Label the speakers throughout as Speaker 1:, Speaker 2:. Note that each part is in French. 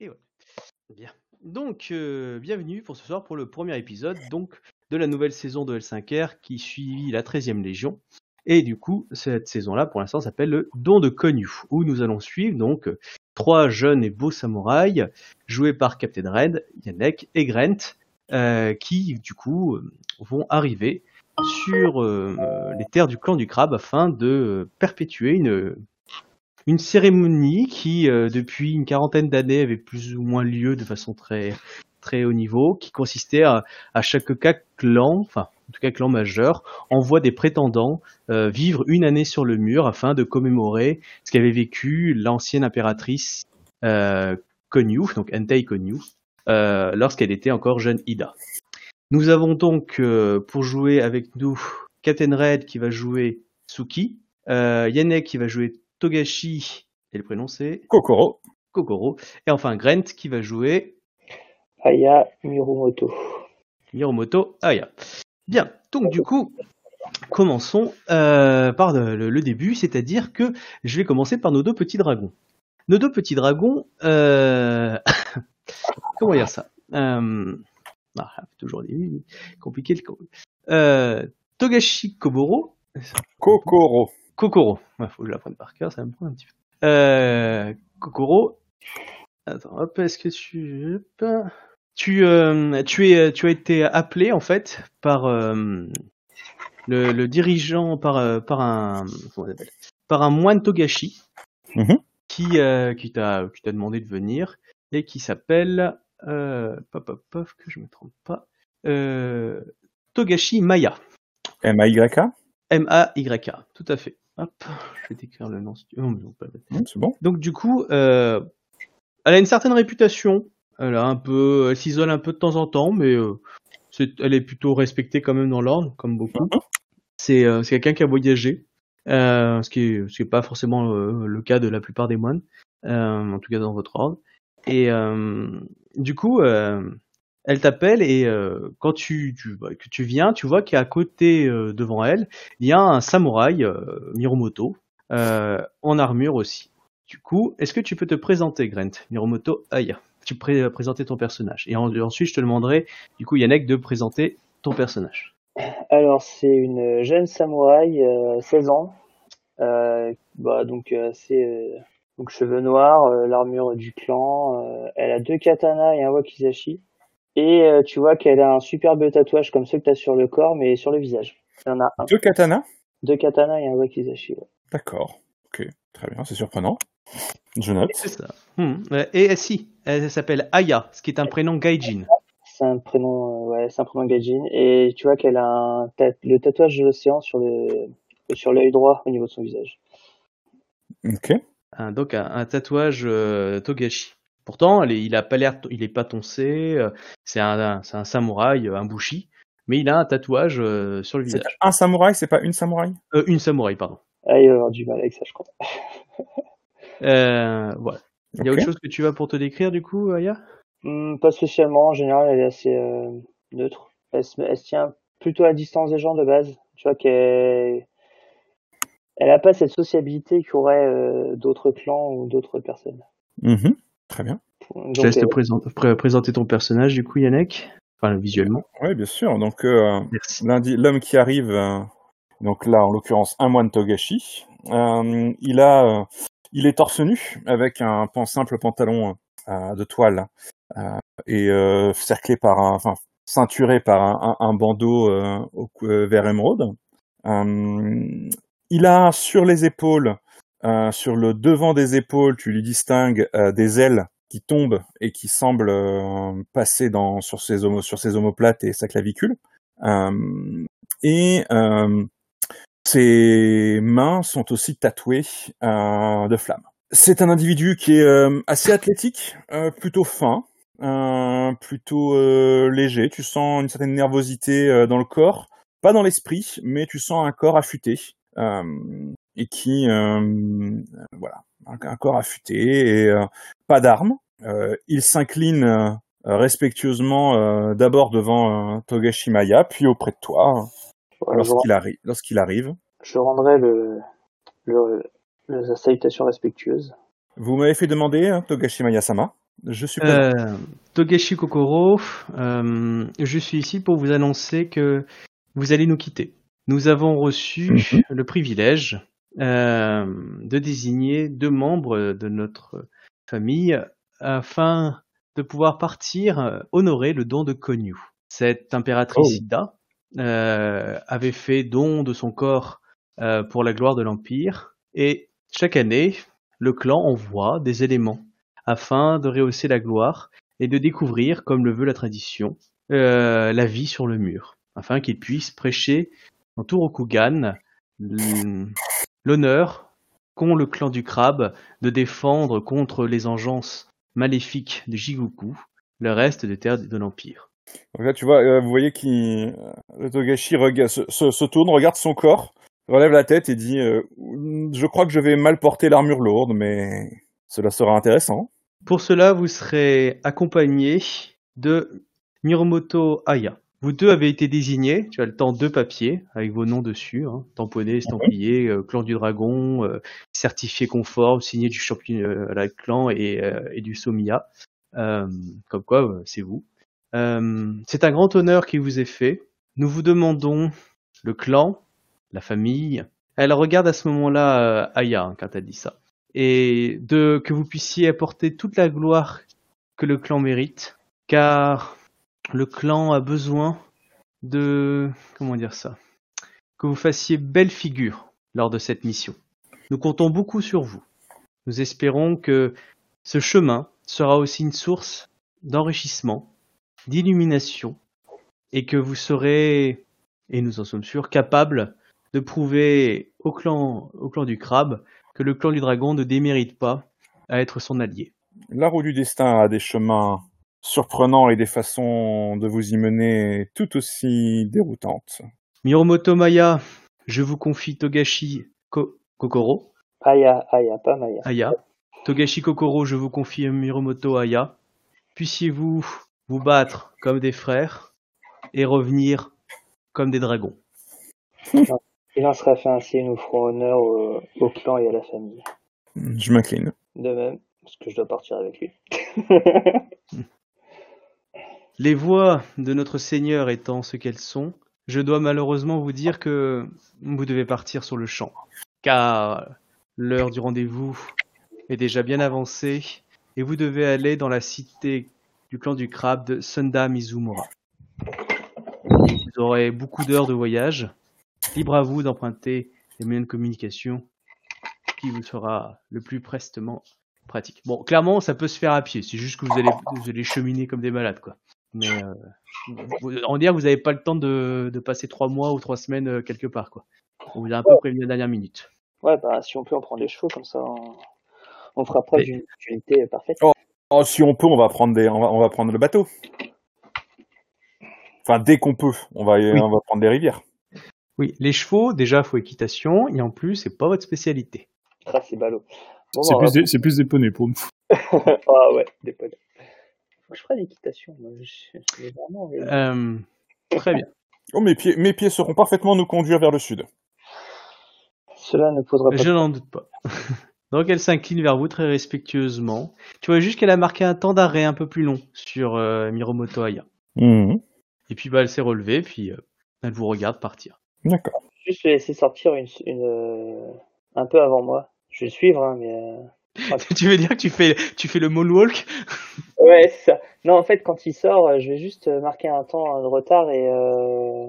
Speaker 1: Et ouais. Bien. Donc, euh, bienvenue pour ce soir pour le premier épisode donc de la nouvelle saison de L5R qui suit la 13e Légion. Et du coup, cette saison-là, pour l'instant, s'appelle le Don de Konyu, où nous allons suivre donc trois jeunes et beaux samouraïs joués par Captain Red, Yannick et Grant, euh, qui du coup euh, vont arriver sur les terres du clan du crabe afin de perpétuer une, une cérémonie qui, euh, depuis une quarantaine d'années, avait plus ou moins lieu de façon très très haut niveau, qui consistait à, à chaque clan, enfin en tout cas clan majeur, envoie des prétendants euh, vivre une année sur le mur afin de commémorer ce qu'avait vécu l'ancienne impératrice euh, Konyu, donc Entei Konyu, euh, lorsqu'elle était encore jeune Ida. Nous avons donc pour jouer avec nous Captain Red qui va jouer Suki, Yannick qui va jouer Togashi, et le prénom c'est
Speaker 2: Kokoro.
Speaker 1: Kokoro, et enfin Grant qui va jouer
Speaker 3: Aya Mirumoto.
Speaker 1: Miromoto Aya. Bien, donc du coup, commençons euh, par le, le début, c'est-à-dire que je vais commencer par nos deux petits dragons. Nos deux petits dragons, euh... comment dire ça euh... ah, Toujours des compliqué. le Euh, Togashi Koboro,
Speaker 2: Kokoro.
Speaker 1: Kokoro. Ouais, faut que je l'apprenne par cœur, ça va me prendre un petit peu. Euh, Kokoro. Attends, hop, est-ce que tu... Tu, euh, tu, es, tu as été appelé, en fait, par euh, le, le dirigeant, par, par un... Comment on appelle? Par un moine Togashi, qui, euh, qui t'a qui t'a demandé de venir, et qui s'appelle... Pop, pop, pop, que je me trompe pas. Togashi Maya.
Speaker 2: M-A-Y-A.
Speaker 1: M-A-Y-A, tout à fait. Hop, je vais t'écrire le nom. oh,
Speaker 2: C'est bon.
Speaker 1: Donc du coup, euh, elle a une certaine réputation. Elle a un peu, elle s'isole un peu de temps en temps, mais euh, elle est plutôt respectée quand même dans l'ordre, comme beaucoup. C'est, euh, c'est quelqu'un qui a voyagé, ce qui est, ce qui est pas forcément le cas de la plupart des moines, en tout cas dans votre ordre. Et du coup, elle t'appelle et euh, quand bah, tu viens, tu vois qu'à côté euh, devant elle, il y a un samouraï, euh, Miromoto, en armure aussi. Du coup, est-ce que tu peux te présenter, Grant? Miromoto Aya. Tu peux pré- présenter ton personnage. Et en- ensuite, je te demanderai, du coup, Yannick, de présenter ton personnage.
Speaker 3: Alors, c'est une jeune samouraï, euh, 16 ans. Bah, donc, donc cheveux noirs, l'armure du clan. elle a deux katanas et un wakizashi. Et euh, tu vois qu'elle a un superbe tatouage comme ceux que tu as sur le corps, mais sur le visage. Il y en a un.
Speaker 2: Deux katanas.
Speaker 3: Deux katanas et un wakizashi. ouais.
Speaker 2: D'accord. Ok. Très bien. C'est surprenant. Je note.
Speaker 1: C'est ça. Hmm. Et euh, si, elle s'appelle Aya, ce qui est un prénom gaijin.
Speaker 3: C'est un prénom, euh, ouais, c'est un prénom gaijin. Et tu vois qu'elle a un le tatouage de l'océan sur le sur l'œil droit au niveau de son visage.
Speaker 2: Ok.
Speaker 1: Un- donc un, un tatouage euh, Togashi. Pourtant, il a pas l'air, il est pas toncé. euh, c'est un, un- c'est un samouraï, euh, un bushi, mais il a un tatouage euh, sur le
Speaker 2: C'est
Speaker 1: visage.
Speaker 2: un samouraï, c'est pas une samouraï?
Speaker 1: Euh, une samouraï, pardon.
Speaker 3: Ah, il va avoir du mal avec ça, je crois.
Speaker 1: Euh, voilà. Il y a autre chose que tu vas pour te décrire du coup, Aya?
Speaker 3: Hmm, pas spécialement. En général, elle est assez euh, neutre. Elle se, elle se tient plutôt à distance des gens de base. Tu vois qu'elle elle a pas cette sociabilité qu'auraient euh, d'autres clans ou d'autres personnes.
Speaker 2: Mhm. Très bien.
Speaker 3: Donc,
Speaker 1: Je laisse te
Speaker 3: euh,
Speaker 1: présenter, pré- présenter ton personnage du coup, Yannick. Enfin, visuellement.
Speaker 2: Oui, bien sûr. Donc, euh, lundi, l'homme qui arrive, euh, donc là, en l'occurrence, un moine Togashi. Euh, il a, euh, il est torse nu avec un simple pantalon euh, de toile euh, et euh, cerclé par un, enfin, ceinturé par un, un, un bandeau euh, au euh, vert émeraude. Euh, il a sur les épaules, sur le devant des épaules, tu lui distingues euh, des ailes qui tombent et qui semblent euh, passer sur ses omoplates et sa clavicule. Euh, et euh, ses mains sont aussi tatouées euh, de flammes. C'est un individu qui est euh, assez athlétique, euh, plutôt fin, euh, plutôt euh, léger. Tu sens une certaine nervosité euh, dans le corps, pas dans l'esprit, mais tu sens un corps affûté euh, et qui, euh, voilà, un, corps affûté et euh, pas d'armes. Euh, il s'incline euh, respectueusement euh, d'abord devant euh, Togashi Maya, puis auprès de toi
Speaker 3: ouais, je,
Speaker 2: lorsqu'il arrive.
Speaker 3: Je rendrai le, le, le- la salutation respectueuse.
Speaker 2: Vous m'avez fait demander, hein, Togashi Maya-sama. Je suis.
Speaker 1: Euh, Togeshi Kokoro, euh, je suis ici pour vous annoncer que vous allez nous quitter. Nous avons reçu
Speaker 2: Mhm.
Speaker 1: le privilège euh, de désigner deux membres de notre famille afin de pouvoir partir euh, honorer le don de Konyu. Cette impératrice
Speaker 2: Oh.
Speaker 1: Ida euh, avait fait don de son corps euh, pour la gloire de l'Empire et chaque année, le clan envoie des éléments afin de rehausser la gloire et de découvrir, comme le veut la tradition, la vie sur le mur, afin qu'il puisse prêcher en tout Rokugan l- l'honneur qu'ont le clan du crabe de défendre contre les engences maléfiques de Jigoku le reste des terres de l'Empire.
Speaker 2: Donc là, tu vois, euh, vous voyez euh, le Togashi rega- se, se- se tourne, regarde son corps, relève la tête et dit euh, Je crois que je vais mal porter l'armure lourde, mais cela sera intéressant.
Speaker 1: Pour cela, vous serez accompagné de Miromoto Aya. Vous deux avez été désignés, tu as le temps deux papiers avec vos noms dessus, hein, tamponnés, estampillés, euh, clan du dragon, euh, certifié conforme, signé du champion euh, la clan et, euh, et du Somiya. Euh, comme quoi, euh, c'est vous. Euh, c'est un grand honneur qui vous est fait. Nous vous demandons le clan, la famille. Elle regarde à ce moment-là euh, Aya hein, quand elle dit ça et de que vous puissiez apporter toute la gloire que le clan mérite, car le clan a besoin de comment dire ça, que vous fassiez belle figure lors de cette mission. Nous comptons beaucoup sur vous. Nous espérons que ce chemin sera aussi une source d'enrichissement, d'illumination, et que vous serez, et nous en sommes sûrs, capables de prouver au clan, au clan du crabe que le clan du dragon ne démérite pas à être son allié.
Speaker 2: La roue du destin a des chemins surprenants et des façons de vous y mener tout aussi déroutantes.
Speaker 1: Miromoto Maya, je vous confie Togashi Ko- Kokoro,
Speaker 3: Aya, Aya, pas Maya.
Speaker 1: Aya. Togashi Kokoro, je vous confie Miromoto Aya. Puissiez-vous vous battre comme des frères et revenir comme des dragons.
Speaker 3: Il en sera fait ainsi, nous ferons honneur au, au clan et à la famille.
Speaker 2: Je m'incline.
Speaker 3: De même, parce que je dois partir avec lui.
Speaker 1: Les voix de notre Seigneur étant ce qu'elles sont, je dois malheureusement vous dire que vous devez partir sur le champ, car l'heure du rendez-vous est déjà bien avancée et vous devez aller dans la cité du clan du crabe de Sunda Mizumura. Vous aurez beaucoup d'heures de voyage. Libre à vous d'emprunter les moyens de communication qui vous sera le plus prestement pratique. Bon, clairement, ça peut se faire à pied. C'est juste que vous allez, vous allez cheminer comme des malades, quoi. Mais euh, vous- on dire que vous n'avez pas le temps de, de passer trois mois ou trois semaines euh, quelque part, quoi. On vous a un peu prévenu à la dernière minute.
Speaker 3: Ouais, bah, si on peut, on prend des chevaux, comme ça, on, on fera preuve d'une unité parfaite.
Speaker 2: Oh, si on peut, on va prendre des, on va, on va prendre le bateau. Enfin, dès qu'on peut, on va,
Speaker 1: Oui.
Speaker 2: on va prendre des rivières.
Speaker 1: Oui, les chevaux, déjà, faut équitation, et en plus, c'est pas votre spécialité.
Speaker 3: Ah, c'est ballot. Bon,
Speaker 4: C'est
Speaker 3: bah,
Speaker 4: plus, plus des poneys pour nous.
Speaker 3: Ah ouais, des poneys. Faut que je ferai l'équitation. moi. Je- je- vraiment, mais-
Speaker 1: Euh, très bien.
Speaker 2: Oh, mes pieds, mes pieds sauront parfaitement nous conduire vers le sud.
Speaker 3: Cela ne posera pas
Speaker 1: Je n'en doute pas. Donc elle s'incline vers vous très respectueusement. Tu vois juste qu'elle a marqué un temps d'arrêt un peu plus long sur euh, Miromoto Aya.
Speaker 2: Mhm.
Speaker 1: Et puis bah, elle s'est relevée, puis euh, elle vous regarde partir.
Speaker 2: D'accord.
Speaker 3: juste le laisser sortir une, une, euh, un peu avant moi. Je vais le suivre, hein, mais. Euh,
Speaker 1: tu veux dire que tu fais, tu fais le moonwalk
Speaker 3: Ouais, c'est ça. Non, en fait, quand il sort, euh, je vais juste euh, marquer un temps de retard et euh,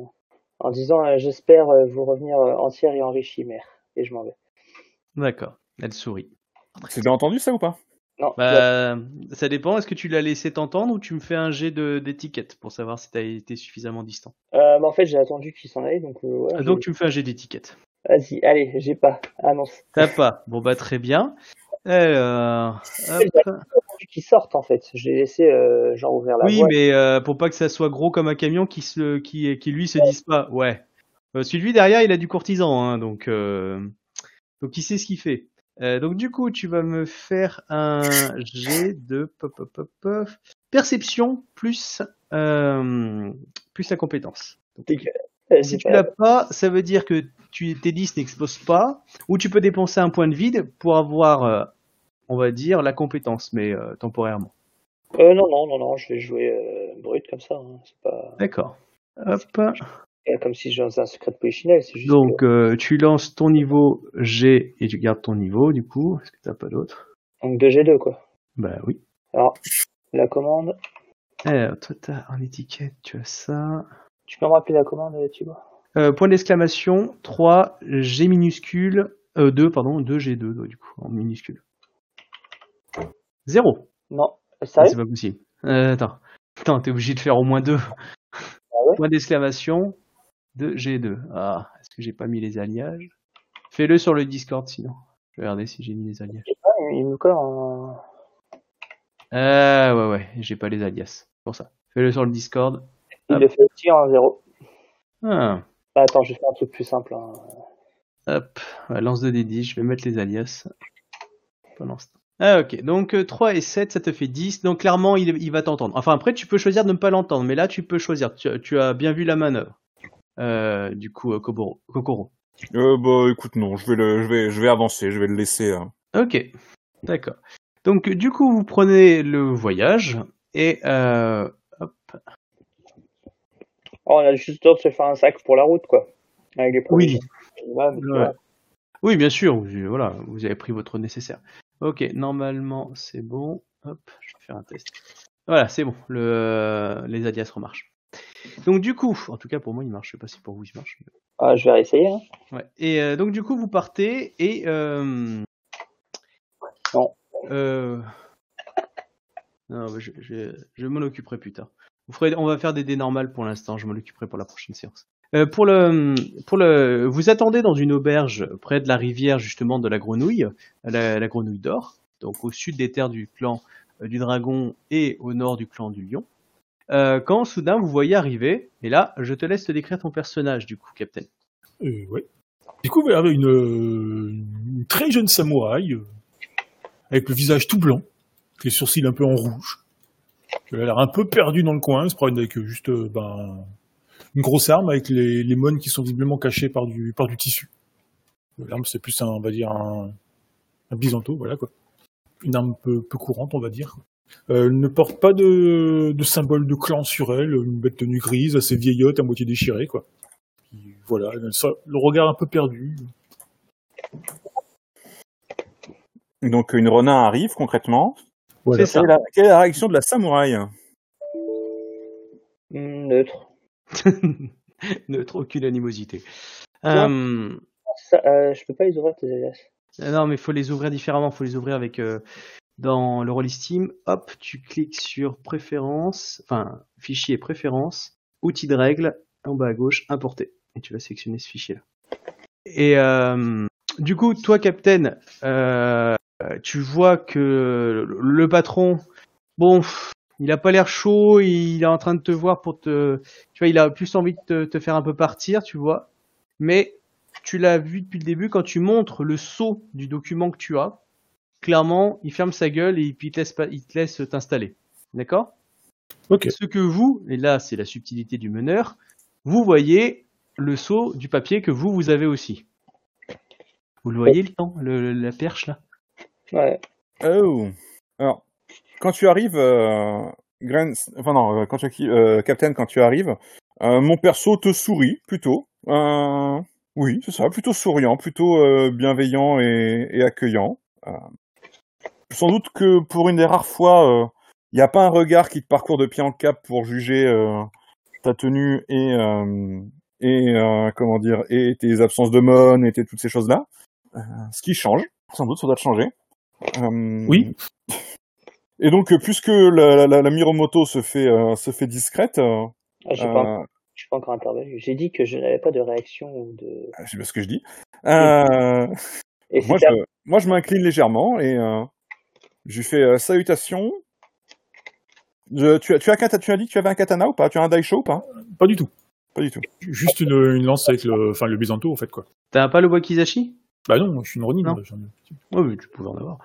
Speaker 3: en disant euh, j'espère euh, vous revenir euh, entière et enrichie, mère. Et je m'en vais.
Speaker 1: D'accord, elle sourit.
Speaker 2: C'est bien entendu ça ou pas?
Speaker 3: Non,
Speaker 1: Bah, ça dépend, est-ce que tu l'as laissé t'entendre ou tu me fais un jet de- d'étiquette pour savoir si tu as été suffisamment distant?
Speaker 3: Euh, bah, en fait, j'ai attendu qu'il s'en aille, donc euh, ouais.
Speaker 1: Ah, Donc tu me fais un jet d'étiquette.
Speaker 3: Vas-y, allez, j'ai pas. Annonce.
Speaker 1: T'as pas Bon bah très bien. Alors, hop.
Speaker 3: J'ai attendu qu'il sorte, en fait. Je l'ai laissé, euh, genre, ouvrir la
Speaker 1: Oui,
Speaker 3: voie.
Speaker 1: mais euh, pour pas que ça soit gros comme un camion qui, se, qui, qui lui se dise pas. Ouais. Euh, celui derrière, il a du courtisan, hein, donc, euh, donc il sait ce qu'il fait. Euh, donc du coup, tu vas me faire un jet de pop, pop, pop, pop. perception plus plus la compétence. Donc, si
Speaker 3: j'ai
Speaker 1: tu l'as pas, ça veut dire que tu, tes 10 n'explosent pas, ou tu peux dépenser un point de vide pour avoir, on va dire, la compétence, mais euh, temporairement.
Speaker 3: Euh, non, non, non, non, je vais jouer euh, brut comme ça. Hein. Pas
Speaker 1: D'accord. Hop.
Speaker 3: comme si je faisais un secret de juste
Speaker 1: Donc, euh, tu lances ton niveau G et tu gardes ton niveau, du coup. Est-ce que t'as pas d'autre?
Speaker 3: Donc 2G2 quoi.
Speaker 1: Bah oui.
Speaker 3: Alors, la commande.
Speaker 1: Alors, toi, t'as en étiquette, tu as ça.
Speaker 3: Tu peux me rappeler la commande, Thibaut?
Speaker 1: Euh, point d'exclamation, 3, G minuscule, euh, 2, pardon, 2 G2, donc, du coup, en minuscule. 0.
Speaker 3: Non,
Speaker 1: C'est
Speaker 3: sérieux
Speaker 1: pas possible. Euh, attends. Attends, t'es obligé de faire au moins 2.
Speaker 3: ouais
Speaker 1: Point d'exclamation, 2 G2. Ah, est-ce que j'ai pas mis les alliages? Fais-le sur le Discord sinon. Je vais regarder si j'ai mis les alliages.
Speaker 3: Ah, il me colle en.
Speaker 1: Euh, ouais, ouais, j'ai pas les alias. C'est pour ça. Fais-le sur le Discord.
Speaker 3: Il
Speaker 1: Hop.
Speaker 3: le fait aussi en 0.
Speaker 1: Ah,
Speaker 3: Ah, attends, je vais faire un truc plus simple. hein.
Speaker 1: hop. Ouais, lance de D10, je vais mettre les alias. Pendant ce temps. Ah, ok. Donc, euh, 3 et 7, ça te fait 10. Donc, clairement, il, il va t'entendre. Enfin, après, tu peux choisir de ne pas l'entendre. Mais là, tu peux choisir. Tu, tu as bien vu la manœuvre. Euh, du coup, euh, Koboro- Kokoro.
Speaker 2: Euh, bah écoute, non, je vais le, je vais, je vais avancer, je vais le laisser. hein.
Speaker 1: Ok. D'accord. Donc, du coup, vous prenez le voyage. Et, euh, hop.
Speaker 3: Oh, on a juste le temps de se faire un sac pour la route, quoi. Avec les
Speaker 1: Oui.
Speaker 3: provisions. Ouais, mais tu
Speaker 1: Ouais.
Speaker 3: vois.
Speaker 1: Oui, bien sûr. vous- Voilà, vous avez pris votre nécessaire. Ok, normalement c'est bon. Hop, je vais faire un test. Voilà, c'est bon. Le, les alias remarchent. Donc du coup, en tout cas pour moi il marche. Je sais pas si pour vous il marche. mais-
Speaker 3: Ah, je vais réessayer. Hein.
Speaker 1: Ouais. Et euh, donc du coup vous partez et euh...
Speaker 3: Non.
Speaker 1: Euh... Non, mais je, je, je m'en occuperai plus tard. Vous ferez, on va faire des dés normales pour l'instant. Je m'en occuperai pour la prochaine séance. Euh, pour le, pour le, vous attendez dans une auberge près de la rivière justement de la Grenouille, la, Grenouille d'or, donc au sud des terres du clan euh, du Dragon et au nord du clan du Lion. Euh, quand soudain vous voyez arriver, et là je te laisse te décrire ton personnage du coup, Captain.
Speaker 4: Ouais. Du coup, avez une, une très jeune samouraï, avec le visage tout blanc, les sourcils un peu en rouge. Elle a l'air un peu perdue dans le coin, elle se promène avec juste ben, une grosse arme avec les, les mônes qui sont visiblement cachés par du, par du tissu. L'arme, c'est plus un, on va dire, un, un voilà quoi. Une arme peu, peu courante, on va dire. Euh, elle ne porte pas de, de symbole de clan sur elle, une bête tenue grise, assez vieillotte, à moitié déchirée, quoi. Puis, voilà, ça- le regard un peu perdu.
Speaker 2: Donc une renin arrive concrètement.
Speaker 4: Voilà.
Speaker 1: C'est ça.
Speaker 2: Quelle est, la, quelle est la réaction de la samouraï?
Speaker 3: Neutre.
Speaker 1: Neutre, aucune animosité. Euh,
Speaker 3: Ça, euh, je peux pas les ouvrir tes alias.
Speaker 1: Euh, Non, mais faut les ouvrir différemment. Faut les ouvrir avec euh, dans le rôle Steam. Hop, tu cliques sur préférences, enfin fichier préférences, outils de règles, en bas à gauche, importer. Et tu vas sélectionner ce fichier-là. Et du coup, toi, Captain, tu vois que le patron, bon, il a pas l'air chaud. Il est en train de te voir pour te, tu vois, il a plus envie de te, te faire un peu partir, tu vois. Mais tu l'as vu depuis le début, quand tu montres le sceau du document que tu as, clairement, il ferme sa gueule et puis il te laisse, pas, il te laisse t'installer. D'accord?
Speaker 4: Ok.
Speaker 1: Ce que vous, et là c'est la subtilité du meneur, vous voyez le sceau du papier que vous, vous avez aussi. Vous le voyez, le temps, le- la perche là?
Speaker 3: Ouais.
Speaker 2: Oh. Alors, quand tu arrives, euh, enfin non, euh, quand tu, euh, Captain, quand tu arrives, euh, mon perso te sourit plutôt. Oui, c'est ça, plutôt souriant, plutôt bienveillant et, et accueillant. Sans doute que pour une des rares fois, il n'y a pas un regard qui te parcourt de pied en cap pour juger ta tenue et et comment dire et tes absences de mon et tes- toutes ces choses-là. Euh, ce qui change, sans doute, ça doit te changer.
Speaker 4: Oui.
Speaker 2: Et donc, euh, puisque la, la, la, Miromoto se fait euh, se fait discrète, euh,
Speaker 3: Ah,
Speaker 2: euh,
Speaker 3: je suis pas encore intervenu. J'ai dit que je n'avais pas de réaction ou de.
Speaker 2: je sais pas ce que je dis. Euh,
Speaker 3: Et
Speaker 2: moi, je, moi, je m'incline légèrement et euh, je lui fais euh, salutation. Je, tu, as, tu, as, tu as dit que tu avais un katana ou pas? Tu as un daisho ou pas?
Speaker 4: Pas du tout.
Speaker 2: Pas du tout.
Speaker 4: Juste une, une lance avec le, enfin, le bisanto, en fait, quoi.
Speaker 1: T'as pas le wakizashi?
Speaker 4: Bah non, je suis une ronin.
Speaker 1: Non.
Speaker 4: ai-
Speaker 1: Oui, mais tu pouvais en avoir.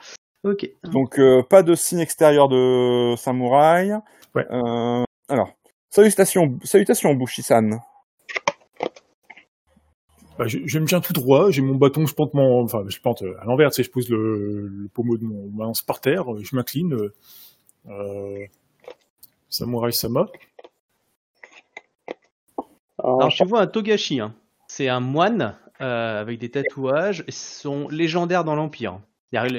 Speaker 1: Ok.
Speaker 2: Donc, euh, pas de signe extérieur de samouraï.
Speaker 4: Ouais.
Speaker 2: Euh, alors, salutations, salutations Bushi-san.
Speaker 4: Bah, je, je me tiens tout droit, j'ai mon bâton, je plante mon, enfin, je plante euh, à l'envers, tu sais, je pose le, le pommeau de mon ma lance par terre, je m'incline, euh, Euh... Samurai Sama.
Speaker 1: Alors tu vois un Togashi, hein. c'est un moine euh, avec des tatouages, ils sont légendaires dans l'Empire.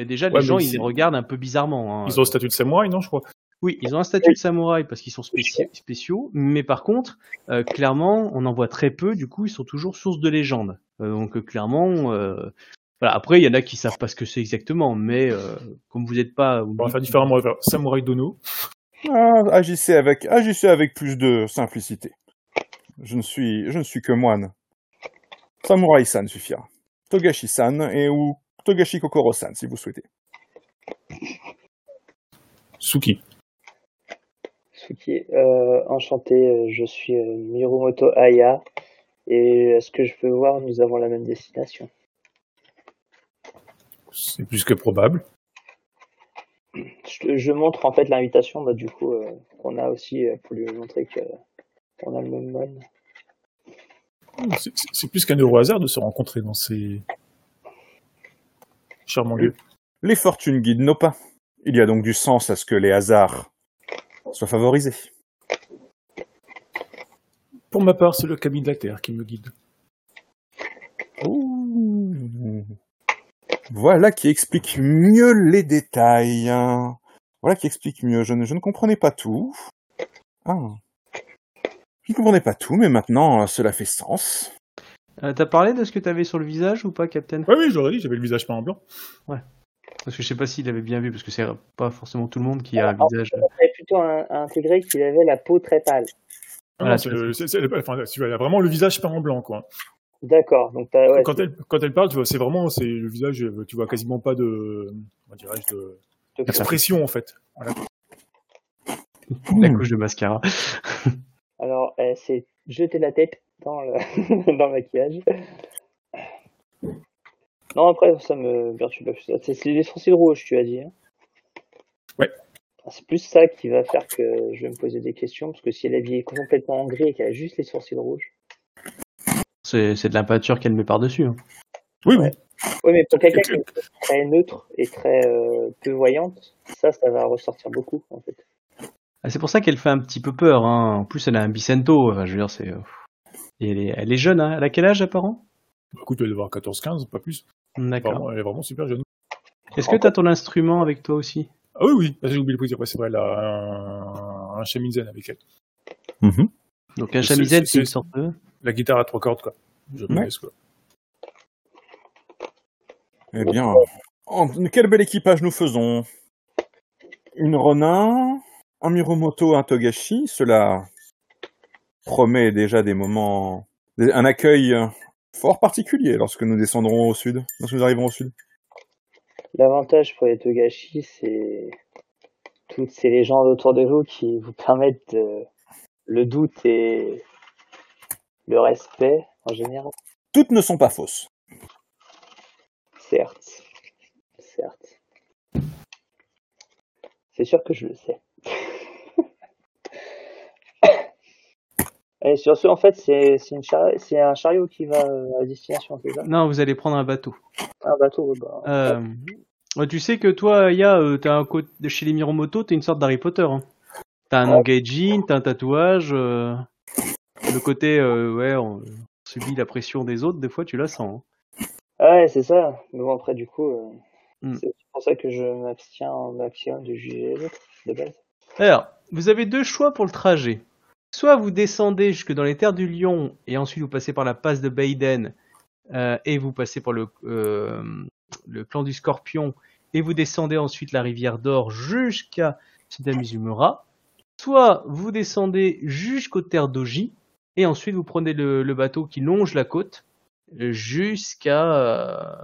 Speaker 1: Déjà, les
Speaker 4: Ouais,
Speaker 1: gens, ils les regardent un peu bizarrement. hein.
Speaker 4: Ils ont le statut de samouraï, non, je crois.
Speaker 1: Oui, ils ont un statut de samouraï parce qu'ils sont spéci- spéciaux, mais par contre, euh, clairement, on en voit très peu, du coup, ils sont toujours source de légende. Euh, donc, euh, clairement, euh, voilà. après, il y en a qui savent pas ce que c'est exactement, mais euh, comme vous n'êtes pas.
Speaker 4: On va faire différemment. on va faire Samurai Dono.
Speaker 2: Ah, agissez avec, agissez avec plus de simplicité. Je ne suis, je ne suis que moine. Samurai-san suffira. Togashi-san et ou Togashi Kokoro-san si vous souhaitez.
Speaker 4: Suki.
Speaker 3: Suki, euh, enchanté, euh, je suis euh, Mirumoto Aya. Et est-ce que je peux voir, nous avons la même destination?
Speaker 4: C'est plus que probable.
Speaker 3: Je, je montre en fait l'invitation, bah, du coup, euh, qu'on a aussi euh, pour lui montrer qu'on a le même mode.
Speaker 4: C'est plus qu'un heureux hasard de se rencontrer dans ces
Speaker 2: Les fortunes guident nos pas. Il y a donc du sens à ce que les hasards soient favorisés.
Speaker 4: Pour ma part, c'est le cabinet de la Terre qui me guide.
Speaker 2: Ouh. Voilà qui explique mieux les détails. hein. Voilà qui explique mieux. Je ne, je ne comprenais pas tout. Ah. Je ne comprenais pas tout, mais maintenant cela fait sens.
Speaker 1: Euh, T'as parlé de ce que t'avais sur le visage ou pas, Captain?
Speaker 4: Oui, oui, j'aurais dit, j'avais le visage peint en blanc.
Speaker 1: Parce que je sais pas s'il avait bien vu, parce que c'est pas forcément tout le monde qui a un
Speaker 3: Ah,
Speaker 1: visage.
Speaker 3: On avait plutôt un- intégré qu'il avait la peau très pâle.
Speaker 4: Ah
Speaker 1: Voilà,
Speaker 4: elle a vraiment le visage peint en blanc, quoi.
Speaker 3: D'accord, donc ouais,
Speaker 4: quand, elle, quand elle parle, tu vois, c'est vraiment, c'est le visage, tu vois quasiment pas de, de, d'expression, en fait. Voilà.
Speaker 1: La couche de mascara.
Speaker 3: Alors, elle s'est jetée la tête dans le, dans le maquillage. Non, après, ça me perturbe. C'est les sourcils rouges, tu as dit. hein
Speaker 4: Ouais.
Speaker 3: C'est plus ça qui va faire que je vais me poser des questions, parce que si elle est habillée complètement en gris et qu'elle a juste les sourcils rouges.
Speaker 1: C'est c'est de la peinture qu'elle met par-dessus. hein.
Speaker 4: Oui,
Speaker 3: Ouais. Oui, mais pour quelqu'un qui est très neutre et très euh, peu voyante, ça, ça va ressortir beaucoup, en fait.
Speaker 1: Ah, c'est pour ça qu'elle fait un petit peu peur. Hein. En plus, elle a un bicento. Enfin, je veux dire, c'est. Et elle est, elle est jeune. Hein. Elle a quel âge, apparent
Speaker 4: Bah, écoute, elle doit avoir 14-15, pas plus.
Speaker 1: D'accord.
Speaker 4: Elle est vraiment super jeune.
Speaker 1: Est-ce que t'as ton instrument avec toi aussi?
Speaker 4: Ah oui, oui, Ah, j'ai oublié de le dire, ouais, c'est vrai, elle a un, un avec elle.
Speaker 2: Mhm.
Speaker 1: Donc un chamisette,
Speaker 4: c'est-
Speaker 1: une sorte de.
Speaker 4: La guitare à trois cordes, quoi. Je
Speaker 2: Ouais.
Speaker 4: laisse, quoi.
Speaker 2: Eh bien, en- quel bel équipage nous faisons? Une Ronin, un Miromoto, un Togashi, cela promet déjà des moments, un accueil euh, fort particulier lorsque nous descendrons au sud, lorsque nous arriverons au sud.
Speaker 3: L'avantage pour les Togashi, c'est toutes ces légendes autour de vous qui vous permettent de- le doute et le respect en général.
Speaker 2: Toutes ne sont pas fausses.
Speaker 3: Certes. Certes. C'est sûr que je le sais. Et sur ce, en fait, c'est un chariot qui va à destination, c'est ça?
Speaker 1: Non, vous allez prendre un bateau.
Speaker 3: Un bateau, bah,
Speaker 1: Euh, ouais, tu sais que toi, Aya, euh, t'as un côté chez les Miromoto, t'es une sorte d'Harry Potter. Hein. T'as un
Speaker 3: Ouais.
Speaker 1: engaging, t'as un tatouage. euh, Le côté, euh, ouais, on subit la pression des autres. Des fois, tu la sens. hein.
Speaker 3: Ouais, c'est ça. Mais bon, après, du coup, euh,
Speaker 1: Hmm.
Speaker 3: c'est pour ça que je m'abstiens au maximum de juger les autres, de base.
Speaker 1: Alors, vous avez deux choix pour le trajet. Soit vous descendez jusque dans les terres du Lion et ensuite vous passez par la passe de Baiden euh, et vous passez par le, euh, le clan du Scorpion et vous descendez ensuite la rivière d'Or jusqu'à Tsutamizumura. Soit vous descendez jusqu'aux terres d'Oji et ensuite vous prenez le, bateau qui longe la côte jusqu'à euh,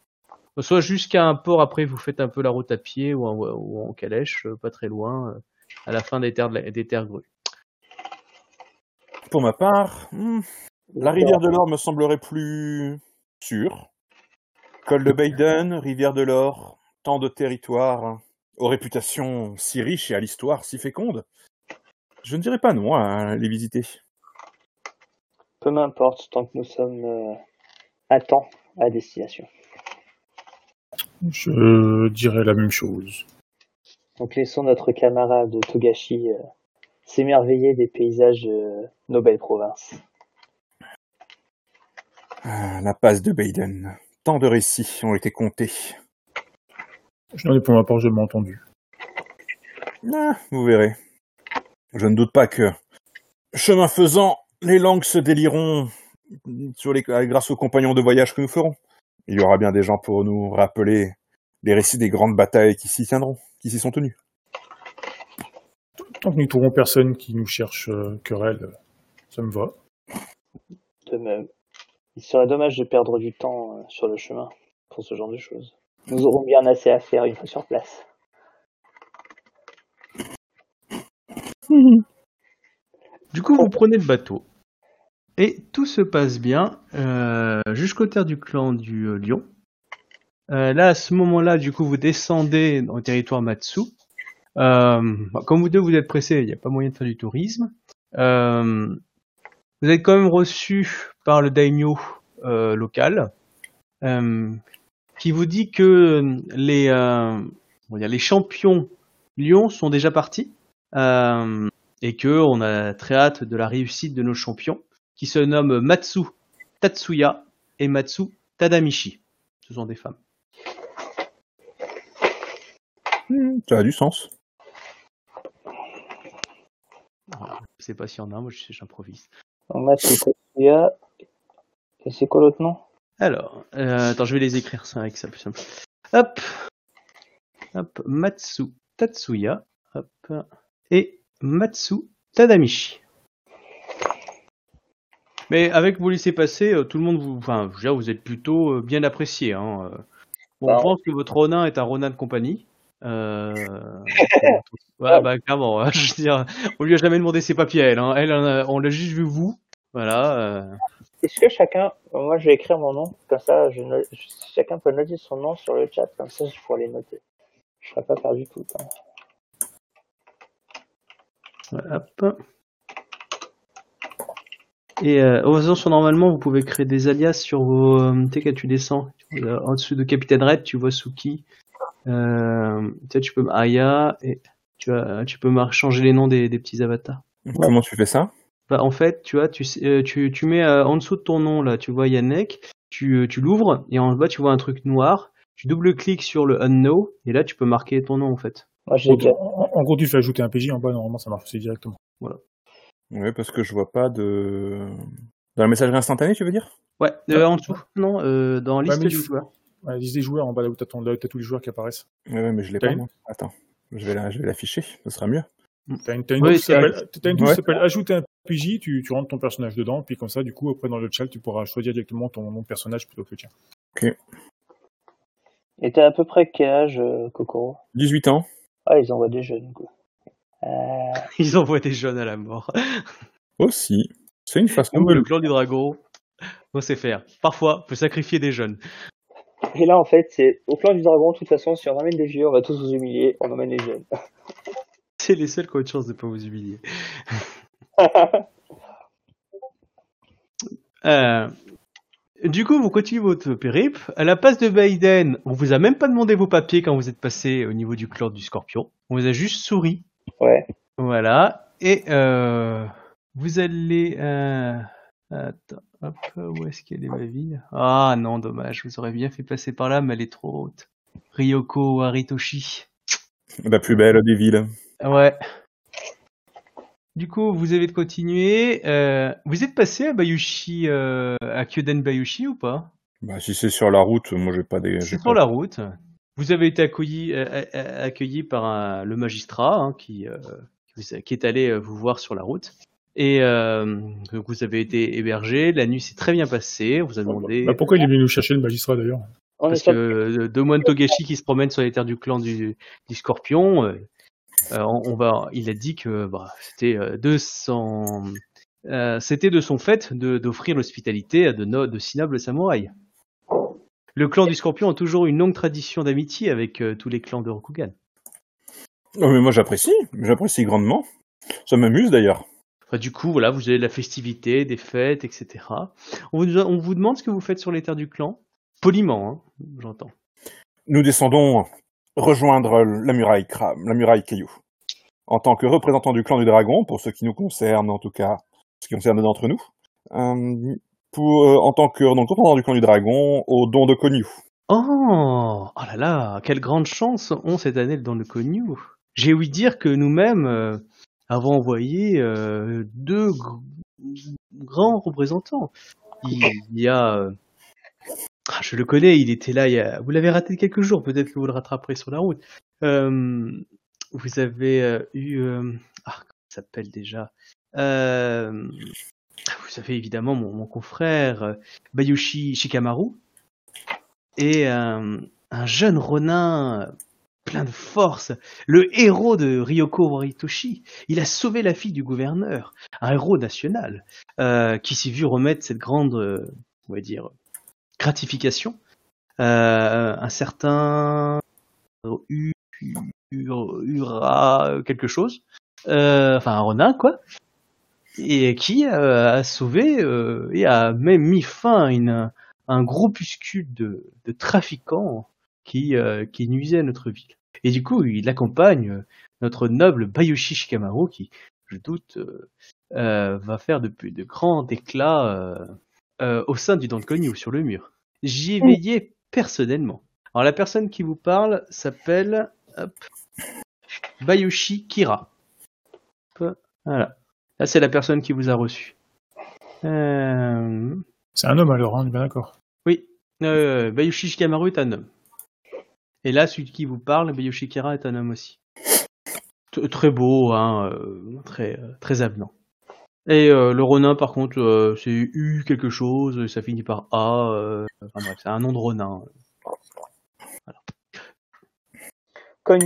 Speaker 1: soit jusqu'à un port après vous faites un peu la route à pied ou en, calèche pas très loin à la fin des terres des terres grues.
Speaker 2: Pour ma part, hmm, la rivière de l'Or me semblerait plus sûre. Col de Baden, rivière de l'Or, tant de territoires, aux réputations si riches et à l'histoire si féconde. Je ne dirais pas non à les visiter.
Speaker 3: Peu m'importe, tant que nous sommes euh, à temps à destination.
Speaker 4: Je dirais la même chose.
Speaker 3: Donc laissons notre camarade Togashi euh, s'émerveiller des paysages de nos belles provinces.
Speaker 2: Ah, la passe de Baden. Tant de récits ont été comptés.
Speaker 4: Je n'en ai pour ma part jamais entendu.
Speaker 2: Ah, vous verrez. Je ne doute pas que, chemin faisant, les langues se délieront sur les, grâce aux compagnons de voyage que nous ferons. Il y aura bien des gens pour nous rappeler les récits des grandes batailles qui s'y tiendront, qui s'y sont tenues.
Speaker 4: Tant que nous trouverons personne qui nous cherche euh, querelle, euh, ça me va.
Speaker 3: De même. Il serait dommage de perdre du temps euh, sur le chemin pour ce genre de choses. Nous aurons bien assez à faire une fois sur place.
Speaker 1: Du coup, vous prenez le bateau. Et tout se passe bien euh, jusqu'au terre du clan du euh, lion. Euh, là, à ce moment-là, du coup, vous descendez dans le territoire Matsu. Euh, bah, comme vous deux, vous êtes pressés, il n'y a pas moyen de faire du tourisme. Euh, vous êtes quand même reçu par le daimyo euh, local, qui vous dit que les, les champions Lyon sont déjà partis et que on a très hâte de la réussite de nos champions, qui se nomment Matsu Tatsuya et Matsu Tadamichi. Ce sont des femmes.
Speaker 2: Ça a du sens.
Speaker 1: Voilà. Je sais pas s'il y en a, moi j'improvise.
Speaker 3: Tatsuya. Et c'est quoi l'autre nom?
Speaker 1: Alors, euh, attends, je vais les écrire ça avec ça plus simple. Hop, hop, Matsu Tatsuya, hop, et Matsu Tadamichi. Mais avec vous laisser passer, euh, tout le monde vous, enfin, vous êtes plutôt euh, bien apprécié. Hein. Bon,
Speaker 3: Bah,
Speaker 1: pense que votre Ronin est un Ronin de compagnie. Euh... ouais, bah clairement. hein, je veux dire, on lui a jamais demandé ses papiers. à Elle, hein. elle, on l'a juste vu vous. Voilà. euh.
Speaker 3: Est-ce que chacun, moi je vais écrire mon nom, comme ça je chacun peut noter son nom sur le chat, comme ça je pourrai les noter. Je serai pas perdu tout le temps.
Speaker 1: Hop. Et euh, oh, attention, normalement, vous pouvez créer des alias sur vos. euh, tu sais, quand tu descends, en dessous de Capitaine Red, tu vois Suki. Euh, tu sais, tu peux Aya et tu, as, tu peux mar- changer les noms des, des petits avatars.
Speaker 2: Comment tu fais ça?
Speaker 1: Bah, en fait, tu vois, tu, euh, tu, tu mets euh, en dessous de ton nom, là, tu vois Yannick, tu, euh, tu l'ouvres et en bas, tu vois un truc noir. Tu double-cliques sur le unknown et là, tu peux marquer ton nom, en fait.
Speaker 4: En, en gros, tu fais ajouter un PJ en bas, normalement, ça marche aussi directement.
Speaker 2: Oui, parce que je vois pas de... Dans la messagerie instantanée, tu veux dire?
Speaker 1: Ouais, euh, en dessous, non, euh, dans liste du joueur.
Speaker 4: Ouais, liste des joueurs en bas là où t'as ton- là où t'as tous les joueurs qui apparaissent.
Speaker 2: Ouais, ouais, mais je l'ai
Speaker 4: T'as
Speaker 2: pas,
Speaker 4: une
Speaker 2: moi. Attends, je vais la- je vais l'afficher, ce sera mieux.
Speaker 4: T'as une, t'as une
Speaker 1: Oui,
Speaker 4: touche qui
Speaker 1: c'est
Speaker 4: s'appelle t'as une qui s'appelle ajouter un PJ, tu, tu rentres ton personnage dedans, puis comme ça, du coup, après dans le chat, tu pourras choisir directement ton nom de personnage plutôt que le tien.
Speaker 3: Et t'as à peu près quel âge, euh, Kokoro
Speaker 2: 18 ans.
Speaker 3: Ah, ils envoient des jeunes, quoi. Euh,
Speaker 1: Ils envoient des jeunes à la mort.
Speaker 2: Aussi. C'est une façon
Speaker 1: Nous,
Speaker 2: de...
Speaker 1: le clan du dragon, on sait faire. Parfois, on peut sacrifier des jeunes.
Speaker 3: Et là, en fait, c'est au clan du dragon, de toute façon, si on emmène des vieux, on va tous vous humilier, on emmène les jeunes.
Speaker 1: C'est les seuls qui ont une chance de pas vous humilier. Euh, du coup, vous continuez votre périple. À la passe de Biden, on vous a même pas demandé vos papiers quand vous êtes passé au niveau du clan du Scorpion. On vous a juste souri.
Speaker 3: ouais.
Speaker 1: Voilà. Et euh, vous allez. Euh... Attends, hop, où est-ce qu'elle est ma ville? Ah non, dommage. Vous aurez bien fait passer par là, mais elle est trop haute. Ryoko Aritoshi.
Speaker 2: La plus belle des villes.
Speaker 1: Ouais. Du coup, vous avez de continuer. Euh, vous êtes passé à Bayushi, euh, à Kyoden Bayushi ou pas?
Speaker 2: Bah, si c'est sur la route, moi j'ai pas des... j'ai
Speaker 1: C'est
Speaker 2: pas-
Speaker 1: sur la route. Vous avez été accueilli, euh, euh, accueilli par un- le magistrat hein, qui, est allé vous voir sur la route. Et euh, donc vous avez été hébergé. La nuit s'est très bien passée. On vous a demandé.
Speaker 4: Bah, pourquoi il est venu nous chercher le magistrat d'ailleurs
Speaker 3: On
Speaker 1: Parce
Speaker 3: est
Speaker 1: que euh, deux moines Togashi qui se promènent sur les terres du clan du, du Scorpion, euh, euh, on, on va, il a dit que bah, c'était euh, de son, euh, c'était de son fait d'offrir l'hospitalité à de, no- de si nobles samouraïs. Le clan du Scorpion a toujours une longue tradition d'amitié avec euh, tous les clans de Rokugan.
Speaker 2: Oh, mais moi j'apprécie, j'apprécie grandement. Ça m'amuse d'ailleurs.
Speaker 1: Enfin, du coup, voilà, vous avez de la festivité, des fêtes, etc. On vous, on vous demande ce que vous faites sur les terres du clan, poliment, hein, j'entends.
Speaker 2: Nous descendons rejoindre la muraille la muraille Caillou. En tant que représentant du clan du dragon, pour ce qui nous concerne, en tout cas, ce qui concerne d'entre nous, euh, pour, euh, en tant que donc, représentant du clan du dragon, au don de Cognou.
Speaker 1: Oh, oh là là, quelle grande chance ont cette année le don de Cognou. J'ai ouï dire que nous-mêmes avons envoyé euh, deux gr- grands représentants. Il, il y a, euh, ah, je le connais, il était là. Il y a, vous l'avez raté quelques jours, peut-être que vous le rattraperez sur la route. Euh, vous avez eu, ah, comment il s'appelle déjà? Vous avez évidemment mon, mon confrère Bayushi Shikamaru et un jeune Ronin plein de force, le héros de Ryoko Waritoshi. Il a sauvé la fille du gouverneur, un héros national, euh, qui s'est vu remettre cette grande, euh, on va dire, gratification. Euh, un certain Ura quelque chose, enfin un Ronin quoi, et qui a sauvé et a même mis fin à un groupuscule de trafiquants qui, euh, qui nuisaient à notre ville. Et du coup, il accompagne euh, notre noble Bayushi Shikamaru qui, je doute, euh, va faire de, de grands éclats euh, euh, au sein du Don Konyu sur le mur. J'y ai veillé personnellement. Alors la personne qui vous parle s'appelle Bayushi Kira. Hop, Voilà. Là, c'est la personne qui vous a reçu. Euh,
Speaker 4: C'est un homme alors, hein, on est bien d'accord.
Speaker 1: oui, euh, Bayushi Shikamaru est un homme. Et là, celui qui vous parle, Bayushi Kira, est un homme aussi. T- très beau, hein, euh, très, euh, très avenant. Et euh, le Ronin, par contre, euh, c'est U quelque chose, ça finit par A. euh, enfin bref, c'est un nom de Ronin.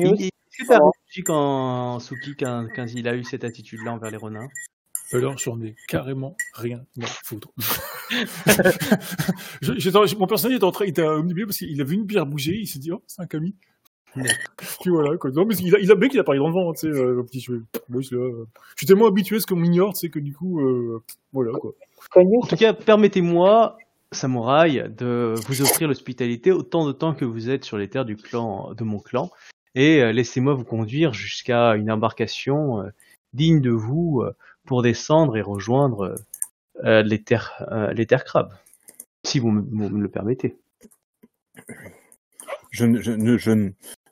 Speaker 1: Et Est-ce que t'as réfléchi quand Suki, quand, quand il a eu cette attitude-là envers les Ronins?
Speaker 4: Alors, j'en ai carrément rien à foutre. Je- mon personnage était en train, il était omnibulé parce qu'il a vu une bière bouger, il s'est dit, oh, c'est un Camille. Puis voilà, quoi. Non, mais il a, il a bien qu'il a parlé dans le vent, tu sais, euh, le petit cheveu. Moi, je, suis là, euh, je suis tellement habitué à ce qu'on m'ignore, tu sais, que du coup, euh, voilà, quoi.
Speaker 1: En tout cas, permettez-moi, samouraï, de vous offrir l'hospitalité autant de temps que vous êtes sur les terres du clan, de mon clan, et euh, laissez-moi vous conduire jusqu'à une embarcation euh, digne de vous euh, pour descendre et rejoindre euh, les terres, euh, les terres crabes, si vous me, vous me le permettez.
Speaker 2: Je,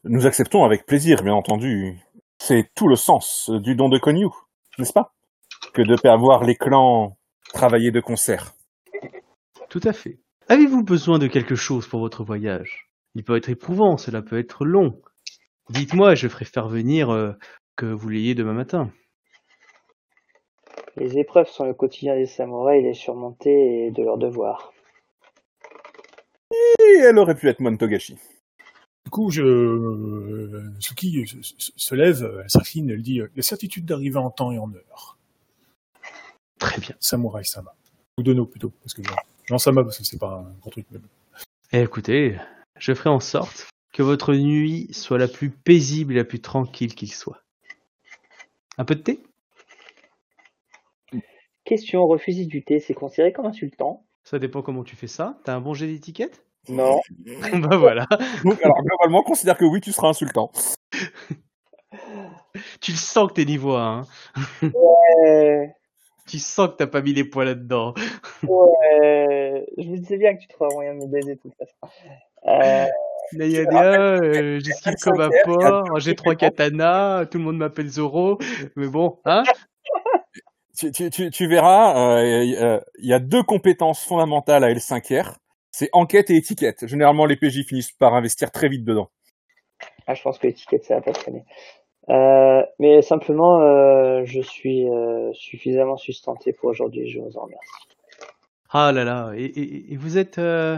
Speaker 2: nous acceptons avec plaisir, bien entendu. C'est tout le sens du don de Cognou, n'est-ce pas? Que de faire voir les clans travailler de concert.
Speaker 1: Tout à fait. Avez-vous besoin de quelque chose pour votre voyage? Il peut être éprouvant, cela peut être long. Dites-moi, je ferai faire venir euh, que vous l'ayez demain matin.
Speaker 3: Les épreuves sont le quotidien des samouraïs, les surmonter et de leur devoir.
Speaker 2: Et elle aurait pu être Montogashi.
Speaker 4: Du coup, je, Suki se, lève, elle s'incline, elle dit, euh, la certitude d'arriver en temps et en heure.
Speaker 1: Très bien.
Speaker 4: Samouraï Sama. Ou Dono plutôt, parce que non Sama parce que c'est pas un gros truc. Mais bon.
Speaker 1: Eh, écoutez, je ferai en sorte que votre nuit soit la plus paisible et la plus tranquille qu'il soit. Un peu de thé?
Speaker 3: Question, refuser du thé, c'est considéré comme insultant
Speaker 1: Ça dépend comment tu fais ça. T'as un bon jet d'étiquette?
Speaker 3: Non.
Speaker 1: Bah voilà.
Speaker 2: Donc, alors, globalement, considère que oui, tu seras insultant.
Speaker 1: Tu le sens que t'es niveau 1. Hein.
Speaker 3: Euh,
Speaker 1: Tu sens que t'as pas mis les poils là-dedans.
Speaker 3: ouais, je me disais bien que tu trouverais moyen de me baiser de toute façon. Euh,
Speaker 1: Nayadia, euh, j'esquive comme un porc, j'ai trois katanas, tout le monde m'appelle Zoro. Mais bon, hein
Speaker 2: Tu, tu, tu, tu verras, euh, il euh, il y a deux compétences fondamentales à L5R. C'est enquête et étiquette. Généralement, les PJ finissent par investir très vite dedans.
Speaker 3: Ah, je pense que l'étiquette, ça va pas traîner. Euh, mais simplement, euh, je suis euh, suffisamment sustenté pour aujourd'hui, je vous en remercie.
Speaker 1: Ah là là, et, et- et vous êtes... euh,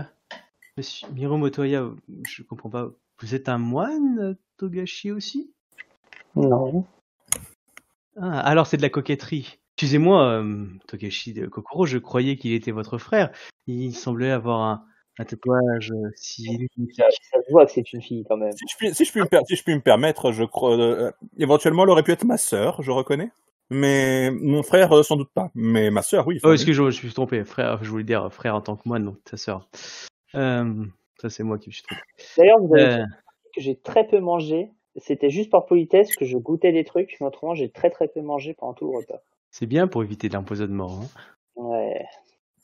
Speaker 1: Monsieur Miro Motoya, je comprends pas, vous êtes un moine, Togashi aussi?
Speaker 3: Non.
Speaker 1: Ah, alors c'est de la coquetterie. Excusez-moi, euh, Togashi de Kokoro, je croyais qu'il était votre frère. Il semblait avoir un, un tatouage euh, si magnifique.
Speaker 3: Ça, ça se voit que c'est une fille quand même.
Speaker 2: Si je puis, si je puis, me, per- si je puis me permettre, je crois, euh, éventuellement, elle aurait pu être ma sœur, je reconnais. Mais mon frère, euh, sans doute pas. Mais ma sœur, oui.
Speaker 1: Oh, excusez-moi, je me suis trompé. Frère, je voulais dire frère en tant que moine, donc ta sœur. Euh, ça, c'est moi qui me suis trompé.
Speaker 3: D'ailleurs, vous avez
Speaker 1: Euh,
Speaker 3: que j'ai très peu mangé. C'était juste par politesse que je goûtais des trucs, mais autrement j'ai très très peu mangé pendant tout le repas.
Speaker 1: C'est bien pour éviter l'empoisonnement. Hein.
Speaker 3: Ouais.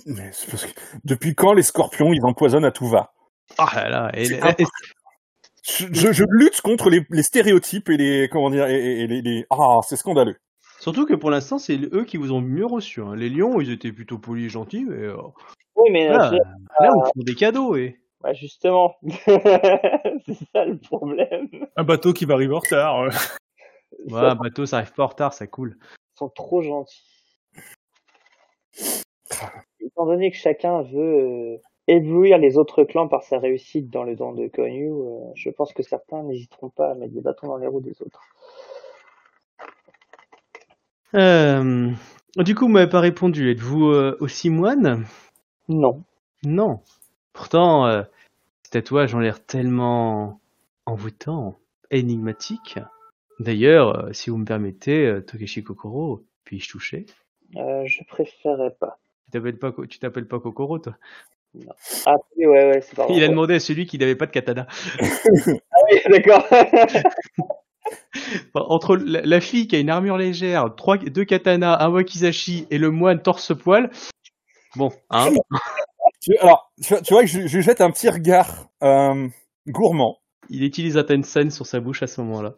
Speaker 2: Mais c'est parce que depuis quand les scorpions ils empoisonnent à tout va?
Speaker 1: Ah là et-
Speaker 2: je, je- je lutte contre les, les stéréotypes et les comment dire et, et- et les, les- ah c'est scandaleux.
Speaker 1: surtout que pour l'instant, c'est eux qui vous ont mieux reçu. hein. Les lions, ils étaient plutôt polis et gentils, mais euh,
Speaker 3: Oui, mais
Speaker 1: là,
Speaker 3: je-
Speaker 1: là, on font des cadeaux. Et...
Speaker 3: ouais, justement, c'est ça le problème.
Speaker 4: Un bateau qui va arriver en retard. euh.
Speaker 1: Ouais, un bateau, ça arrive pas en retard, ça coule.
Speaker 3: Sont trop gentils. Étant donné que chacun veut euh, éblouir les autres clans par sa réussite dans le don de Konyu, euh, je pense que certains n'hésiteront pas à mettre des bâtons dans les roues des autres.
Speaker 1: Euh, du coup, vous m'avez pas répondu. Êtes-vous euh, aussi moine?
Speaker 3: Non.
Speaker 1: Non. Pourtant, euh, ces tatouages ont l'air tellement envoûtants, énigmatiques. D'ailleurs, euh, si vous me permettez, euh, Tokeshi Kokoro, puis-je toucher?
Speaker 3: Euh, je préférerais pas.
Speaker 1: Tu t'appelles pas, Ko- tu t'appelles pas Kokoro, toi?
Speaker 3: Ah oui, ouais, ouais, c'est pas
Speaker 1: Il a demandé à celui qui n'avait pas de katana.
Speaker 3: Ah oui, d'accord.
Speaker 1: Entre la, la fille qui a une armure légère, trois, deux katanas, un wakizashi et le moine torse-poil, bon, hein
Speaker 2: alors tu, vois- tu vois que je, je lui jette un petit regard euh, gourmand
Speaker 1: Il utilise un Tensen sur sa bouche à ce moment-là.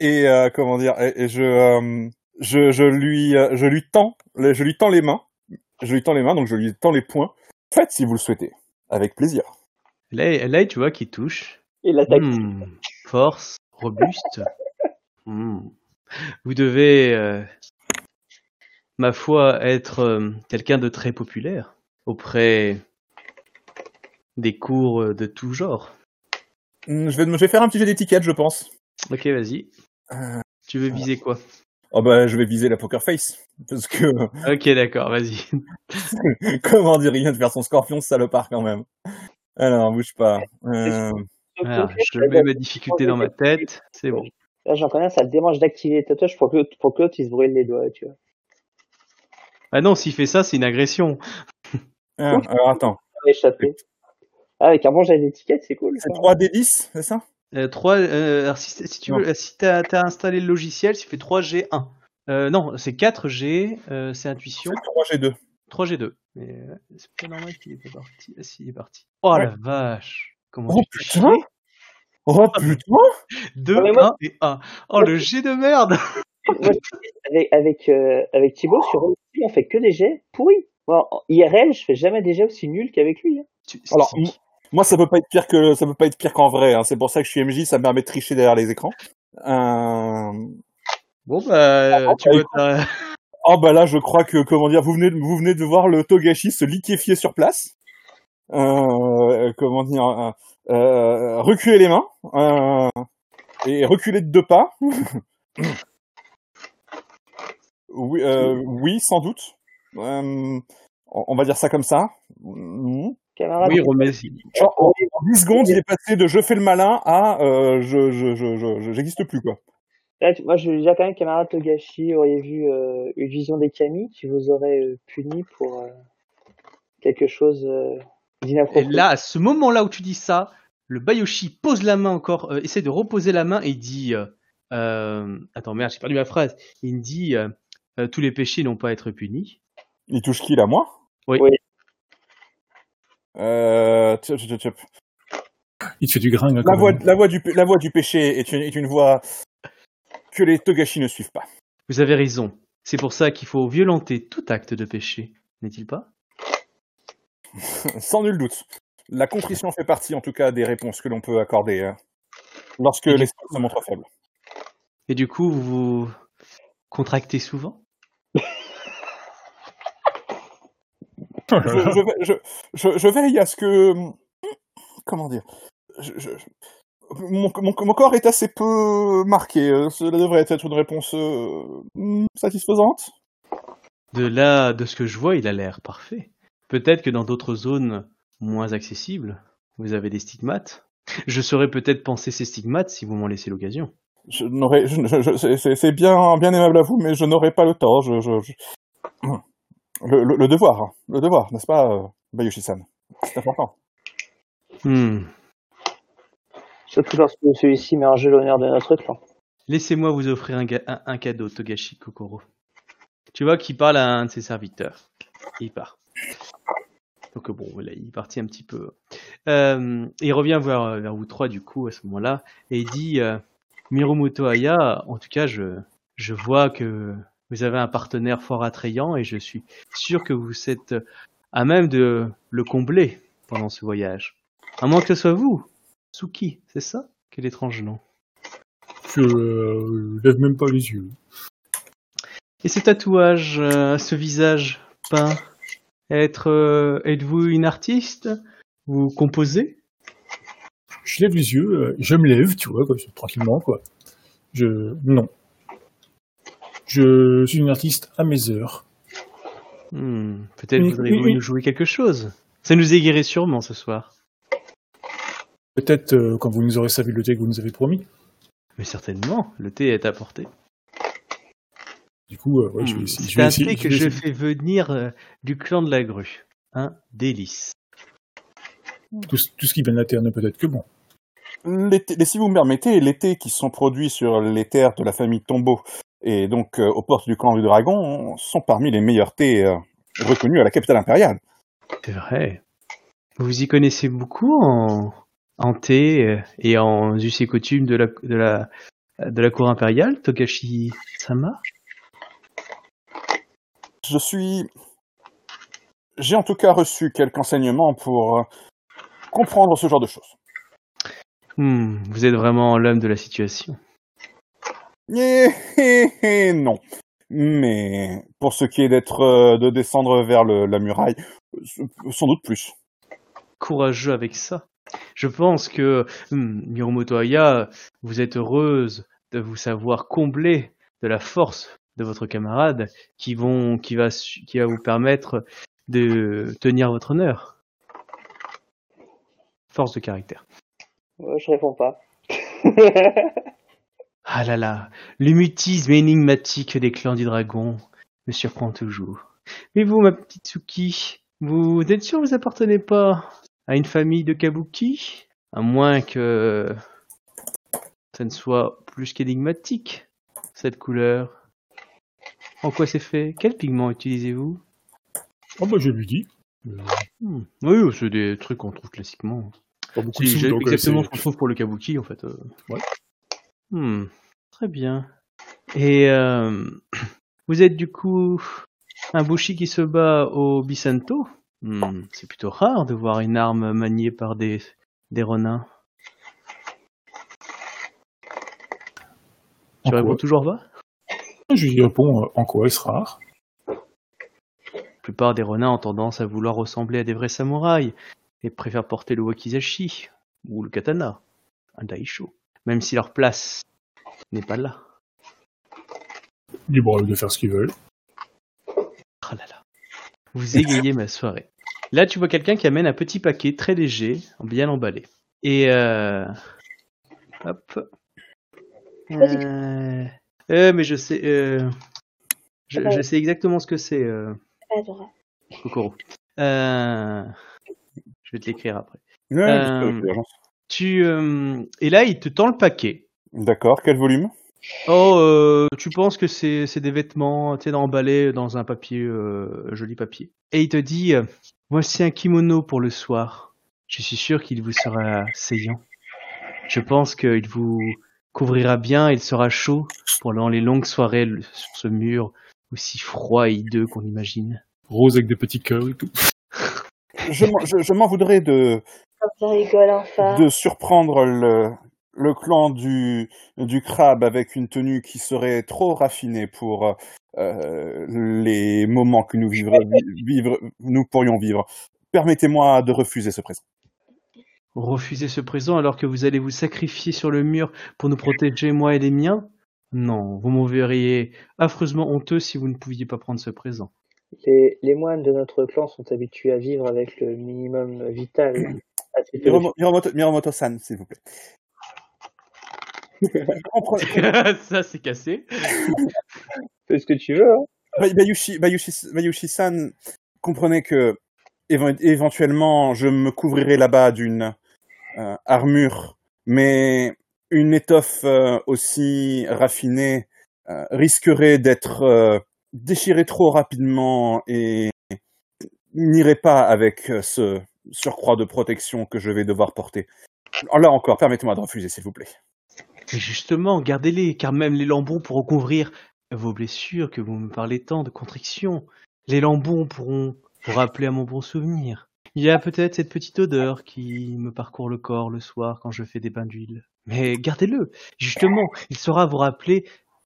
Speaker 2: Et euh, comment dire et, et je, euh, je je lui euh, je lui tends je lui tends les mains je lui tends les mains donc je lui tends les poings faites si vous le souhaitez avec plaisir
Speaker 1: Là, là tu vois qu'il touche.
Speaker 3: Et l'attaque.
Speaker 1: Hmm, force, robuste. Hmm. Vous devez, euh, ma foi, être euh, quelqu'un de très populaire auprès des cours de tout genre.
Speaker 2: Hmm, je vais je vais faire un petit jeu d'étiquette je pense
Speaker 1: Ok, vas-y.
Speaker 2: Euh,
Speaker 1: Tu veux viser quoi
Speaker 2: oh bah je vais viser la poker face parce que
Speaker 1: Ok, d'accord, vas-y.
Speaker 2: comment dire vient de faire son scorpion salopard quand même? Alors bouge pas euh,
Speaker 1: Alors, je mets ma difficulté dans ma tête. C'est bon.
Speaker 3: Là, j'en connais, ça te démange d'activer les tatouages pour que l'autre, pour que l'autre, il se brûle les doigts, tu vois.
Speaker 1: Ah non, s'il fait ça, c'est une agression.
Speaker 2: ah, alors attends
Speaker 3: Échapper. Ah, avec un bon jet d'étiquette, c'est cool.
Speaker 2: c'est
Speaker 3: ça.
Speaker 2: 3 D10 c'est ça?
Speaker 1: Euh, 3, euh, alors si, si tu veux, si as installé le logiciel, tu fais 3G1. Euh, non, c'est 4G, euh, c'est intuition.
Speaker 2: c'est 3G2
Speaker 1: 3G2. Mais euh, c'est pas normal qu'il est pas parti. Ah, si, il est parti. Oh la vache Comment
Speaker 2: Oh, putain oh putain
Speaker 1: 2,
Speaker 3: Non, mais moi-
Speaker 1: 1 et 1. Oh le G de merde
Speaker 3: Moi, avec, avec, euh, avec Thibaut, sur on fait que des jets pourris. IRL, je fais jamais des jets aussi nuls qu'avec lui. hein.
Speaker 1: Tu-
Speaker 2: Alors, moi, ça peut pas être pire que ça peut pas être pire qu'en vrai. Hein. C'est pour ça que je suis MJ, ça me permet de tricher derrière les écrans. Euh...
Speaker 1: Bon bah, tu
Speaker 2: bah,
Speaker 1: vois, t'as-
Speaker 2: Oh bah là, je crois que comment dire, vous venez de- vous venez de voir le Togashi se liquéfier sur place. Euh, comment dire, euh, euh, reculer les mains euh, et reculer de deux pas. oui, euh, oui, sans doute. Euh, on va dire ça comme ça. Mhm.
Speaker 3: Camarade,
Speaker 1: oui, remets.
Speaker 2: Genre, en 10 secondes, il est passé de je fais le malin à euh, je, je, je, je, j'existe plus, quoi.
Speaker 3: là, tu- moi, je veux dire quand même, camarade Togashi, auriez vu euh, une vision des Kami, qui vous aurait euh, puni pour euh, quelque chose euh,
Speaker 1: Et
Speaker 3: d'inapproprié.
Speaker 1: là, à ce moment-là où tu dis ça, le Bayoshi pose la main encore, euh, essaie de reposer la main et dit euh, euh, Attends, merde, j'ai perdu ma phrase. Il me dit euh, euh, Tous les péchés n'ont pas à être punis.
Speaker 2: Il touche qui, là, moi?
Speaker 1: Oui.
Speaker 3: Oui.
Speaker 2: Euh.
Speaker 4: Il te fait du grain. hein,
Speaker 2: La
Speaker 4: même.
Speaker 2: la voie du, la voie du péché est une, est une voie que les Togashi ne suivent pas.
Speaker 1: Vous avez raison. C'est pour ça qu'il faut violenter tout acte de péché, n'est-il pas?
Speaker 2: Sans nul doute. La contrition fait partie, en tout cas, des réponses que l'on peut accorder hein, lorsque l'esprit se montre faible.
Speaker 1: Et du coup, vous vous contractez souvent
Speaker 4: Oh là
Speaker 2: je,
Speaker 4: là.
Speaker 2: je, veille à ce que... Comment dire mon, mon, mon corps est assez peu marqué. euh, Cela devrait être une réponse euh, satisfaisante.
Speaker 1: De là, de ce que je vois, il a l'air parfait. Peut-être que dans d'autres zones moins accessibles, vous avez des stigmates. Je saurais peut-être penser ces stigmates si vous m'en laissez l'occasion.
Speaker 2: Je n'aurais, c'est- bien, bien aimable à vous, mais je n'aurais pas le. Je, je, je- Le, le- le devoir, hein. le devoir, n'est-ce pas, euh, Bayushi-san? C'est important.
Speaker 1: Hmm.
Speaker 3: Surtout lorsque celui-ci met en jeu l'honneur de notre clan.
Speaker 1: Laissez-moi vous offrir un, ga- un- un cadeau, Togashi Kokoro. Tu vois qu'il parle à un de ses serviteurs. Et il part. Donc bon, voilà, il est parti un petit peu. Euh, il revient vers, vers vous trois du coup à ce moment-là et il dit euh, Miromoto Aya, en tout cas, je, je vois que vous avez un partenaire fort attrayant et je suis sûr que vous êtes à même de le combler pendant ce voyage. À moins que ce soit vous, Suki, c'est ça? Quel étrange nom.
Speaker 4: Je euh, lève même pas les yeux.
Speaker 1: Et ces tatouages, euh, ce visage peint, être, euh, êtes-vous une artiste? Vous composez?
Speaker 4: Je lève les yeux, euh, je me lève, tu vois, comme ça, tranquillement, quoi. Je. Non. Je suis une artiste à mes heures.
Speaker 1: Hmm, Peut-être
Speaker 4: Oui,
Speaker 1: voudrez-vous
Speaker 4: oui, oui.
Speaker 1: nous jouer quelque chose Ça nous égayerait sûrement ce soir.
Speaker 4: Peut-être euh, quand vous nous aurez servi le thé que vous nous avez promis.
Speaker 1: Mais certainement, le thé est apporté.
Speaker 4: Du coup, euh, ouais, je vais
Speaker 1: Hmm,
Speaker 4: essayer. je
Speaker 1: C'est
Speaker 4: vais
Speaker 1: un
Speaker 4: essayer-
Speaker 1: thé que
Speaker 4: vais
Speaker 1: je
Speaker 4: essayer-
Speaker 1: fais venir euh, du clan de la grue. Un délice.
Speaker 4: Tout, tout ce qui vient de la terre ne peut être que bon.
Speaker 2: Les si vous me permettez, les thés qui sont produits sur les terres de la famille Tombeau et donc euh, aux portes du clan du dragon sont parmi les meilleurs thés euh, reconnus à la capitale impériale.
Speaker 1: C'est vrai. Vous y connaissez beaucoup en, en thé euh, et en us et coutumes de la, de la, de la cour impériale, Togashi-sama?
Speaker 2: Je suis... J'ai en tout cas reçu quelques enseignements pour comprendre ce genre de choses.
Speaker 1: Hmm, Vous êtes vraiment l'homme de la situation.
Speaker 2: Eh, eh, eh, non. Mais pour ce qui est d'être, euh, de descendre vers le- la muraille, sans doute plus.
Speaker 1: Courageux avec ça. Je pense que hmm, Miromoto Aya, vous êtes heureuse de vous savoir combler de la force de votre camarade qui vont, qui va, qui va vous permettre de tenir votre honneur. Force de caractère.
Speaker 3: Ouais, je réponds pas.
Speaker 1: Ah là là, le mutisme énigmatique des clans du dragon me surprend toujours. Mais vous, ma petite Suki, vous êtes sûr que vous appartenez pas à une famille de kabuki? À moins que ça ne soit plus qu'énigmatique, cette couleur. En quoi c'est fait? Quel pigment utilisez-vous?
Speaker 4: Oh bah je lui dis. Euh,
Speaker 1: Hmm, Oui, c'est des trucs qu'on trouve classiquement.
Speaker 4: Pas beaucoup de
Speaker 1: C'est
Speaker 4: sous, donc, euh,
Speaker 1: exactement ce qu'on trouve pour le kabuki, en fait. euh.
Speaker 4: Ouais.
Speaker 1: Hmm, très bien. Et euh, vous êtes du coup un bushi qui se bat au Bisanto? Hmm, C'est plutôt rare de voir une arme maniée par des, des renins.
Speaker 4: En
Speaker 1: Tu réponds toujours va?
Speaker 4: Je lui réponds euh, en quoi est-ce rare?
Speaker 1: La plupart des renins ont tendance à vouloir ressembler à des vrais samouraïs et préfèrent porter le wakizashi ou le katana, un daisho, même si leur place n'est pas là.
Speaker 4: Libre à eux de faire ce qu'ils veulent.
Speaker 1: Oh là là. Vous égayez ma soirée. Là, tu vois quelqu'un qui amène un petit paquet très léger, bien emballé. Et euh... hop. Euh... euh, mais je sais, euh... je, je sais exactement ce que c'est, euh... Kokoro. Euh... Je vais te l'écrire après.
Speaker 2: Ouais,
Speaker 1: Euh. Tu euh, et là, il te tend le paquet.
Speaker 2: D'accord, quel volume?
Speaker 1: Oh, euh, tu penses que c'est c'est des vêtements, tu sais, emballés dans un papier, euh, joli papier. Et il te dit, euh, voici un kimono pour le soir. Je suis sûr qu'il vous sera saillant. Je pense qu'il vous couvrira bien, il sera chaud pendant les longues soirées sur ce mur aussi froid et hideux qu'on imagine.
Speaker 4: Rose avec des petits cœurs et tout.
Speaker 2: Je, m'en- je- je m'en voudrais de,
Speaker 5: rigole enfin.
Speaker 2: de surprendre le, le clan du, du crabe avec une tenue qui serait trop raffinée pour euh, les moments que nous, vivre, vivre, nous pourrions vivre. Permettez-moi de refuser ce présent.
Speaker 1: Refuser ce présent alors que vous allez vous sacrifier sur le mur pour nous protéger, moi et les miens? Non, vous m'en verriez affreusement honteux si vous ne pouviez pas prendre ce présent.
Speaker 3: Les, les moines de notre clan sont habitués à vivre avec le minimum vital.
Speaker 2: Miromoto- Miromoto-san, s'il vous plaît.
Speaker 1: Ça, c'est cassé.
Speaker 3: Fais ce que tu veux. Hein.
Speaker 2: Bay- Bayushi, Bayushi, Bayushi-san, comprenez que éve- éventuellement je me couvrirai là-bas d'une euh, armure mais une étoffe euh, aussi raffinée euh, risquerait d'être déchirée trop rapidement et n'irait pas avec euh, ce surcroît de protection que je vais devoir porter. Là encore, permettez-moi de refuser, s'il vous plaît.
Speaker 1: Justement, gardez-les, car même les lambons pourront couvrir vos blessures que vous me parlez tant de contriction. Les lambons pourront vous rappeler à mon bon souvenir. Il y a peut-être cette petite odeur qui me parcourt le corps le soir quand je fais des bains d'huile. Mais gardez-le. Justement, il saura vous rappeler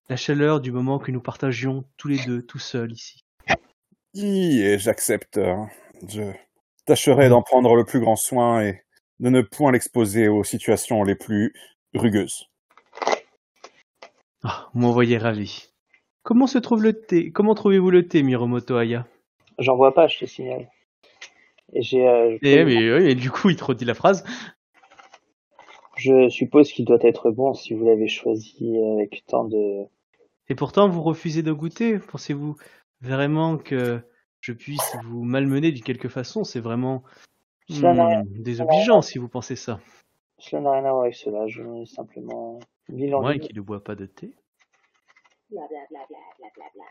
Speaker 1: la chaleur du moment que nous partagions tous les deux, tout seuls ici.
Speaker 2: Oui, et j'accepte. hein. Je tâcherai d'en prendre le plus grand soin et de ne point l'exposer aux situations les plus rugueuses.
Speaker 1: Ah, vous m'envoyez ravi. Comment se trouve le thé? Comment trouvez-vous le thé, Miromoto Aya?
Speaker 3: J'en vois pas, je te signale. Et j'ai, euh,
Speaker 1: Eh, mais, oui, mais du coup, il te redit la phrase.
Speaker 3: je suppose qu'il doit être bon si vous l'avez choisi avec tant de.
Speaker 1: Et pourtant, vous refusez de goûter. Pensez-vous vraiment que je puisse vous malmener d'une quelque façon? C'est vraiment
Speaker 3: rien-
Speaker 1: hmm, désobligeant si vous pensez ça.
Speaker 3: Cela n'a rien à voir avec cela. Je ai simplement
Speaker 1: Moi qui ne bois pas de thé.
Speaker 5: Bla bla bla bla bla bla bla.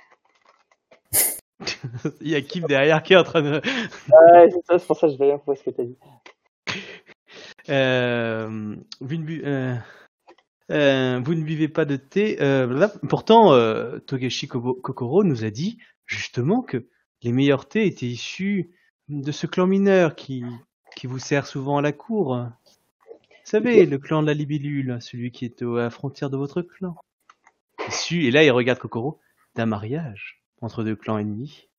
Speaker 1: Il y a Kim derrière qui est en train de.
Speaker 3: Ouais, c'est ça, c'est pour ça que je vais bien compris ce que t'as dit.
Speaker 1: Euh, euh, euh, vous ne buvez pas de thé. euh, pourtant, euh, Togashi Kobo- Kokoro nous a dit justement que les meilleurs thés étaient issus de ce clan mineur qui, qui vous sert souvent à la cour. Vous savez, le clan de la libellule, celui qui est à la frontière de votre clan. Issu, et là, il regarde Kokoro, d'un mariage entre deux clans ennemis.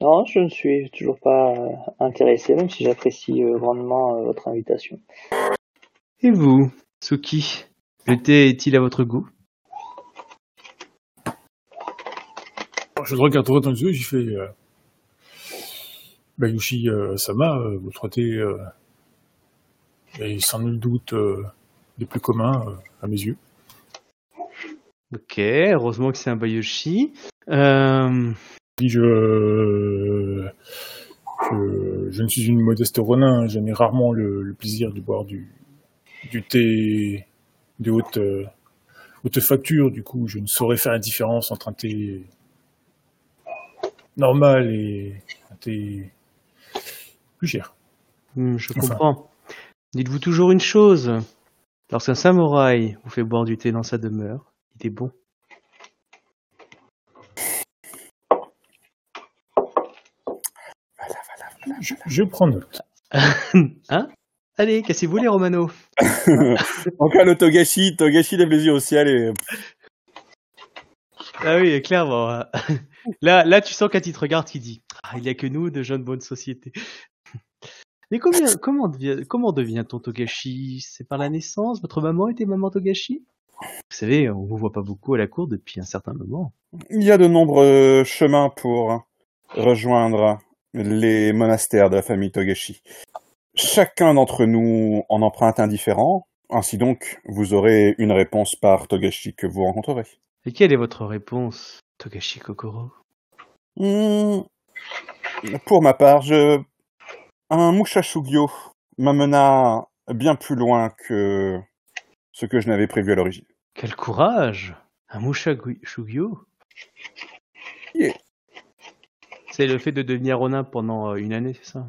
Speaker 3: Non, je ne suis toujours pas euh, intéressé, même si j'apprécie euh, grandement euh, votre invitation.
Speaker 1: Et vous, Suki, le thé est-il à votre goût?
Speaker 4: Alors, Je le regarde droit dans les yeux, j'y fais. Euh... Bayushi euh, Sama, euh, votre thé euh, est sans nul doute euh, des plus communs euh, à mes yeux.
Speaker 1: Ok, heureusement que c'est un Bayoshi. Euh,
Speaker 4: Je, je, je ne suis une modeste ronin, je n'ai rarement le, le plaisir de boire du, du thé de haute, euh, haute facture, du coup je ne saurais faire la différence entre un thé normal et un thé plus cher.
Speaker 1: hmm, je
Speaker 4: Enfin.
Speaker 1: comprends. Dites-vous toujours une chose. Lorsqu'un samouraï vous fait boire du thé dans sa demeure, il est bon.
Speaker 4: Je, je prends note.
Speaker 1: hein? Allez, cassez-vous les Romano.
Speaker 2: En cas, le Togashi, Togashi lève les yeux au ciel et
Speaker 1: Ah oui, clairement. hein. Là, là, tu sens qu'à titre regarde, qui dit ah, il n'y a que nous, de jeunes bonnes sociétés. Mais combien, comment, devient, comment devient-on Togashi? C'est par la naissance? Votre maman était maman Togashi? Vous savez, on vous voit pas beaucoup à la cour depuis un certain moment.
Speaker 2: il y a de nombreux chemins pour rejoindre les monastères de la famille Togashi. Chacun d'entre nous en emprunte un différent. Ainsi donc, vous aurez une réponse par Togashi que vous rencontrerez.
Speaker 1: Et quelle est votre réponse, Togashi Kokoro?
Speaker 2: Hmm, Pour ma part, je... un Mushashugyo m'amena bien plus loin que ce que je n'avais prévu à l'origine.
Speaker 1: Quel courage Un Mushashugyo?
Speaker 2: Yeah.
Speaker 1: C'est le fait de devenir Ronin pendant euh, une année, c'est ça?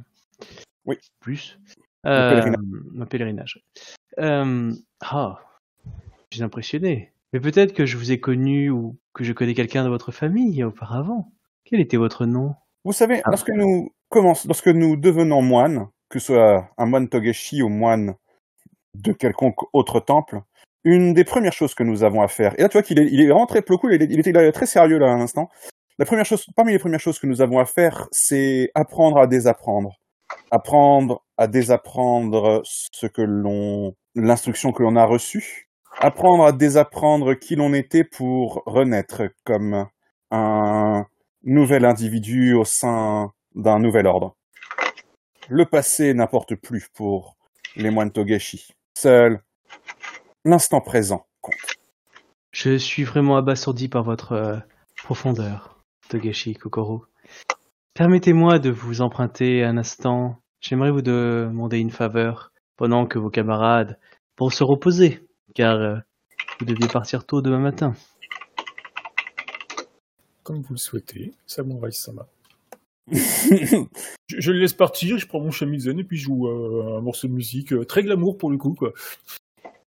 Speaker 2: Oui.
Speaker 1: Plus?
Speaker 2: Un
Speaker 1: euh,
Speaker 2: pèlerinage.
Speaker 1: Un pèlerinage. Euh, ah, je suis impressionné. Mais peut-être que je vous ai connu ou que je connais quelqu'un de votre famille auparavant. Quel était votre nom?
Speaker 2: Vous savez,
Speaker 1: Ah.
Speaker 2: lorsque nous commençons, lorsque nous devenons moines, que ce soit un moine Togashi ou moine de quelconque autre temple, une des premières choses que nous avons à faire, et là tu vois qu'il est, il est vraiment très cool, il, est- il était là, très sérieux là à l'instant. La première chose, parmi les premières choses que nous avons à faire, c'est apprendre à désapprendre, apprendre à désapprendre ce que l'on, l'instruction que l'on a reçue, apprendre à désapprendre qui l'on était pour renaître comme un nouvel individu au sein d'un nouvel ordre. Le passé n'importe plus pour les moines Togashi. Seul l'instant présent compte.
Speaker 1: Je suis vraiment abasourdi par votre euh, profondeur, Togashi Kokoro. Permettez-moi de vous emprunter un instant j'aimerais vous demander une faveur pendant que vos camarades vont se reposer, car euh, vous deviez partir tôt demain matin.
Speaker 4: Comme vous le souhaitez, Samurai Sama. Je, je le laisse partir, je prends mon shamisen et puis je joue euh, un morceau de musique euh, très glamour pour le coup. Quoi.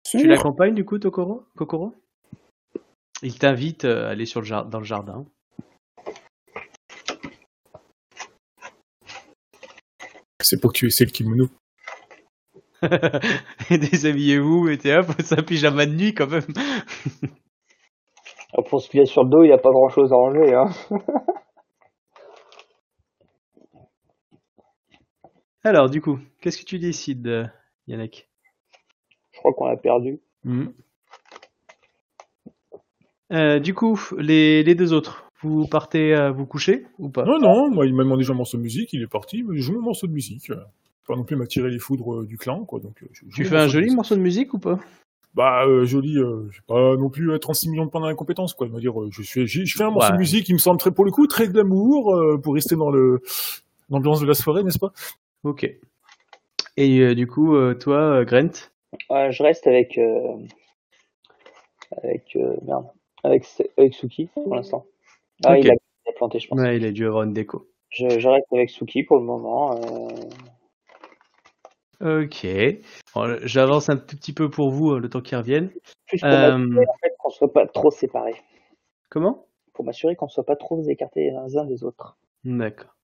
Speaker 1: Tu l'accompagnes du coup, Tokoro? Kokoro? Il t'invite euh, à aller sur le jar- dans le jardin.
Speaker 4: C'est pour que tu essaies le kimono.
Speaker 1: Et Déshabillez-vous, mettez hop, un pyjama de nuit quand même.
Speaker 3: Alors, Pour y a sur le dos, il n'y a pas grand chose à enlever. Hein.
Speaker 1: Alors, du coup, qu'est-ce que tu décides, Yannick?
Speaker 3: Je crois qu'on l'a perdu.
Speaker 1: Mhm. Euh, Du coup, les, les deux autres, vous partez à vous coucher ou pas?
Speaker 4: Non, non, moi il m'a demandé un morceau de musique, il est parti, mais je joue mon morceau de musique. euh. Pas non plus m'attirer les foudres euh, du clan, quoi. Donc, euh, je
Speaker 1: Tu fais un joli
Speaker 4: musique.
Speaker 1: morceau de musique ou pas?
Speaker 4: Bah, euh, joli, euh, j'ai pas non plus euh, 36 millions de points dans la compétence, quoi. Je veux dire, euh, je, fais, je un morceau
Speaker 1: Ouais.
Speaker 4: de musique qui me semble très, pour le coup, très glamour, euh, pour rester dans le l'ambiance de la soirée, n'est-ce pas?
Speaker 1: Ok. Et euh, du coup, euh, toi, euh, Grant?
Speaker 3: Je reste avec euh, avec euh, merde, avec avec Suki pour l'instant. Ah, il, a, il a planté, je pense.
Speaker 1: Ouais, il a dû avoir une déco.
Speaker 3: Je, je reste avec Suki pour le moment. euh,
Speaker 1: Ok. Bon, J'avance un tout petit peu pour vous, euh, le temps qu'ils reviennent.
Speaker 3: pour
Speaker 1: Euh,
Speaker 3: m'assurer en fait, qu'on soit pas trop séparés.
Speaker 1: Comment?
Speaker 3: Pour m'assurer qu'on soit pas trop écartés les uns des autres.
Speaker 1: D'accord.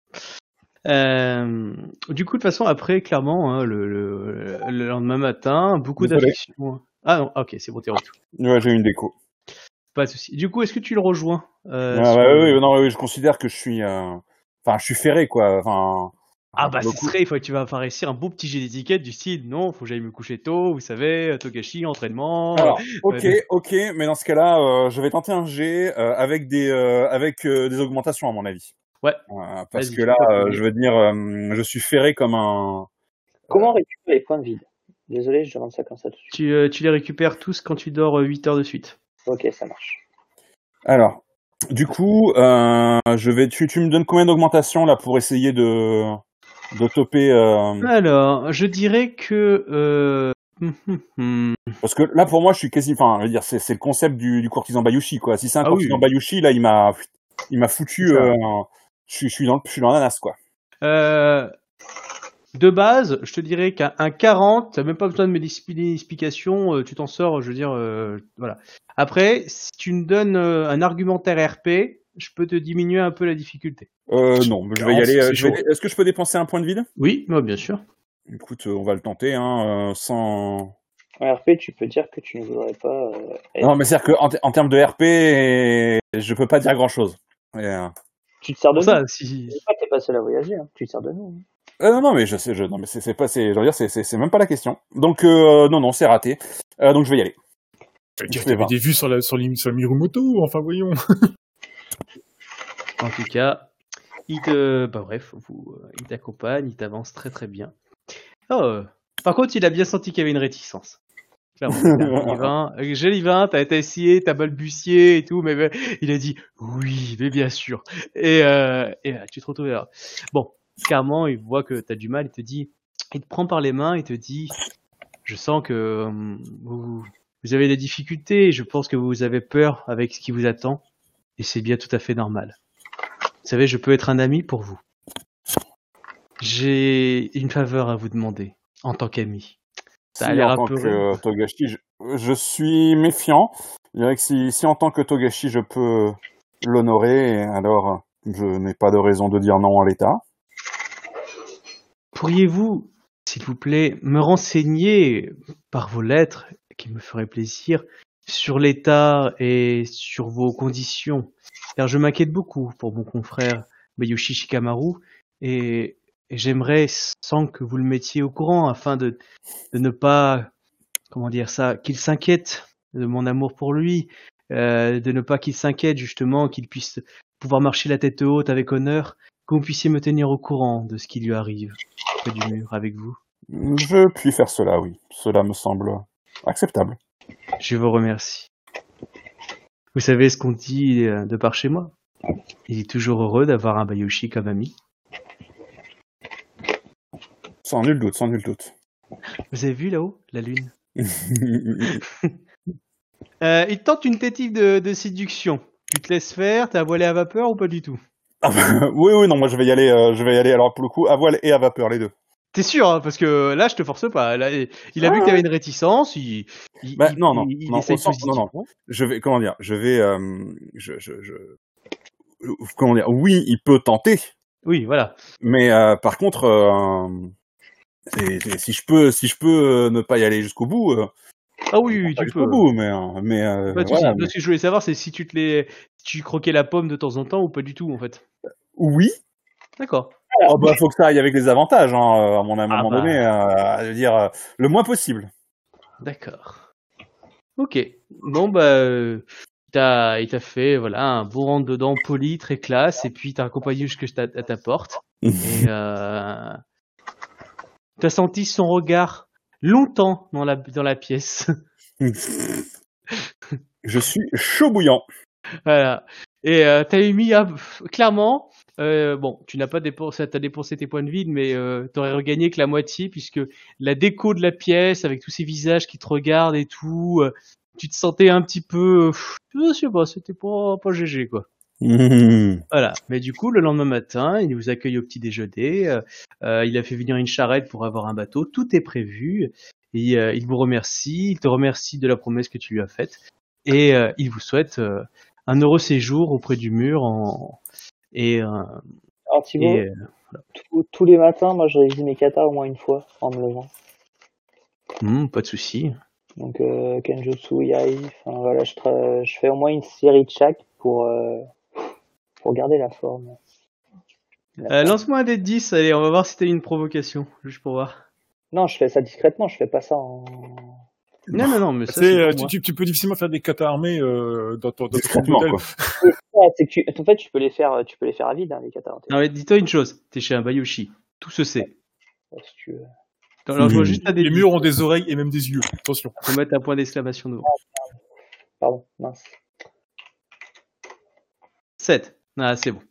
Speaker 1: Euh, du coup, de toute façon, après, clairement, hein, le, le, le lendemain matin, beaucoup d'affection. Ah non, ok, c'est bon, t'es retour.
Speaker 2: Ouais, j'ai une déco.
Speaker 1: Pas de souci. Du coup, est-ce que tu le rejoins euh,
Speaker 2: Ah,
Speaker 1: sur
Speaker 2: bah, oui, oui, non, oui, je considère que je suis, euh, enfin, je suis ferré, quoi. Enfin,
Speaker 1: Ah bah
Speaker 2: le
Speaker 1: ce serait, il faut que tu vas faire réussir un beau petit jet d'étiquette du style, non, faut que j'aille me coucher tôt, vous savez, euh, Togashi, entraînement.
Speaker 2: Alors, ok, ok, mais dans ce cas-là, euh, je vais tenter un G euh, avec des euh, avec euh, des augmentations à mon avis.
Speaker 1: Ouais.
Speaker 2: Euh, parce que là, euh, je veux dire, euh, je suis ferré comme un.
Speaker 3: Comment récupérer les points de vide? Désolé, je demande ça comme ça tout de suite.
Speaker 1: Tu, euh, tu les récupères tous quand tu dors 8 heures de suite.
Speaker 3: Ok, ça marche.
Speaker 2: Alors, du coup, euh, je vais. Tu, tu me donnes combien d'augmentations là pour essayer de de toper euh,
Speaker 1: Alors, je dirais que... Euh...
Speaker 2: Parce que là, pour moi, je suis quasi. Enfin, je veux dire, c'est c'est le concept du, du courtisan Bayushi, quoi. Si c'est un
Speaker 1: Ah oui.
Speaker 2: courtisan Bayushi, là, il m'a il m'a foutu. Euh, je suis je suis dans le- je suis dans l'ananas, quoi.
Speaker 1: De base, je te dirais qu'un un 40, t'as même pas besoin de me expliquer une explication, euh, tu t'en sors, je veux dire, euh, voilà. Après, si tu me donnes euh, un argumentaire RP, je peux te diminuer un peu la difficulté.
Speaker 2: Euh, non, je vais y aller. Est-ce que je peux dépenser un point de vide?
Speaker 1: Oui, moi, bien sûr.
Speaker 2: Écoute, on va le tenter, hein, sans.
Speaker 3: En RP, tu peux dire que tu ne voudrais pas. euh, être-
Speaker 2: Non, mais c'est-à-dire qu'en en termes de RP, je peux pas dire grand-chose.
Speaker 3: Tu te sers de
Speaker 1: ça,
Speaker 3: nous.
Speaker 1: si...
Speaker 3: Pas, t'es pas seul à voyager. Hein. Tu te sers de nous. hein.
Speaker 2: euh, non, non, mais je sais, je, non, mais c'est c'est pas, c'est, je veux dire, c'est, c'est, c'est même pas la question. Donc, euh, non, non, c'est raté. Euh, donc, je vais y aller.
Speaker 4: Tu
Speaker 2: Je vais
Speaker 4: avais
Speaker 2: voir.
Speaker 4: des vues sur la, sur, l'im- sur Mirumoto, enfin voyons.
Speaker 1: En tout cas, il te, bah bref, vous, il t'accompagne, il t'avance très très bien. Oh, par contre, il a bien senti qu'il y avait une réticence. Clairement, Gélivain, t'as été essayé, t'as balbutié et tout, mais, mais il a dit oui, mais bien sûr. Et, euh, et tu te retrouves là. Bon, clairement, il voit que t'as du mal, il te dit, il te prend par les mains, il te dit, je sens que euh, vous, vous avez des difficultés, je pense que vous avez peur avec ce qui vous attend, et c'est bien tout à fait normal. Vous savez, je peux être un ami pour vous. J'ai une faveur à vous demander, en tant qu'ami. Ça a
Speaker 2: Si,
Speaker 1: l'air
Speaker 2: en
Speaker 1: un
Speaker 2: tant
Speaker 1: peu
Speaker 2: que Togashi, je, je suis méfiant. Je dirais que si, si en tant que Togashi, je peux l'honorer, alors je n'ai pas de raison de dire non à l'État.
Speaker 1: Pourriez-vous, s'il vous plaît, me renseigner par vos lettres, qui me ferait plaisir, sur l'état et sur vos conditions? Car je m'inquiète beaucoup pour mon confrère Bayushi Shikamaru et, et j'aimerais, sans que vous le mettiez au courant, afin de, de ne pas, comment dire ça, qu'il s'inquiète de mon amour pour lui, euh, de ne pas qu'il s'inquiète justement, qu'il puisse pouvoir marcher la tête haute avec honneur, que vous puissiez me tenir au courant de ce qui lui arrive près du mur avec vous.
Speaker 2: Je puis faire cela, oui. Cela me semble acceptable.
Speaker 1: Je vous remercie. Vous savez ce qu'on dit euh, de par chez moi? Il est toujours heureux d'avoir un Bayushi comme ami.
Speaker 2: Sans nul doute, sans nul doute.
Speaker 1: Vous avez vu là-haut la lune euh, Il tente une technique de, de séduction. Tu te laisses faire, t'es à voiler à vapeur ou pas du tout?
Speaker 2: Ah bah, oui, oui, non, moi je vais y aller, euh, je vais y aller. Alors pour le coup, à voile et à vapeur, les deux.
Speaker 1: T'es sûr hein, Parce que là, je te force pas. Là, il a
Speaker 2: Ah
Speaker 1: vu que t'avais une réticence. Il, il,
Speaker 2: Bah,
Speaker 1: il-
Speaker 2: non, non,
Speaker 1: il,
Speaker 2: non, sens- non, non.
Speaker 1: positivement.
Speaker 2: Je vais, comment dire, je vais, euh, je, je, je, comment dire, oui, il peut tenter,
Speaker 1: Oui, voilà.
Speaker 2: mais euh, par contre, euh, si je peux, si je peux euh, ne pas y aller jusqu'au bout, euh,
Speaker 1: Ah oui, oui, tu
Speaker 2: jusqu'au
Speaker 1: peux.
Speaker 2: bout, mais, euh, mais
Speaker 1: de
Speaker 2: voilà,
Speaker 1: souci. Ce que je voulais savoir, c'est si tu te les, si tu croquais la pomme de temps en temps ou pas du tout, en fait.
Speaker 2: oui.
Speaker 1: D'accord.
Speaker 2: Oh bah faut que ça aille avec les avantages, hein, à mon à un
Speaker 1: Ah
Speaker 2: moment
Speaker 1: bah.
Speaker 2: donné, euh, je veux dire euh, le moins possible.
Speaker 1: D'accord. Ok. Bon bah, euh, t'as, il t'a fait voilà un beau rentre dedans poli, très classe, et puis t'as accompagné jusque ta, à ta porte. Et t'as senti son regard longtemps dans la dans la pièce.
Speaker 2: je suis chaud bouillant.
Speaker 1: voilà. Et euh, t'as pff, clairement. euh, bon, tu n'as pas dépensé, t'as dépensé tes points de vide, mais euh, t'aurais regagné que la moitié puisque la déco de la pièce avec tous ces visages qui te regardent et tout, euh, tu te sentais un petit peu, je sais pas, c'était pas pas GG quoi.
Speaker 2: Mmh.
Speaker 1: Voilà. Mais du coup, le lendemain matin, il vous accueille au petit déjeuner. euh, euh, il a fait venir une charrette pour avoir un bateau. Tout est prévu. Et euh, il vous remercie. Il te remercie de la promesse que tu lui as faite. Et euh, il vous souhaite euh, un heureux séjour auprès du mur. En... Et, euh,
Speaker 3: Alors Thibaut,
Speaker 1: et, euh,
Speaker 3: tous- tous les matins, moi je révise mes katas au moins une fois en me levant.
Speaker 1: hmm, pas de souci.
Speaker 3: Donc euh, Kenjutsu, Yai, enfin voilà, je, tra- je fais au moins une série de chaque pour, euh, pour garder la forme.
Speaker 1: Euh,
Speaker 3: forme.
Speaker 1: Lance-moi un dé de 10. Allez, on va voir si t'as une provocation. Juste pour voir.
Speaker 3: Non, je fais ça discrètement, je fais pas ça en...
Speaker 1: Non, non, non, mais ça, c'est
Speaker 4: euh, tu, tu, tu peux difficilement faire des katas armés euh, dans ton,
Speaker 2: Discrètement
Speaker 4: hôtel.
Speaker 2: quoi.
Speaker 3: Ouais, c'est que tu, en fait, tu peux les faire, tu peux les faire à vide, hein, les katas.
Speaker 1: Non, mais dis-toi une chose. T'es chez un Bayoshi. Tout se sait.
Speaker 3: Ouais, si tu veux.
Speaker 1: Alors, je vois juste un dé de
Speaker 4: Les
Speaker 1: 10.
Speaker 4: murs ont des oreilles et même des yeux. Attention.
Speaker 1: Faut mettre un point d'exclamation devant.
Speaker 3: Pardon, mince.
Speaker 1: 7. Ah, c'est bon.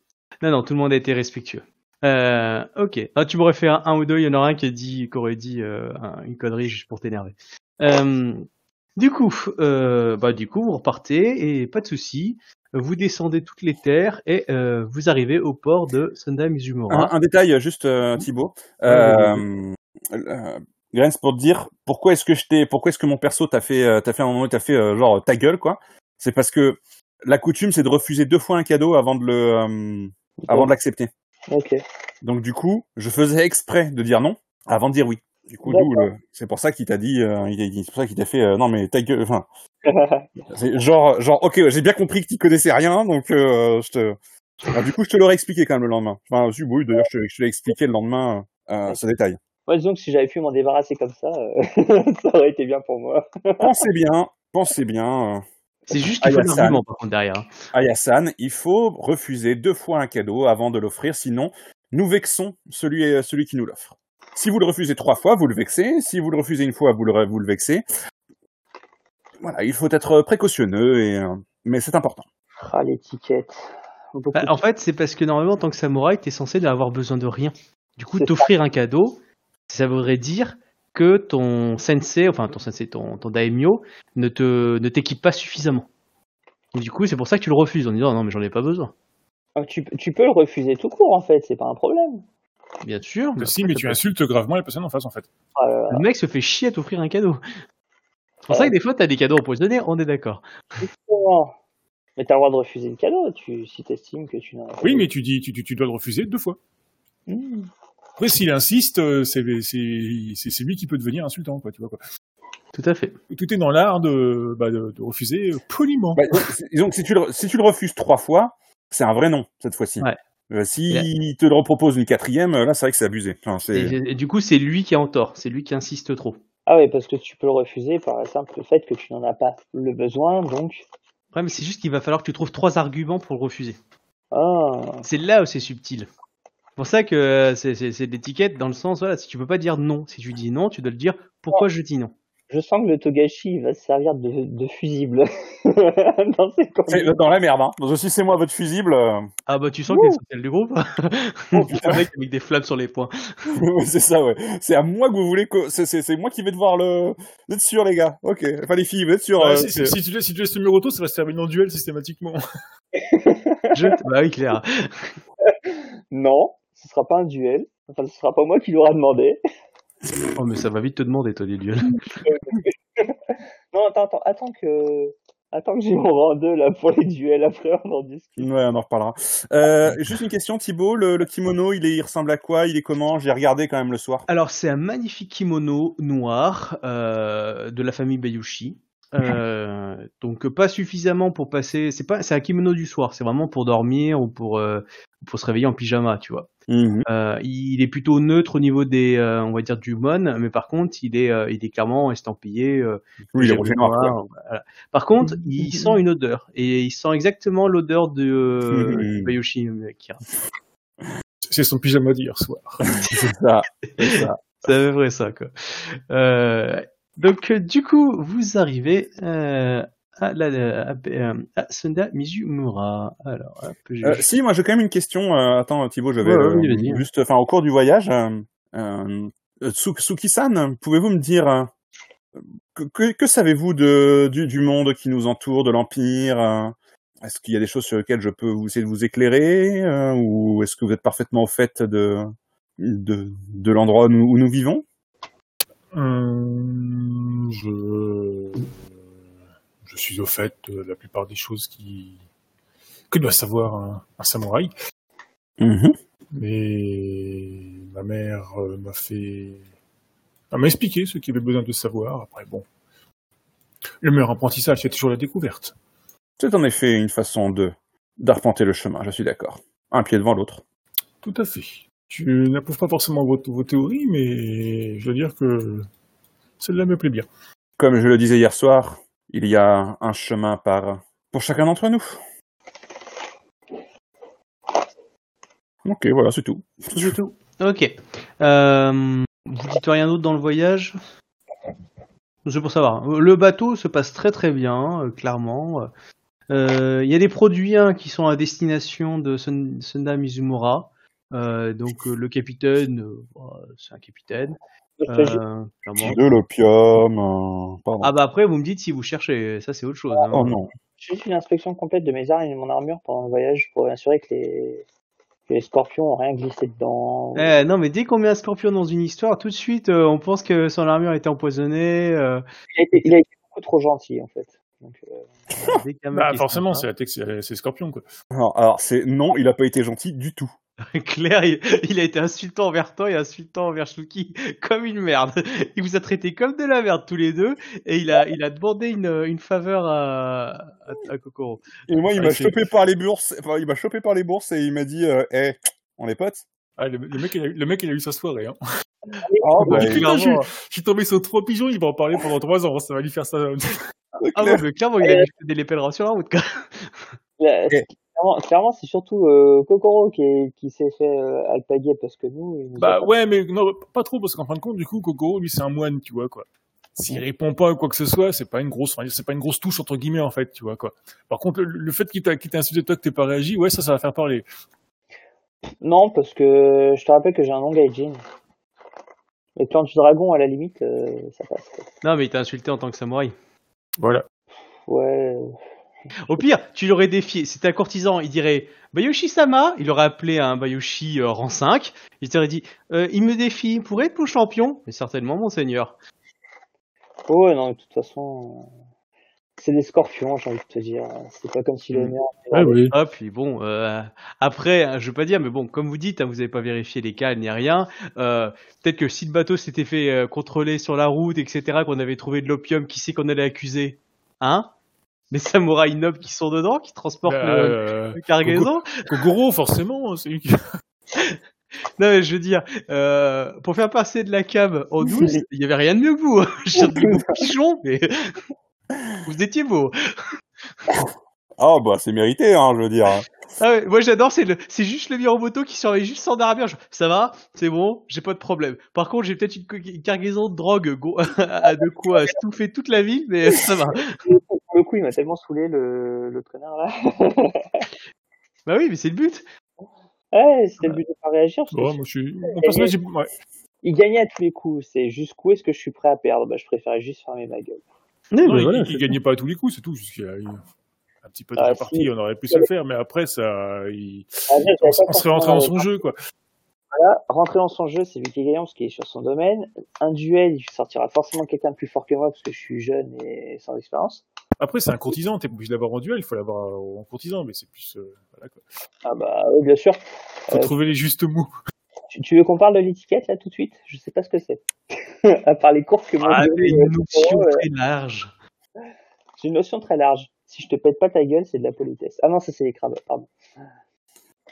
Speaker 1: Non, non, tout le monde a été respectueux. Euh, ok. Ah, tu m'aurais fait un, un ou deux, il y en aura un qui, a dit, qui aurait dit euh, un- une connerie juste pour t'énerver. Euh, du coup, bah, du coup, vous repartez et pas de souci. Vous descendez toutes les terres et vous arrivez au port de Sunda Mizumura.
Speaker 2: Un, un détail juste Thibaut. Euh, Grens, pour te dire pourquoi est-ce que je t'ai, pourquoi est-ce que mon perso t'a fait, t'a fait un moment, t'a fait genre ta gueule quoi? C'est parce que la coutume c'est de refuser deux fois un cadeau avant de le, euh, avant de l'accepter.
Speaker 3: Ok.
Speaker 2: Donc du coup, je faisais exprès de dire non avant de dire oui. Du coup, c'est pour ça qu'il t'a dit, euh, c'est pour ça qu'il t'a fait euh, non mais ta gueule. Enfin, genre, genre, ok, j'ai bien compris que tu connaissais rien, donc je te. Alors, du coup, je te l'aurais expliqué quand même le lendemain. Enfin, si, oui, d'ailleurs, je te, je te l'ai expliqué le lendemain, ce détail.
Speaker 3: Ouais, disons que si j'avais pu m'en débarrasser comme ça, ça aurait été bien pour moi.
Speaker 2: Pensez bien, pensez bien. Euh,
Speaker 1: C'est juste qu'il faut
Speaker 2: Ayasan.
Speaker 1: l'argument par contre derrière. hein.
Speaker 2: à Yasan, il faut refuser deux fois un cadeau avant de l'offrir, sinon nous vexons celui, celui qui nous l'offre. Si vous le refusez trois fois, vous le vexez. Si vous le refusez une fois, vous le, vous le vexez. Voilà, il faut être précautionneux, et, euh, mais c'est important.
Speaker 3: Ah, l'étiquette.
Speaker 1: Bah, en fait, c'est parce que normalement, en tant que samouraï, t'es censé n'avoir besoin de rien. Du coup, t'offrir un cadeau, ça voudrait dire que ton sensei, enfin ton sensei, ton, ton daimyo, ne te ne t'équipe pas suffisamment. Et du coup, c'est pour ça que tu le refuses en disant non, mais j'en ai pas besoin.
Speaker 3: Ah, tu, tu peux le refuser tout court, en fait, c'est pas un problème.
Speaker 1: Bien sûr.
Speaker 4: Mais si, mais tu insultes gravement la personne en face, en fait.
Speaker 1: Le mec se fait chier à t'offrir un cadeau. C'est pour ça que des fois, t'as des cadeaux empoisonnés, on est d'accord.
Speaker 3: Mais t'as le droit de refuser le cadeau, tu, si t'estimes que tu n'as pas
Speaker 4: Oui, mais tu dis, tu, tu, tu dois le refuser deux fois.
Speaker 3: Hmm.
Speaker 4: Après, s'il insiste, euh, c'est c'est- c'est- c'est lui qui peut devenir insultant, quoi, tu vois, quoi.
Speaker 1: Tout à fait.
Speaker 4: Tout est dans l'art de, bah, de, de refuser euh, poliment.
Speaker 2: Bah, donc, c'est- disons que si tu, le, si tu le refuses trois fois, c'est un vrai non, cette fois-ci.
Speaker 1: Ouais.
Speaker 2: Euh, si te le repropose une quatrième, euh, là, c'est vrai que c'est abusé. Enfin.
Speaker 1: Et, et du coup, c'est lui qui est en tort. C'est lui qui insiste trop.
Speaker 3: Ah oui, parce que tu peux le refuser par le simple fait que tu n'en as pas le besoin, donc...
Speaker 1: Ouais, mais c'est juste qu'il va falloir que tu trouves trois arguments pour le refuser.
Speaker 3: Ah,
Speaker 1: C'est là où c'est subtil. C'est pour ça que euh, c'est- c'est c'est de l'étiquette dans le sens, voilà, si tu peux pas dire non, si tu dis non, tu dois le dire pourquoi je dis non?
Speaker 3: Je sens que le Togashi va se servir de, de fusible dans ces
Speaker 2: C'est
Speaker 3: conditions.
Speaker 2: dans la merde, hein. Donc, si c'est moi votre fusible, euh,
Speaker 1: Ah bah tu sens qu'il est social du groupe? un mec avec des flammes sur les poings.
Speaker 2: c'est ça, ouais. C'est à moi que vous voulez que, c'est, c'est, c'est moi qui vais devoir le, vous êtes sûr, les gars? Ok. Enfin, les filles, vous êtes sûrs.
Speaker 4: Ouais,
Speaker 2: euh,
Speaker 4: si, si- si tu laisses, si tu laisses le Muroto, ça va se terminer en duel systématiquement.
Speaker 1: Je... Bah oui, clair.
Speaker 3: Non, ce sera pas un duel. Enfin, ce sera pas moi qui l'aura demandé.
Speaker 1: Oh mais ça va vite te demander toi des duels.
Speaker 3: Non, attends, attends, attends que, attends que j'ai mon rang 2 là pour les duels. Après, on en discute.
Speaker 2: Ouais, on en reparlera. Euh, juste une question, Thibaut, le, le kimono, il, est, il ressemble à quoi? Il est comment? J'ai regardé quand même le soir.
Speaker 1: Alors c'est un magnifique kimono noir euh, de la famille Bayushi. Euh, donc pas suffisamment pour passer. C'est pas, c'est un kimono du soir. C'est vraiment pour dormir ou pour euh, pour se réveiller en pyjama, tu vois.
Speaker 2: Mhm.
Speaker 1: Euh, il est plutôt neutre au niveau des, euh, on va dire du mon, mais par contre il est il est clairement estampillé. euh,
Speaker 2: Oui, il noir.
Speaker 1: voilà. Par contre, il sent une odeur et il sent exactement l'odeur de
Speaker 2: Mhm.
Speaker 1: euh, Akira.
Speaker 4: C'est son pyjama d'hier soir.
Speaker 2: C'est ça. C'est ça.
Speaker 1: C'est à peu près ça, quoi. Euh, donc, euh, du coup, vous arrivez euh, à, la, à, à, à Sunda Mizumura. Alors, hop, je-
Speaker 2: Euh, si, moi j'ai quand même une question. euh, attends, Thibaut,
Speaker 1: ouais,
Speaker 2: euh,
Speaker 1: vas-y, vas-y.
Speaker 2: juste, enfin, au cours du voyage, euh, euh, Tsu- Suki-san, pouvez-vous me dire euh, que, que, que savez-vous de du, du monde qui nous entoure, de l'empire euh, Est-ce qu'il y a des choses sur lesquelles je peux vous essayer de vous éclairer, euh, ou est-ce que vous êtes parfaitement au fait de de, de l'endroit où nous vivons?
Speaker 4: Hum, je... je suis au fait de la plupart des choses qui que doit savoir un, un samouraï.
Speaker 2: Mhm.
Speaker 4: Mais ma mère euh, m'a fait m'a expliqué ce qu'il avait besoin de savoir. Après, bon, le meilleur apprentissage, c'est toujours la découverte.
Speaker 2: C'est en effet une façon de d'arpenter le chemin. Je suis d'accord. Un pied devant l'autre.
Speaker 4: Tout à fait. Tu n'approuves pas forcément vos, vos théories, mais je veux dire que celle-là me plaît bien.
Speaker 2: Comme je le disais hier soir, il y a un chemin par pour chacun d'entre nous. Ok, voilà, c'est tout.
Speaker 1: C'est tout. Ok. Euh, vous dites rien d'autre dans le voyage? C'est pour savoir. Le bateau se passe très très bien, euh, clairement. Euh, Il y a des produits hein, qui sont à destination de Sun- Sunda Mizumura. Euh, donc euh, le capitaine, euh, bah, c'est un capitaine. Euh.
Speaker 2: De l'opium, euh.
Speaker 1: Ah bah après vous me dites si vous cherchez, ça c'est autre chose. hein.
Speaker 2: oh non.
Speaker 3: j'ai fait une inspection complète de mes armes et de mon armure pendant le voyage pour assurer que les, que les scorpions ont rien glissé dedans.
Speaker 1: Eh, non mais dès qu'on met un scorpion dans une histoire, tout de suite euh, on pense que son armure était empoisonnée. euh,
Speaker 3: Il, a été, il a été beaucoup trop gentil en fait. Donc, euh,
Speaker 1: dès
Speaker 4: Bah, forcément, c'est Scorpion, quoi.
Speaker 2: Alors, alors, c'est non, il a pas été gentil du tout.
Speaker 1: Claire, il, il a été insultant envers toi et insultant envers Shulky comme une merde. Il vous a traité comme de la merde tous les deux et il a, il a demandé une, une faveur à, à, à Kokoro.
Speaker 2: Et moi, il m'a chopé par les bourses. Enfin, il m'a chopé par les bourses et il m'a dit, euh, Eh, on est potes.
Speaker 4: Ah, le, le mec, il a, le mec, il a eu sa soirée. Hein.
Speaker 2: Oh,
Speaker 1: bah,
Speaker 4: je, je suis tombé sur trois pigeons, il va en parler pendant trois ans. Ça va lui faire ça.
Speaker 1: Ah ouais, mais clairement, il a des pèlerins sur la route.
Speaker 2: Ok.
Speaker 3: Clairement, clairement, c'est surtout euh, Kokoro qui, est- qui s'est fait euh, alpaguer parce que nous, il nous a
Speaker 4: Bah
Speaker 3: pas-
Speaker 4: ouais, mais non, pas trop, parce qu'en fin de compte, du coup, Coco, lui, c'est un moine, tu vois, quoi. S'il répond pas à quoi que ce soit, c'est pas une grosse, enfin, c'est pas une grosse touche entre guillemets en fait, tu vois quoi. Par contre, le, le fait qu'il t'a, qu'il t'a insulté toi que t'aies pas réagi, ouais, ça, ça va faire parler.
Speaker 3: Non, parce que je te rappelle que j'ai un long gaijin. Et quand tu dragon, à la limite, euh, ça passe. quoi.
Speaker 1: Non, mais il t'a insulté en tant que samouraï.
Speaker 4: Voilà.
Speaker 3: Ouais.
Speaker 1: Au pire, tu l'aurais défié. C'était un courtisan, il dirait Bayoshi-sama. Il aurait appelé un Bayoshi euh, rang 5. Il t'aurait dit euh, Il me défie pour être mon champion Mais certainement, monseigneur.
Speaker 3: Ouais, non, de toute façon, euh, c'est des scorpions, j'ai envie de te dire. C'est pas comme si l'honneur.
Speaker 4: Ouais, oui.
Speaker 1: Ah, puis bon, euh, après, hein, je veux pas dire, mais bon, comme vous dites, hein, vous avez pas vérifié les cales ni rien. Euh, Peut-être que si le bateau s'était fait euh, contrôler sur la route, etc., qu'on avait trouvé de l'opium, qui c'est qu'on allait accuser Hein? Les samouraïs nobles qui sont dedans, qui transportent
Speaker 4: Bah,
Speaker 1: le,
Speaker 4: euh,
Speaker 1: le cargaison
Speaker 4: Kogoro, forcément, c'est lui qui.
Speaker 1: Non, mais je veux dire, euh, pour faire passer de la cave en douce, il y avait rien de mieux que vous. hein. Je veux dire, des pigeons, mais vous étiez beau.
Speaker 2: Ah bah c'est mérité, hein, je veux dire.
Speaker 1: Ah ouais, moi j'adore, c'est le, c'est juste le Miromoto qui surveille juste arabien. Je- Ça va, c'est bon, j'ai pas de problème. Par contre, j'ai peut-être une, co- une cargaison de drogue go- à de quoi stouffer toute la ville, mais ça va.
Speaker 3: Le coup, il m'a tellement saoulé le, le connard là.
Speaker 1: Bah oui, mais c'est le but.
Speaker 3: ouais, c'était le but de pas réagir. Parce que
Speaker 4: Bon, moi, je suis... Mon personnage, j'ai- ouais.
Speaker 3: il gagnait à tous les coups. C'est jusqu'où est-ce que je suis prêt à perdre? Bah, Je préférais juste fermer ma gueule.
Speaker 1: Ouais,
Speaker 4: Non,
Speaker 1: bah
Speaker 4: il,
Speaker 1: voilà,
Speaker 4: il
Speaker 1: c'est-
Speaker 4: gagnait pas à tous les coups, c'est tout. Eu un petit peu de
Speaker 3: Ah,
Speaker 4: répartie,
Speaker 3: si.
Speaker 4: on aurait pu se le faire, mais après, ça, il...
Speaker 3: J'avais
Speaker 4: on, on serait rentré dans son jeu, quoi.
Speaker 3: Voilà, rentrer dans son jeu, c'est lui qui est gagnant parce qu'il est sur son domaine. Un duel, il sortira forcément quelqu'un de plus fort que moi parce que je suis jeune et sans expérience.
Speaker 4: Après, c'est un courtisan, t'es obligé de l'avoir en duel, il faut l'avoir en courtisan, mais c'est plus... euh, voilà, quoi.
Speaker 3: Ah bah oui, bien sûr.
Speaker 4: Faut
Speaker 3: Euh,
Speaker 4: trouver les justes mots.
Speaker 3: Tu, tu veux qu'on parle de l'étiquette là tout de suite? Je sais pas ce que c'est. à part les cours que moi
Speaker 1: Ah,
Speaker 3: j'ai
Speaker 1: mais une
Speaker 3: euh,
Speaker 1: notion très large.
Speaker 3: J'ai une notion très large. Si je te pète pas ta gueule, c'est de la politesse. Ah non, ça c'est les crabes, pardon.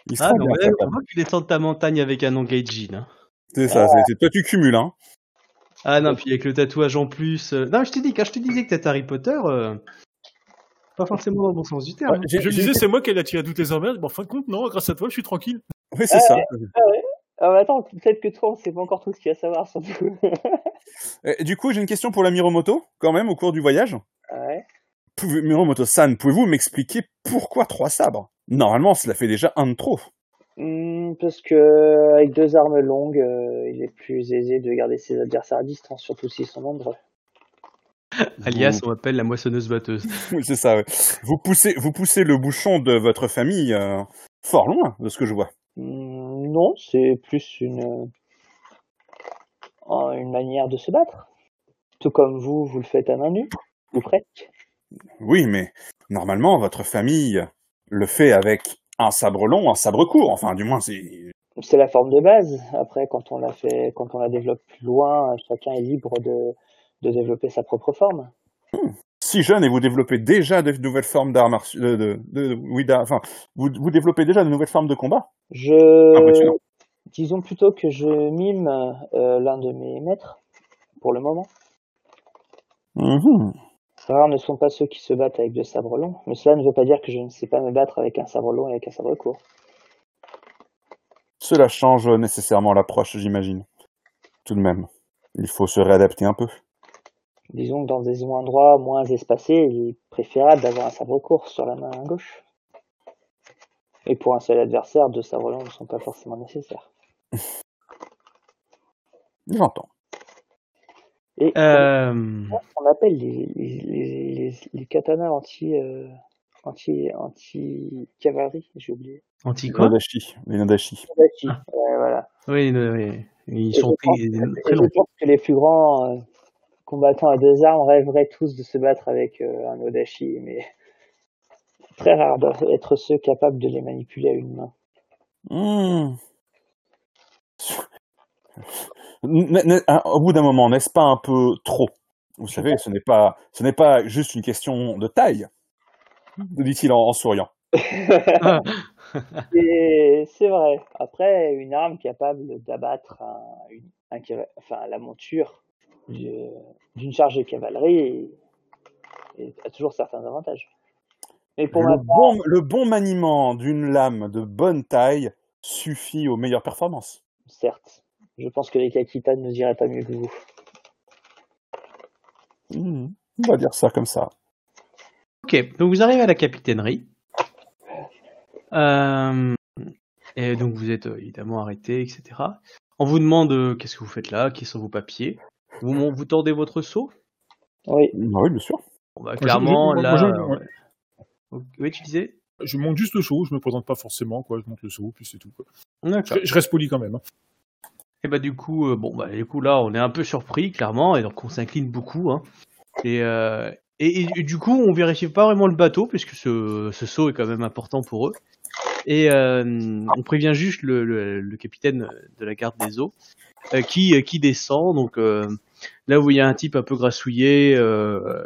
Speaker 2: Il sera
Speaker 1: Ah non,
Speaker 2: bien,
Speaker 1: ouais, on voit que tu descends de ta montagne avec un nom gaijin. Hein.
Speaker 2: C'est ça, c'est- c'est- toi tu cumules, hein.
Speaker 1: Ah non, puis avec le tatouage en plus. euh, Non, je t'ai dit, quand je te disais que t'étais Harry Potter, euh, pas forcément dans le bon sens du terme.
Speaker 2: Ouais,
Speaker 4: Je me disais, c'est moi qui ai attiré toutes les emmerdes, mais en fin de compte, non, grâce à toi, je suis tranquille.
Speaker 2: Oui, c'est
Speaker 3: Ah,
Speaker 2: ça.
Speaker 3: Ah bah attends, peut-être que toi, on sait pas encore tout ce qu'il y a à savoir surtout.
Speaker 2: Du coup, j'ai une question pour la Miromoto, quand même, au cours du voyage.
Speaker 3: ouais.
Speaker 2: Pouvez- Miromoto-san, pouvez-vous m'expliquer pourquoi trois sabres? Normalement, cela fait déjà un de trop.
Speaker 3: Hmm, parce que avec deux armes longues, euh, il est plus aisé de garder ses adversaires à distance, surtout s'ils sont nombreux.
Speaker 1: Alias, on m'appelle la moissonneuse batteuse.
Speaker 2: Oui, c'est ça, ouais. Vous poussez, vous poussez le bouchon de votre famille euh, fort loin, de ce que je vois.
Speaker 3: Hmm, non, c'est plus une euh, une manière de se battre. Tout comme vous, vous le faites à main nue, ou presque.
Speaker 2: Oui, mais normalement, votre famille le fait avec un sabre long, un sabre court. Enfin, du moins, c'est...
Speaker 3: C'est la forme de base. Après, quand on la fait, quand on la développe plus loin, chacun est libre de, de développer sa propre forme.
Speaker 2: Si jeune et vous développez déjà de nouvelles formes d'arts martiaux... De, de, de- oui, enfin, vous, vous développez déjà de nouvelles formes de combat?
Speaker 3: Je, disons plutôt que je mime euh, l'un de mes maîtres pour le moment.
Speaker 2: Mhm.
Speaker 3: Rares ne sont pas ceux qui se battent avec deux sabres longs, mais cela ne veut pas dire que je ne sais pas me battre avec un sabre long et avec un sabre court.
Speaker 2: Cela change nécessairement l'approche, j'imagine. Tout de même, il faut se réadapter un peu.
Speaker 3: Disons que dans des endroits moins espacés, il est préférable d'avoir un sabre court sur la main gauche. Et pour un seul adversaire, deux sabres longs ne sont pas forcément nécessaires.
Speaker 2: J'entends.
Speaker 3: Et
Speaker 1: Euh...
Speaker 3: on appelle les, les, les, les, les katanas anti, euh, anti, anti cavalerie, j'ai oublié.
Speaker 1: Anti quoi?
Speaker 2: Nadashi. Les Nadashi.
Speaker 3: Dachi. Ouais, voilà.
Speaker 1: Oui, euh, oui, ils
Speaker 3: Et
Speaker 1: sont
Speaker 3: je pense-
Speaker 1: très,
Speaker 3: je pense que les plus grands euh, combattants à deux armes rêveraient tous de se battre avec euh, un Odachi, mais très rare doivent être ceux capables de les manipuler à une main.
Speaker 2: Hmm. Au bout d'un moment, n'est-ce pas un peu trop? Vous savez, ce n'est pas, ce n'est pas juste une question de taille, dit-il en, en souriant.
Speaker 3: C'est vrai. Après, une arme capable d'abattre un, un enfin, la monture du- d'une charge de cavalerie a toujours certains avantages. Mais pour ma
Speaker 2: Le bon, le bon maniement d'une lame de bonne taille suffit aux meilleures performances.
Speaker 3: certes, je pense que les Kakita ne diraient pas mieux que vous.
Speaker 2: Hmm. On va dire ça comme ça.
Speaker 1: Ok, donc vous arrivez à la capitainerie. Euh, et donc vous êtes euh, évidemment arrêté, etc. On vous demande euh, qu'est-ce que vous faites là, quels sont vos papiers? Vous, tordez votre seau?
Speaker 3: Oui,
Speaker 2: Ah oui, bien sûr.
Speaker 1: Bon, bah,
Speaker 4: je-
Speaker 1: clairement,
Speaker 4: moi,
Speaker 1: là.
Speaker 4: je- ouais.
Speaker 1: ouais. Oui, tu disais?
Speaker 4: Je monte juste le saut, je me présente pas forcément, quoi. Je monte le saut, puis c'est tout. Quoi.
Speaker 1: D'accord.
Speaker 4: Je, je reste poli quand même. hein.
Speaker 1: Et bah du coup, euh, bon bah du coup là, on est un peu surpris clairement, et donc on s'incline beaucoup. Hein. Et, euh, et, du coup, on vérifie pas vraiment le bateau puisque ce, saut est quand même important pour eux. Et euh, on prévient juste le, capitaine de la garde des eaux qui descend. Donc là où il y a un type un peu grassouillé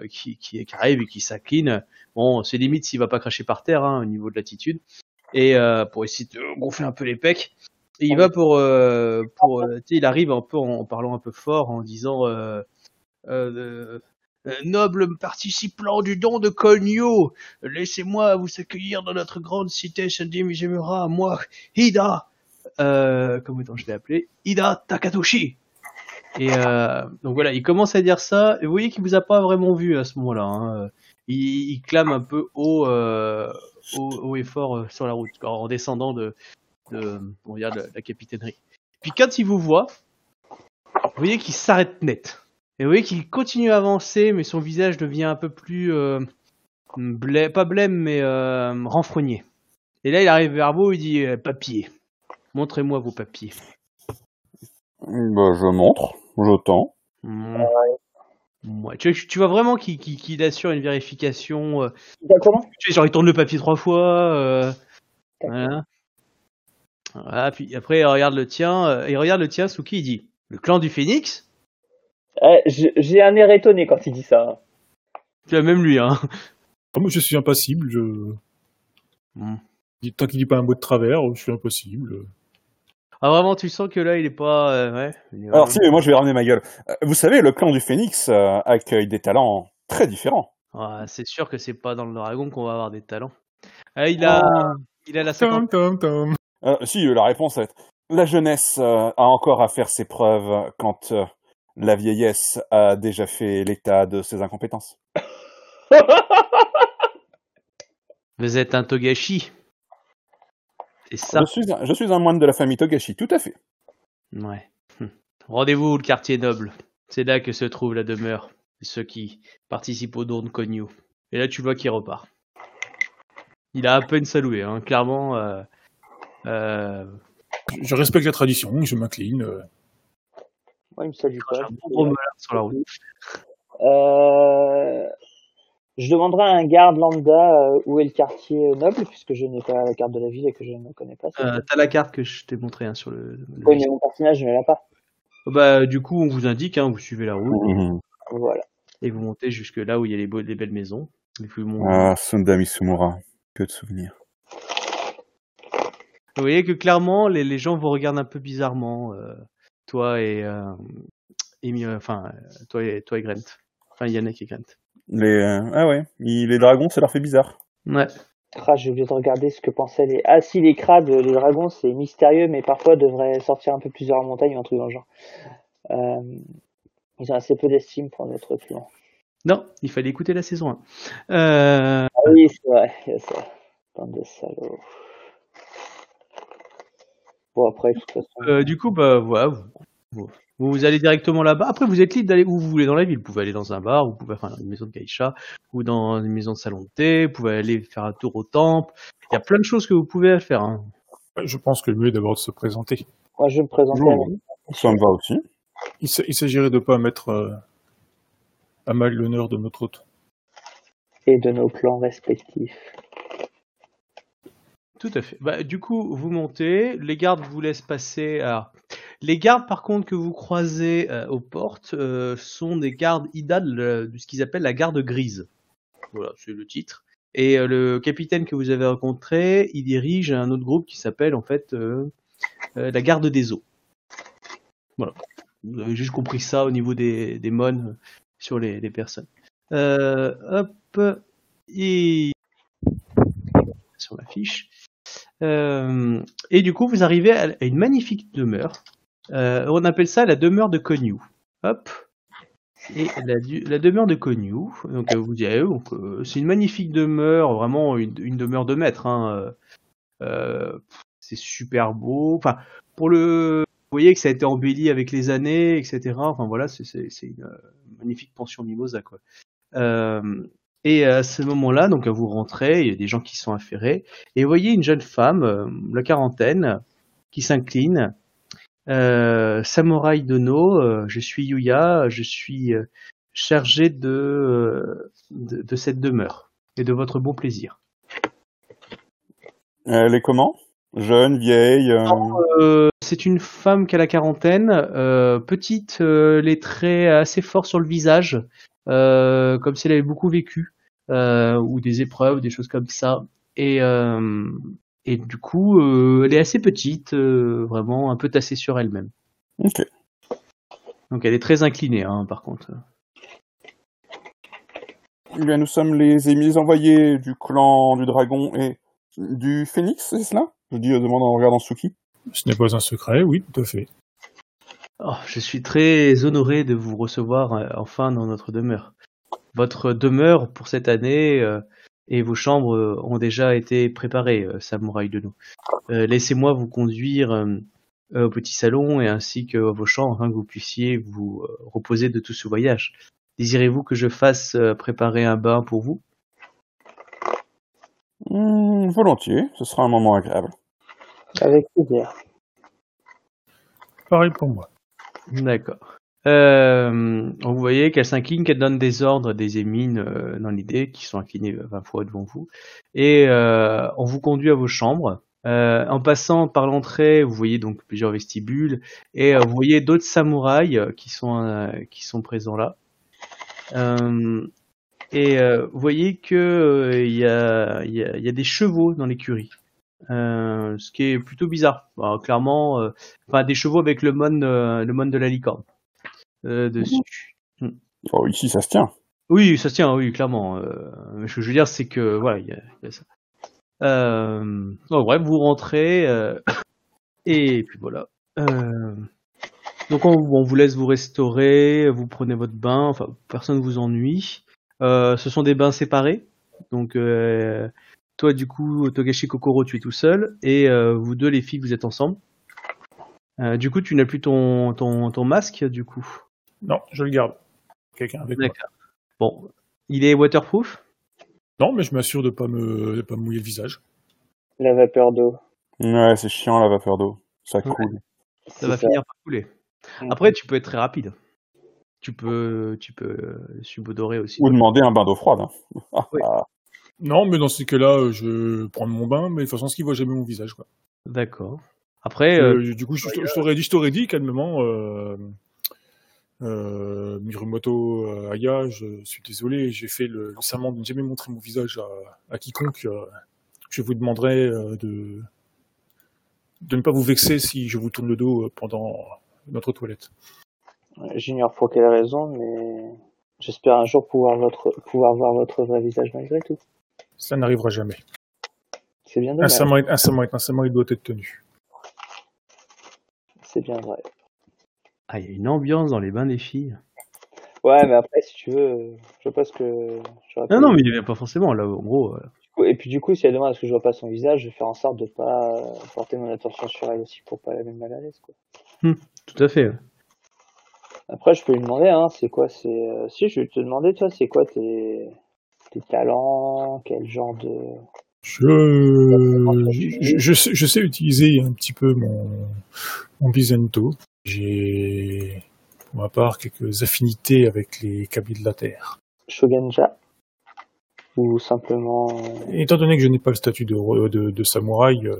Speaker 1: qui, arrive et qui s'incline. Bon, c'est limite s'il va pas cracher par terre hein, au niveau de l'attitude. Et pour essayer de gonfler un peu les pecs. Et il va pour, euh, pour euh, tu sais, il arrive un peu en, en parlant un peu fort, en disant, euh, euh, Euh, noble participant du don de Konyo, laissez-moi vous accueillir dans notre grande cité Sendimijimura, moi, Hida, euh, comment je l'ai appelé Ida Takatoshi. Et euh, donc voilà, il commence à dire ça, et vous voyez qu'il vous a pas vraiment vu à ce moment-là. Hein. Il, il clame un peu haut, euh, haut, haut et fort euh, sur la route, en descendant de, de, on va dire, de la capitainerie. Puis quand il vous voit, vous voyez qu'il s'arrête net. Et vous voyez qu'il continue à avancer, mais son visage devient un peu plus euh, blême, pas blême, mais euh, renfrogné. Et là, il arrive vers vous, il dit euh, papier. Montrez-moi vos papiers.
Speaker 2: Bah, je montre, je tends.
Speaker 1: Mmh. Ouais, tu, tu vois vraiment qu'il assure une vérification. euh,
Speaker 3: Exactement.
Speaker 1: tu sais, genre il tourne le papier trois fois. euh, voilà. Voilà, puis après il regarde le tien, euh, il regarde le tien, Suki, il dit le clan du Phénix?
Speaker 3: Eh, j'ai un air étonné quand il dit ça.
Speaker 1: Tu as même lui, hein.
Speaker 4: Ah, moi, je suis impassible. Je...
Speaker 1: Mm.
Speaker 4: Dis- Tant qu'il dit pas un mot de travers, je suis impassible.
Speaker 1: Ah vraiment, tu sens que là il est pas. euh, ouais. il est
Speaker 2: Alors si, mais moi je vais ramener ma gueule. Euh, Vous savez, le clan du Phénix euh, accueille des talents très différents.
Speaker 1: Ah, c'est sûr que c'est pas dans le dragon qu'on va avoir des talents. Ah, il a, il a la
Speaker 4: Tom,
Speaker 1: 50.
Speaker 4: tom, tom.
Speaker 2: Euh, si, euh, la réponse est la jeunesse euh, a encore à faire ses preuves quand euh, la vieillesse a déjà fait l'état de ses incompétences.
Speaker 1: Vous êtes un Togashi. C'est ça.
Speaker 2: Je suis, un, je suis un moine de la famille Togashi, tout à fait.
Speaker 1: Ouais. Hum. Rendez-vous le quartier noble. C'est là que se trouve la demeure de ceux qui participent au don de Konyu. Et là, tu vois qu'il repart. Il a à peine salué, hein. clairement. Euh,
Speaker 4: Je- Je respecte la tradition, je m'incline. euh.
Speaker 3: Moi, il me salue pas.
Speaker 1: un malheur sur la route.
Speaker 3: Euh, je demanderai à un garde lambda euh, où est le quartier noble, puisque je n'ai pas la carte de la ville et que je ne connais pas.
Speaker 1: Euh, T'as la carte que je t'ai montrée hein, sur le. le-
Speaker 3: Oui, mais mon personnage ne l'a pas.
Speaker 1: Bah, du coup, on vous indique, hein, vous suivez la route
Speaker 2: Mhm.
Speaker 3: Voilà.
Speaker 1: et vous montez jusque là où il y a les, beaux- les belles maisons. Et puis, vous montez.
Speaker 2: Ah, Sundami Sumura, que de souvenirs.
Speaker 1: Vous voyez que clairement, les, les gens vous regardent un peu bizarrement, euh, toi et, euh, et Mi- enfin, euh, toi et toi et Grant. Enfin, Yannick et Grant.
Speaker 2: Les, euh, ah ouais, il- les dragons, ça leur fait bizarre.
Speaker 1: Ouais.
Speaker 3: Ah, j'ai oublié de regarder ce que pensaient les. Ah, si, les crabes, les dragons, c'est mystérieux, mais parfois devraient sortir un peu plusieurs montagnes ou un truc dans le genre. Euh, Ils ont assez peu d'estime pour notre clan.
Speaker 1: Non, il fallait écouter la saison 1. Euh,
Speaker 3: Ah oui, c'est vrai, il y a ça. Bande de salauds. Bon, après, de toute façon.
Speaker 1: euh, du coup, bah voilà, vous, vous, vous allez directement là-bas. Après, vous êtes libre d'aller où vous voulez dans la ville. Vous pouvez aller dans un bar, vous pouvez enfin dans une maison de geisha, ou dans une maison de salon de thé. Vous pouvez aller faire un tour au temple. Il y a plein de choses que vous pouvez faire. Hein.
Speaker 4: Ouais, Je pense que le mieux est d'abord de se présenter.
Speaker 3: Moi, je vais me présenter
Speaker 2: non. Ça me va aussi.
Speaker 4: Il s'agirait de ne pas mettre euh, à mal l'honneur de notre hôte.
Speaker 3: et de nos clans respectifs.
Speaker 1: Tout à fait. Bah, du coup, vous montez, les gardes vous laissent passer. Les gardes, par contre, que vous croisez euh, aux portes, euh, sont des gardes IDA de, ce qu'ils appellent la garde grise. Voilà, c'est le titre. Et euh, le capitaine que vous avez rencontré, il dirige un autre groupe qui s'appelle en fait la garde des eaux. Voilà. Vous avez juste compris ça au niveau des, des mônes sur les, personnes. Hop. Et sur la fiche. Euh, et du coup, vous arrivez à une magnifique demeure. Euh, on appelle ça la demeure de Konyu. Hop. Et la, demeure de Konyu, donc euh, vous euh, c'est une magnifique demeure, vraiment une, demeure de maître. Hein, c'est super beau. Enfin, pour le, vous voyez que ça a été embelli avec les années, etc. Enfin voilà, c'est une magnifique pension mimosa et à ce moment-là, donc vous rentrez, il y a des gens qui sont affairés, et vous voyez une jeune femme, euh, la quarantaine, qui s'incline. Euh, Samouraï Dono, euh, je suis Yuya, je suis euh, chargé de, euh, de, de cette demeure et de votre bon plaisir.
Speaker 2: Elle est comment? Jeune, vieille euh,
Speaker 1: Euh, c'est une femme qui a la quarantaine, euh, petite, euh, les traits assez forts sur le visage, euh, comme si elle avait beaucoup vécu, euh, ou des épreuves, des choses comme ça. Et, euh, et du coup, euh, elle est assez petite, euh, vraiment un peu tassée sur elle-même.
Speaker 2: Ok.
Speaker 1: Donc elle est très inclinée, hein, par contre.
Speaker 2: Eh bien, nous sommes les émis envoyés du clan du dragon et du phénix, c'est cela? Je dis, euh, demande en regardant Suki.
Speaker 4: Ce n'est pas un secret, oui, tout à fait.
Speaker 1: Oh, je suis très honoré de vous recevoir euh, enfin dans notre demeure. Votre demeure pour cette année euh, et vos chambres euh, ont déjà été préparées, euh, samouraï de nous. Euh, Laissez-moi vous conduire au petit salon et ainsi que vos chambres afin que vous puissiez vous euh, reposer de tout ce voyage. Désirez-vous que je fasse euh, préparer un bain pour vous?
Speaker 2: Hmm, volontiers, ce sera un moment agréable.
Speaker 3: Avec plaisir.
Speaker 4: Pareil pour moi.
Speaker 1: D'accord. Euh, vous voyez qu'elle s'incline, qu'elle donne des ordres des émines euh, dans l'idée, qui sont inclinés 20 fois devant vous. Et euh, on vous conduit à vos chambres. Euh, en passant par l'entrée, vous voyez donc plusieurs vestibules et vous voyez d'autres samouraïs qui sont qui sont présents là. Et vous voyez que il y, a, y, y a des chevaux dans l'écurie. Euh, ce qui est plutôt bizarre. Bon, clairement, euh, enfin des chevaux avec le mon, euh, le mon de la licorne dessus.
Speaker 2: Oh, ici, ça se tient.
Speaker 1: Oui, ça se tient, oui, clairement. Ce que je veux dire, c'est que voilà, il y a, il y a ça. Bon, bref, vous rentrez et puis voilà. Donc on, on vous laisse vous restaurer, vous prenez votre bain, enfin personne vous ennuie. Ce sont des bains séparés. Donc toi du coup, Togashi Kokoro, tu es tout seul et euh, vous deux les filles, vous êtes ensemble. Euh, du coup, tu n'as plus ton, ton ton masque du coup?
Speaker 4: Non, je le garde. Quelqu'un avec moi.
Speaker 1: Bon, il est waterproof?
Speaker 4: Non, mais je m'assure de pas me de pas me mouiller le visage.
Speaker 3: La vapeur d'eau.
Speaker 2: Ouais, c'est chiant la vapeur d'eau. Ça
Speaker 1: Ouais.
Speaker 2: coule.
Speaker 1: Ça va finir par couler.
Speaker 3: Mm.
Speaker 1: Après, tu peux être très rapide. Tu peux, tu peux euh, subodorer aussi.
Speaker 2: Ou demander un bain d'eau froide. hein. Ah,
Speaker 1: Oui.
Speaker 4: Non, mais dans ces cas-là, euh, je prends mon bain, mais de toute façon, ce qui voit jamais mon visage, quoi.
Speaker 1: D'accord. Après, euh,
Speaker 4: Euh, du coup, je, je- je t'aurais dit, je t'aurais dit calmement, euh, euh, Mirumoto euh, Aya, je suis désolé, j'ai fait le, le serment de ne jamais montrer mon visage à, à quiconque. euh, je vous demanderai euh, de de ne pas vous vexer si je vous tourne le dos euh, pendant notre toilette.
Speaker 3: J'ignore pour quelle raison, mais j'espère un jour pouvoir, votre, pouvoir voir votre vrai visage malgré tout.
Speaker 4: Ça n'arrivera jamais.
Speaker 3: C'est bien
Speaker 4: Un
Speaker 3: dommage.
Speaker 4: serment, est, un serment est un serment, il doit être tenu.
Speaker 3: C'est bien vrai.
Speaker 1: ah, il y a une ambiance dans les bains des filles.
Speaker 3: Ouais, mais après, si tu veux, je vois pas ce que. j'aurais
Speaker 1: Non, non, mais il a pas forcément. Là, en gros, euh,
Speaker 3: Et puis du coup, si elle demande à ce que je vois pas son visage, je vais faire en sorte de pas porter mon attention sur elle aussi pour pas la mettre mal à l'aise. Quoi.
Speaker 1: tout à fait. ouais.
Speaker 3: Après, je peux lui demander, hein, c'est quoi, c'est. euh, Si, je vais te demander, toi, c'est quoi tes tes talents, quel genre de.
Speaker 4: Je, je, je sais, je sais utiliser un petit peu mon, mon Bizento. J'ai, pour ma part, quelques affinités avec les cabis de la Terre.
Speaker 3: Shogunja Ou simplement.
Speaker 4: étant donné que je n'ai pas le statut de, ro- de, de samouraï, euh,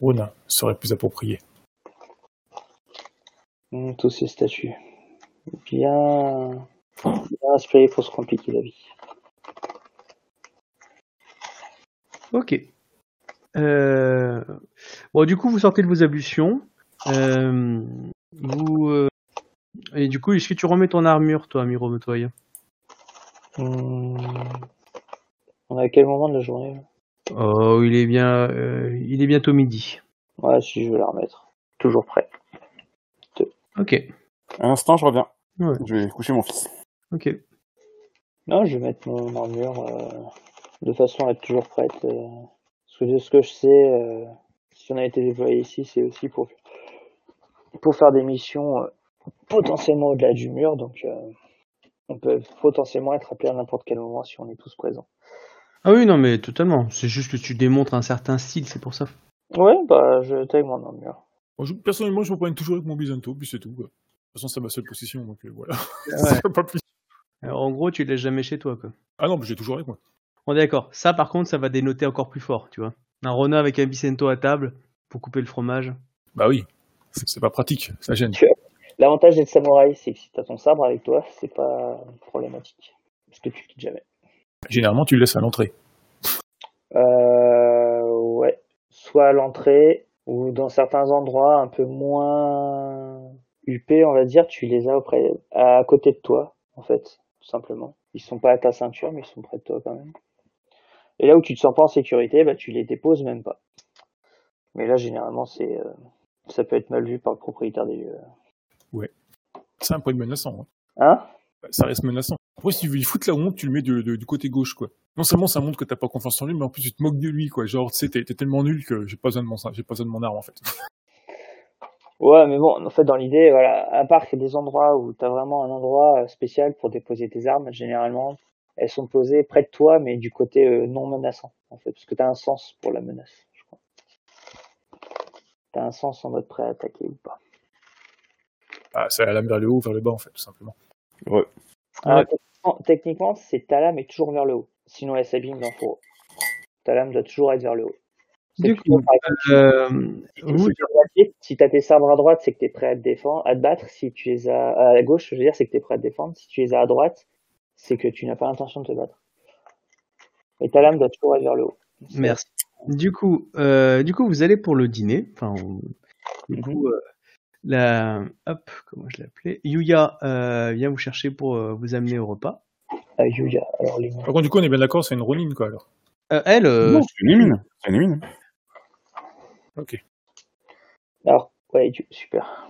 Speaker 4: Ronin serait plus approprié.
Speaker 3: hmm, tous ces statuts. Bien. Bien inspiré pour se compliquer la vie.
Speaker 1: Ok. Euh... Bon, du coup, vous sortez de vos ablutions. Euh... Vous euh, et du coup, est-ce que tu remets ton armure, toi, Miro Motoya
Speaker 3: Hmm. On est à quel moment de la journée
Speaker 1: Oh, il est bien, euh, il est bientôt midi.
Speaker 3: Ouais, si je vais la remettre. Toujours prêt.
Speaker 1: Ok.
Speaker 2: Un instant, je reviens.
Speaker 1: Ouais.
Speaker 2: Je vais coucher mon fils.
Speaker 1: Ok.
Speaker 3: Non, je vais mettre mon armure euh, de façon à être toujours prête. euh, parce que de ce que je sais, euh, si on a été déployé ici, c'est aussi pour pour faire des missions euh, potentiellement au-delà du mur, donc euh, on peut potentiellement être appelé à n'importe quel moment si on est tous présents.
Speaker 1: Ah oui, non, mais totalement. C'est juste que tu démontres un certain style, c'est pour ça.
Speaker 3: Ouais, bah je taille mon armure.
Speaker 4: Moi, je- personnellement, je me promène toujours avec mon Bizento, puis c'est tout. quoi. De toute façon, c'est ma seule possession, donc euh, voilà.
Speaker 1: Ouais.
Speaker 4: pas plus.
Speaker 1: Alors, en gros, tu le laisses jamais chez toi, quoi.
Speaker 4: Ah non, mais j'ai toujours avec moi.
Speaker 1: On est d'accord. Ça, par contre, ça va dénoter encore plus fort, tu vois. Un Ronin avec un Bicento à table pour couper le fromage.
Speaker 4: Bah oui, c'est pas pratique, ça gêne.
Speaker 3: L'avantage d'être samouraï, c'est que si t'as ton sabre avec toi, c'est pas problématique. Parce que tu quittes jamais.
Speaker 4: Généralement, tu le laisses à l'entrée.
Speaker 3: Euh, ouais. Soit à l'entrée, ou dans certains endroits un peu moins huppés, on va dire, tu les as auprès, à côté de toi, en fait. Tout simplement. Ils sont pas à ta ceinture, mais ils sont près de toi quand même. Et là où tu te sens pas en sécurité, bah, tu les déposes même pas. Mais là, généralement, c'est, euh, ça peut être mal vu par le propriétaire des lieux.
Speaker 4: C'est un peu menaçant. hein.
Speaker 3: Hein?
Speaker 4: Ça reste menaçant. Après, si tu veux lui foutre la honte, tu le mets de- de- du côté gauche, quoi. Non seulement ça montre que t'as pas confiance en lui, mais en plus tu te moques de lui, quoi. Genre, tu sais, t'es tellement nul que j'ai pas besoin de mon, j'ai pas besoin de mon arme, en fait.
Speaker 3: Ouais, mais bon, en fait, dans l'idée, voilà, à part qu'il y a des endroits où tu as vraiment un endroit euh, spécial pour déposer tes armes, généralement, elles sont posées près de toi, mais du côté euh, non menaçant, en fait, parce que tu as un sens pour la menace, je crois. Tu as un sens en mode prêt à attaquer ou pas.
Speaker 4: Ah, c'est la lame vers le haut ou vers le bas, en fait, tout simplement.
Speaker 3: Alors,
Speaker 1: Ouais.
Speaker 3: techniquement, techniquement, c'est ta lame est toujours vers le haut, sinon elle s'abîme dans le fourreau. Ta lame doit toujours être vers le haut.
Speaker 1: Du coup,
Speaker 3: par exemple,
Speaker 1: euh,
Speaker 3: Si
Speaker 1: vous,
Speaker 3: tu as tes sabres à droite, c'est que tu es prêt à te défendre, à te battre. Si tu les as à gauche, je veux dire, c'est que tu es prêt à te défendre. Si tu les as à droite, c'est que tu n'as pas l'intention de te battre. Et ta lame doit toujours être vers le haut.
Speaker 1: Merci. Du coup, euh, du coup, vous allez pour le dîner. Enfin, on- du coup, euh, la, hop, comment je l'appelais? Yuya euh, vient vous chercher pour euh, vous amener au repas.
Speaker 3: Yuya, alors les.
Speaker 4: Par contre, du coup, on est bien d'accord, c'est une Ronin, quoi, alors.
Speaker 1: Euh, elle, euh,
Speaker 2: Non, c'est une mine. C'est une mine.
Speaker 4: Ok.
Speaker 3: Alors, ouais, super.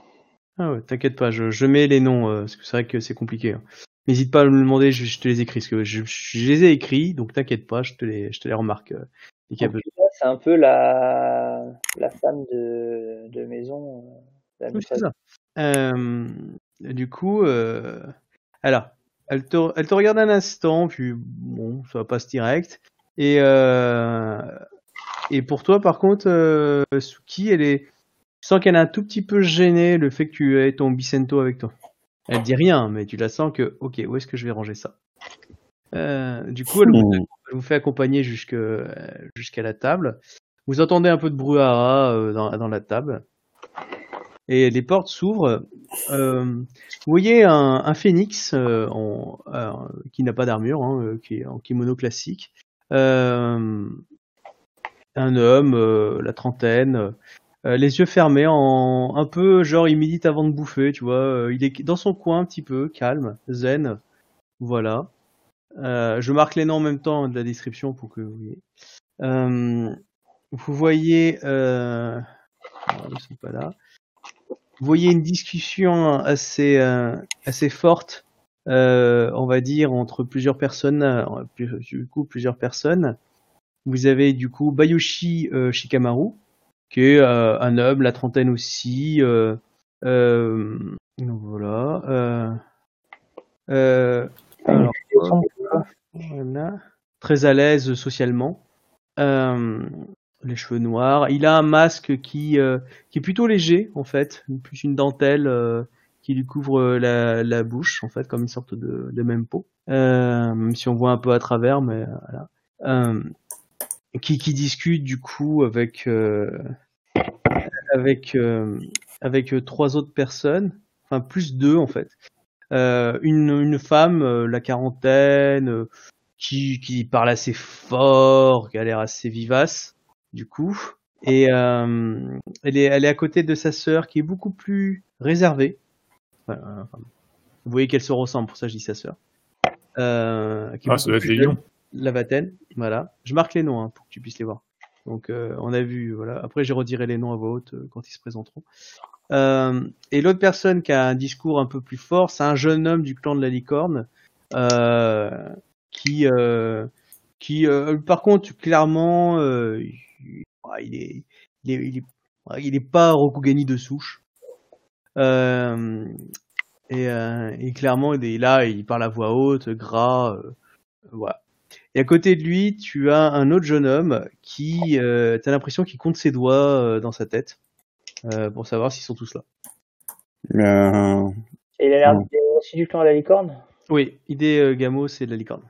Speaker 1: ah ouais, t'inquiète pas, je, je mets les noms euh, parce que c'est vrai que c'est compliqué. hein. N'hésite pas à me demander, je, je te les écris parce que je, je- les ai écrits, donc t'inquiète pas, je te les, je te les remarque. euh,
Speaker 3: c'est un peu la, la femme de, de maison. euh, la
Speaker 1: Oui, ça. Euh, du coup, alors, elle te, elle te regarde un instant, puis bon, ça passe direct. Et, et pour toi, par contre, euh, Suki, elle est, tu sens qu'elle est un tout petit peu gênée le fait que tu aies ton Bicento avec toi. Elle dit rien, mais tu la sens que, ok, où est-ce que je vais ranger ça? Euh, Du coup, elle vous,
Speaker 2: Hmm.
Speaker 1: elle vous fait accompagner euh, jusqu'à la table. Vous entendez un peu de brouhaha dans, dans la table. Et les portes s'ouvrent. Euh, vous voyez un, un phénix euh, en, qui n'a pas d'armure, hein, qui est en kimono classique. Euh, un homme, euh, la trentaine, euh, les yeux fermés, en un peu genre il médite avant de bouffer, tu vois. euh, il est dans son coin un petit peu, calme, zen. Voilà. Euh, je marque les noms en même temps de la description pour que vous voyez. Euh, vous voyez, euh, ils sont pas là. Vous voyez une discussion assez euh, assez forte, euh, on va dire entre plusieurs personnes, euh, du coup plusieurs personnes. Vous avez du coup Bayushi euh, Shikamaru, qui est euh, un homme, la trentaine aussi. Donc voilà. Alors, voilà. Très à l'aise socialement. Euh, les cheveux noirs. Il a un masque qui, euh, qui est plutôt léger, en fait. Plus une dentelle euh, qui lui couvre la, la bouche, en fait, comme une sorte de, de même peau. Si on voit un peu à travers, mais voilà. Qui, qui discute du coup avec euh, avec euh, avec euh, trois autres personnes, enfin plus deux en fait. Une, une femme, la quarantaine, qui, qui parle assez fort, qui a l'air assez vivace, du coup. Et euh, elle, est, elle est à côté de sa sœur, qui est beaucoup plus réservée. Enfin, vous voyez qu'elle se ressemble, pour ça je dis sa sœur. Euh, qui
Speaker 4: Ah, ça doit être les lions.
Speaker 1: La Vataine, voilà. Je marque les noms hein, pour que tu puisses les voir. Donc euh, on a vu, voilà. Après j'ai rediré les noms à voix haute euh, quand ils se présenteront. Euh, et l'autre personne qui a un discours un peu plus fort, c'est un jeune homme du clan de la licorne euh, qui, euh, qui, par contre, clairement, il, est, il est, il est, il est pas Rokugani de souche. Et, et clairement, il est là, il parle à voix haute, gras, voilà. Et à côté de lui, tu as un autre jeune homme qui, euh, t'as l'impression qu'il compte ses doigts euh, dans sa tête euh, pour savoir s'ils sont tous là.
Speaker 2: Euh,
Speaker 3: Et il a l'air aussi du clan à la licorne?
Speaker 1: Oui, idée euh, Gamo, c'est de la licorne.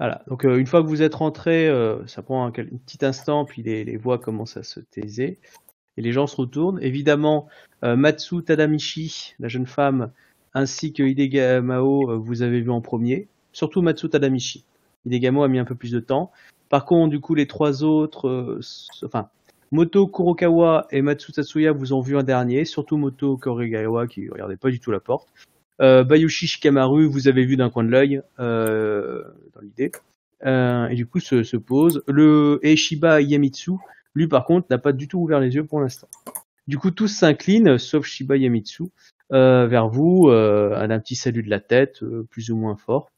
Speaker 1: Voilà, donc euh, une fois que vous êtes rentré, euh, ça prend un, petit instant, puis les, les voix commencent à se taiser, et les gens se retournent. Évidemment, euh, Matsu Tadamichi, la jeune femme, ainsi que Hidegamao, euh, vous avez vu en premier, surtout Matsu Tadamichi. Hidegamo a mis un peu plus de temps. Par contre, du coup, les trois autres, euh, enfin, Moto Kurokawa et Matsu Tatsuya vous ont vu un dernier, surtout Moto Kurokawa qui regardait pas du tout la porte. Euh, Bayushi Shikamaru, vous avez vu d'un coin de l'œil, euh, dans l'idée. Euh, et du coup, se, se pose. Le et Shiba Yamitsu, lui par contre, n'a pas du tout ouvert les yeux pour l'instant. Du coup, tous s'inclinent, sauf Shiba Yamitsu, euh, vers vous, euh, à un petit salut de la tête, plus ou moins fort.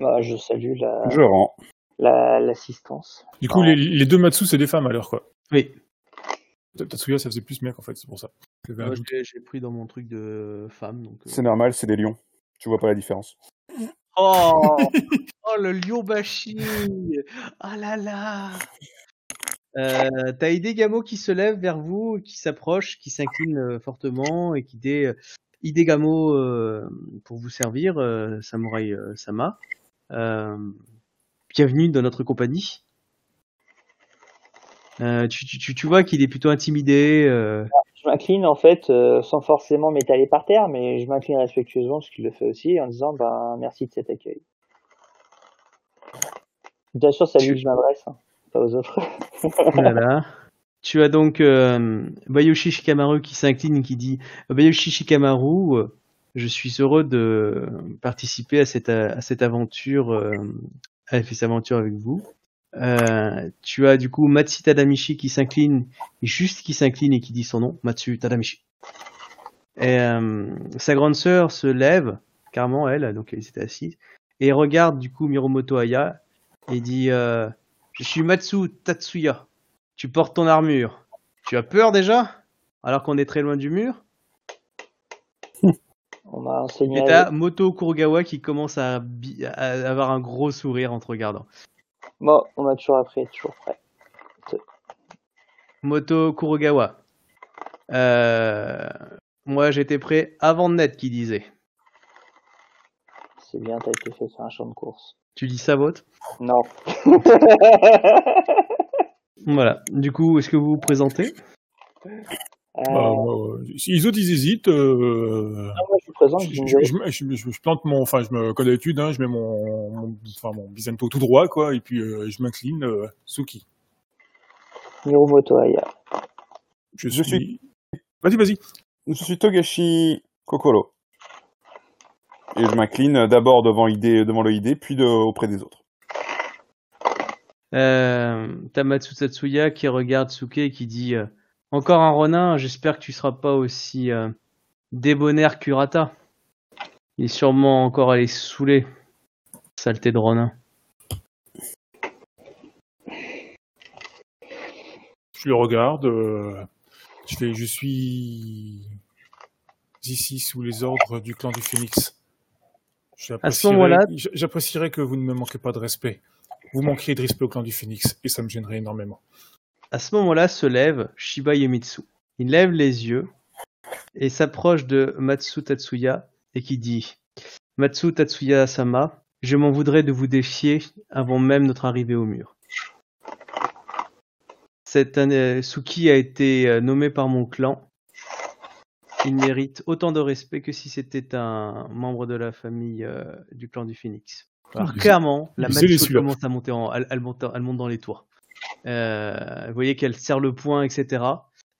Speaker 3: Bah, je salue la,
Speaker 2: Je rends.
Speaker 3: la- l'assistance.
Speaker 4: Du coup, les, les deux Matsu, c'est des femmes alors, quoi.
Speaker 1: Oui,
Speaker 4: Tatsuya, ça faisait plus mec, en fait, c'est pour ça.
Speaker 1: Moi, j'ai j'ai pris dans mon truc de femme. Donc, euh.
Speaker 2: C'est normal, c'est des lions. Tu vois pas la différence.
Speaker 1: Oh, oh le lion bashi Ah là là euh, T'as Hidegamo qui se lève vers vous, qui s'approche, qui s'incline euh, fortement et qui dit Hidegamo euh, pour vous servir, euh, Samurai euh, Sama. Euh, bienvenue dans notre compagnie. Euh, tu, tu, tu, tu vois qu'il est plutôt intimidé. euh,
Speaker 3: Je m'incline en fait euh, sans forcément m'étaler par terre, mais je m'incline respectueusement, ce qu'il le fait aussi, en disant ben merci de cet accueil. Bien sûr, c'est à lui que je m'adresse, hein, pas aux autres.
Speaker 1: Voilà. Tu as donc euh, Bayushi Shikamaru qui s'incline et qui dit Bayushi Shikamaru, euh, je suis heureux de participer à cette, à cette aventure, euh, à cette aventure avec vous. Euh, tu as du coup Matsu Tadamichi qui s'incline, juste qui s'incline et qui dit son nom, Matsu Tadamichi. Et euh, sa grande sœur se lève, carrément elle, donc elle était assise, et regarde du coup Miromoto Aya et dit euh, Je suis Matsu Tatsuya. Tu portes ton armure. Tu as peur déjà? Alors qu'on est très loin du mur?
Speaker 3: On m'a enseigné.
Speaker 1: Et t'as Moto Kurogawa qui commence à, avoir un gros sourire en te regardant.
Speaker 3: Bon, on m'a toujours appris, toujours prêt.
Speaker 1: Moto Kurogawa. Euh, moi j'étais prêt avant net qui disait.
Speaker 3: C'est bien, t'as été fait sur un champ de course.
Speaker 1: Tu dis ça vote?
Speaker 3: Non.
Speaker 1: Voilà. Du coup, est-ce que vous vous présentez?
Speaker 3: Euh,
Speaker 4: Bah, euh, si les autres, ils hésitent. Euh...
Speaker 3: je vous présente,
Speaker 4: Je,
Speaker 3: je
Speaker 4: je,
Speaker 3: vous
Speaker 4: je, me- je, je- je plante mon, enfin, je me, comme d'habitude, hein, je mets mon, mon, enfin, mon bisento tout droit, quoi, et puis euh, je m'incline, euh, Suki.
Speaker 3: Mirumoto Aya.
Speaker 4: Je suis. Vas-y, vas-y.
Speaker 2: Je suis Togashi Kokoro. Et je m'incline d'abord devant, ID, devant le ID, puis de, auprès des autres.
Speaker 1: euh, Tatsuya qui regarde Suke et qui dit euh, Encore un Ronin, j'espère que tu seras pas aussi euh, débonnaire qu'Urata. Il est sûrement encore allé saouler. Saleté de Ronin.
Speaker 4: Je le regarde. euh, je fais, je suis ici sous les ordres du clan du Phénix. J'apprécierais-
Speaker 1: moment-là-
Speaker 4: j- J'apprécierais que vous ne me manquiez pas de respect. Vous manqueriez de respect au clan du Phénix, et ça me gênerait énormément.
Speaker 1: À ce moment-là se lève Shiba Yemitsu. Il lève les yeux et s'approche de Matsu Tatsuya et qui dit Matsu Tatsuya Sama, je m'en voudrais de vous défier avant même notre arrivée au mur. Cette année, Suki a été euh, nommé par mon clan. Il mérite autant de respect que si c'était un membre de la famille euh, du clan du Phoenix. Alors clairement, la Matsu commence à monter en, elle, elle monte, elle monte dans les toits. Euh, vous voyez qu'elle serre le poing, etc.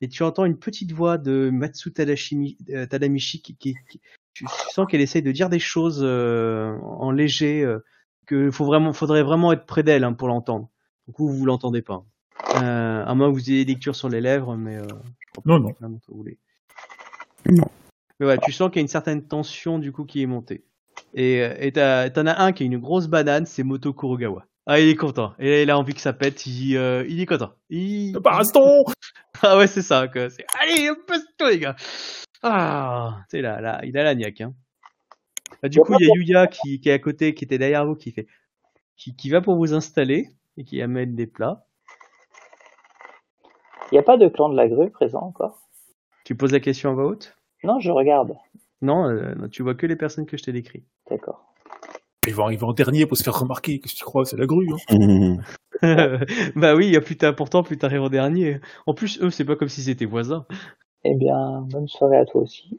Speaker 1: Et tu entends une petite voix de Matsu Tadashimi- euh, Tadamichi qui, qui- qui- tu sens qu'elle essaye de dire des choses euh, en léger, euh, que faut vraiment, faudrait vraiment être près d'elle hein, pour l'entendre. Du coup, vous l'entendez pas. Euh, à moins que vous ayez des lectures sur les lèvres, mais euh, je crois
Speaker 4: Non, non.
Speaker 1: que vous voulez.
Speaker 2: Non.
Speaker 1: Mais ouais, tu sens qu'il y a une certaine tension du coup qui est montée. Et euh, et t'as- t'en as un qui a une grosse banane, c'est Moto Kurogawa. Ah, il est content. Et il a envie que ça pète. Il, euh, il est content. Il...
Speaker 4: Baston
Speaker 1: Ah ouais, c'est ça. Quoi. C'est... Allez, baston, les gars. Ah, tu sais, là, là, il a la niaque. Hein. Bah, du coup, il y a Yuya qui, qui est à côté, qui était derrière vous, qui fait, qui, qui va pour vous installer et qui amène des plats.
Speaker 3: Il n'y a pas de clan de la grue présent encore?
Speaker 1: Tu poses la question en voix haute?
Speaker 3: Non, je regarde.
Speaker 1: non, euh, non, tu vois que les personnes que je t'ai décrites.
Speaker 3: D'accord.
Speaker 4: Ils vont arriver en dernier pour se faire remarquer. Qu'est-ce que tu crois C'est la grue. Hein.
Speaker 1: bah oui, plus t'es important, plus t'arrives en dernier. En plus, eux, c'est pas comme si c'était voisins.
Speaker 3: Eh bien, bonne soirée à toi aussi.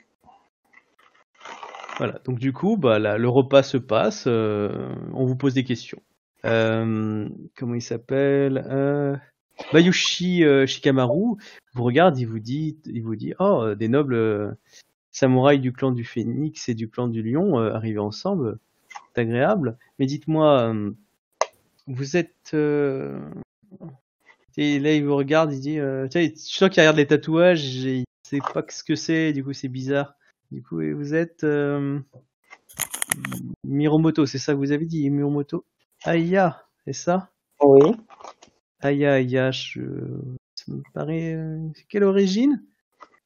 Speaker 1: Voilà, donc du coup, bah, là, le repas se passe, euh, on vous pose des questions. Euh, comment il s'appelle euh, Bayushi euh, Shikamaru vous regarde, il vous dit, il vous dit, oh, des nobles, euh, samouraïs du clan du Phénix et du clan du Lion euh, arriver ensemble. C'est agréable. Mais dites-moi, euh, vous êtes... euh, Et là, il vous regarde, il dit... Euh... Tu sais, je sens qu'il regarde les tatouages, et il sait pas ce que c'est, du coup c'est bizarre. Du coup, et vous êtes... Euh... Miromoto, c'est ça que vous avez dit, Miromoto? Aya, c'est ça?
Speaker 3: Oui.
Speaker 1: Aya, Aya, je... ça me paraît... euh, C'est quelle origine?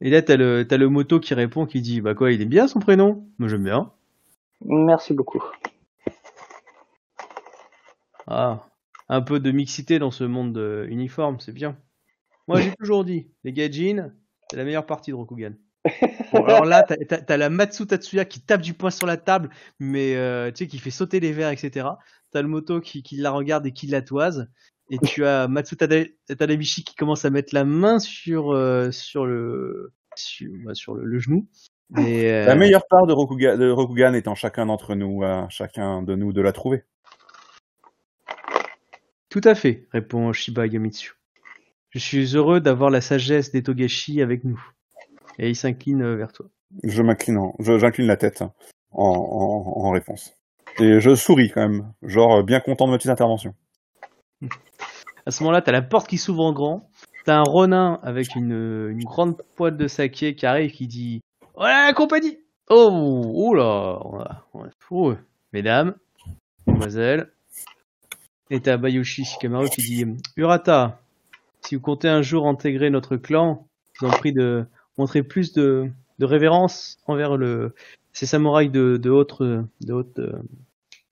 Speaker 1: Et là, t'as le, t'as le moto qui répond, qui dit, bah quoi, il est bien son prénom Moi j'aime bien.
Speaker 3: Merci beaucoup.
Speaker 1: Ah, un peu de mixité dans ce monde uniforme, c'est bien. Moi j'ai toujours dit, les gaijin, c'est la meilleure partie de Rokugan. Bon, alors là, t'as, la Matsu Tatsuya qui tape du poing sur la table, mais euh, tu sais, qui fait sauter les verres, etc. T'as le moto qui, qui la regarde et qui la toise. Et tu as Matsu Tada- Tadabishi qui commence à mettre la main sur, euh, sur, le, sur, bah, sur le, le genou. Et, euh,
Speaker 2: La meilleure part de Rokugan, de Rokugan étant chacun d'entre nous, chacun de nous de la trouver.
Speaker 1: Tout à fait, répond Shiba Yamitsu. Je suis heureux d'avoir la sagesse des Togashi avec nous. Et il s'incline euh, vers toi.
Speaker 2: Je m'incline, j'incline la tête en, en, en réponse. Et je souris quand même, genre bien content de ma petite intervention.
Speaker 1: À ce moment-là, t'as la porte qui s'ouvre en grand. T'as un ronin avec une, une grande poêle de saké qui arrive qui dit Voilà la compagnie Oh, là on a- on a- oh, Mesdames, Mesdemoiselles. Et t'as Bayushi Shikamaru qui dit Urata, si vous comptez un jour intégrer notre clan, je vous en prie de montrer plus de, de révérence envers le, ces samouraïs de, de haute, de haute euh,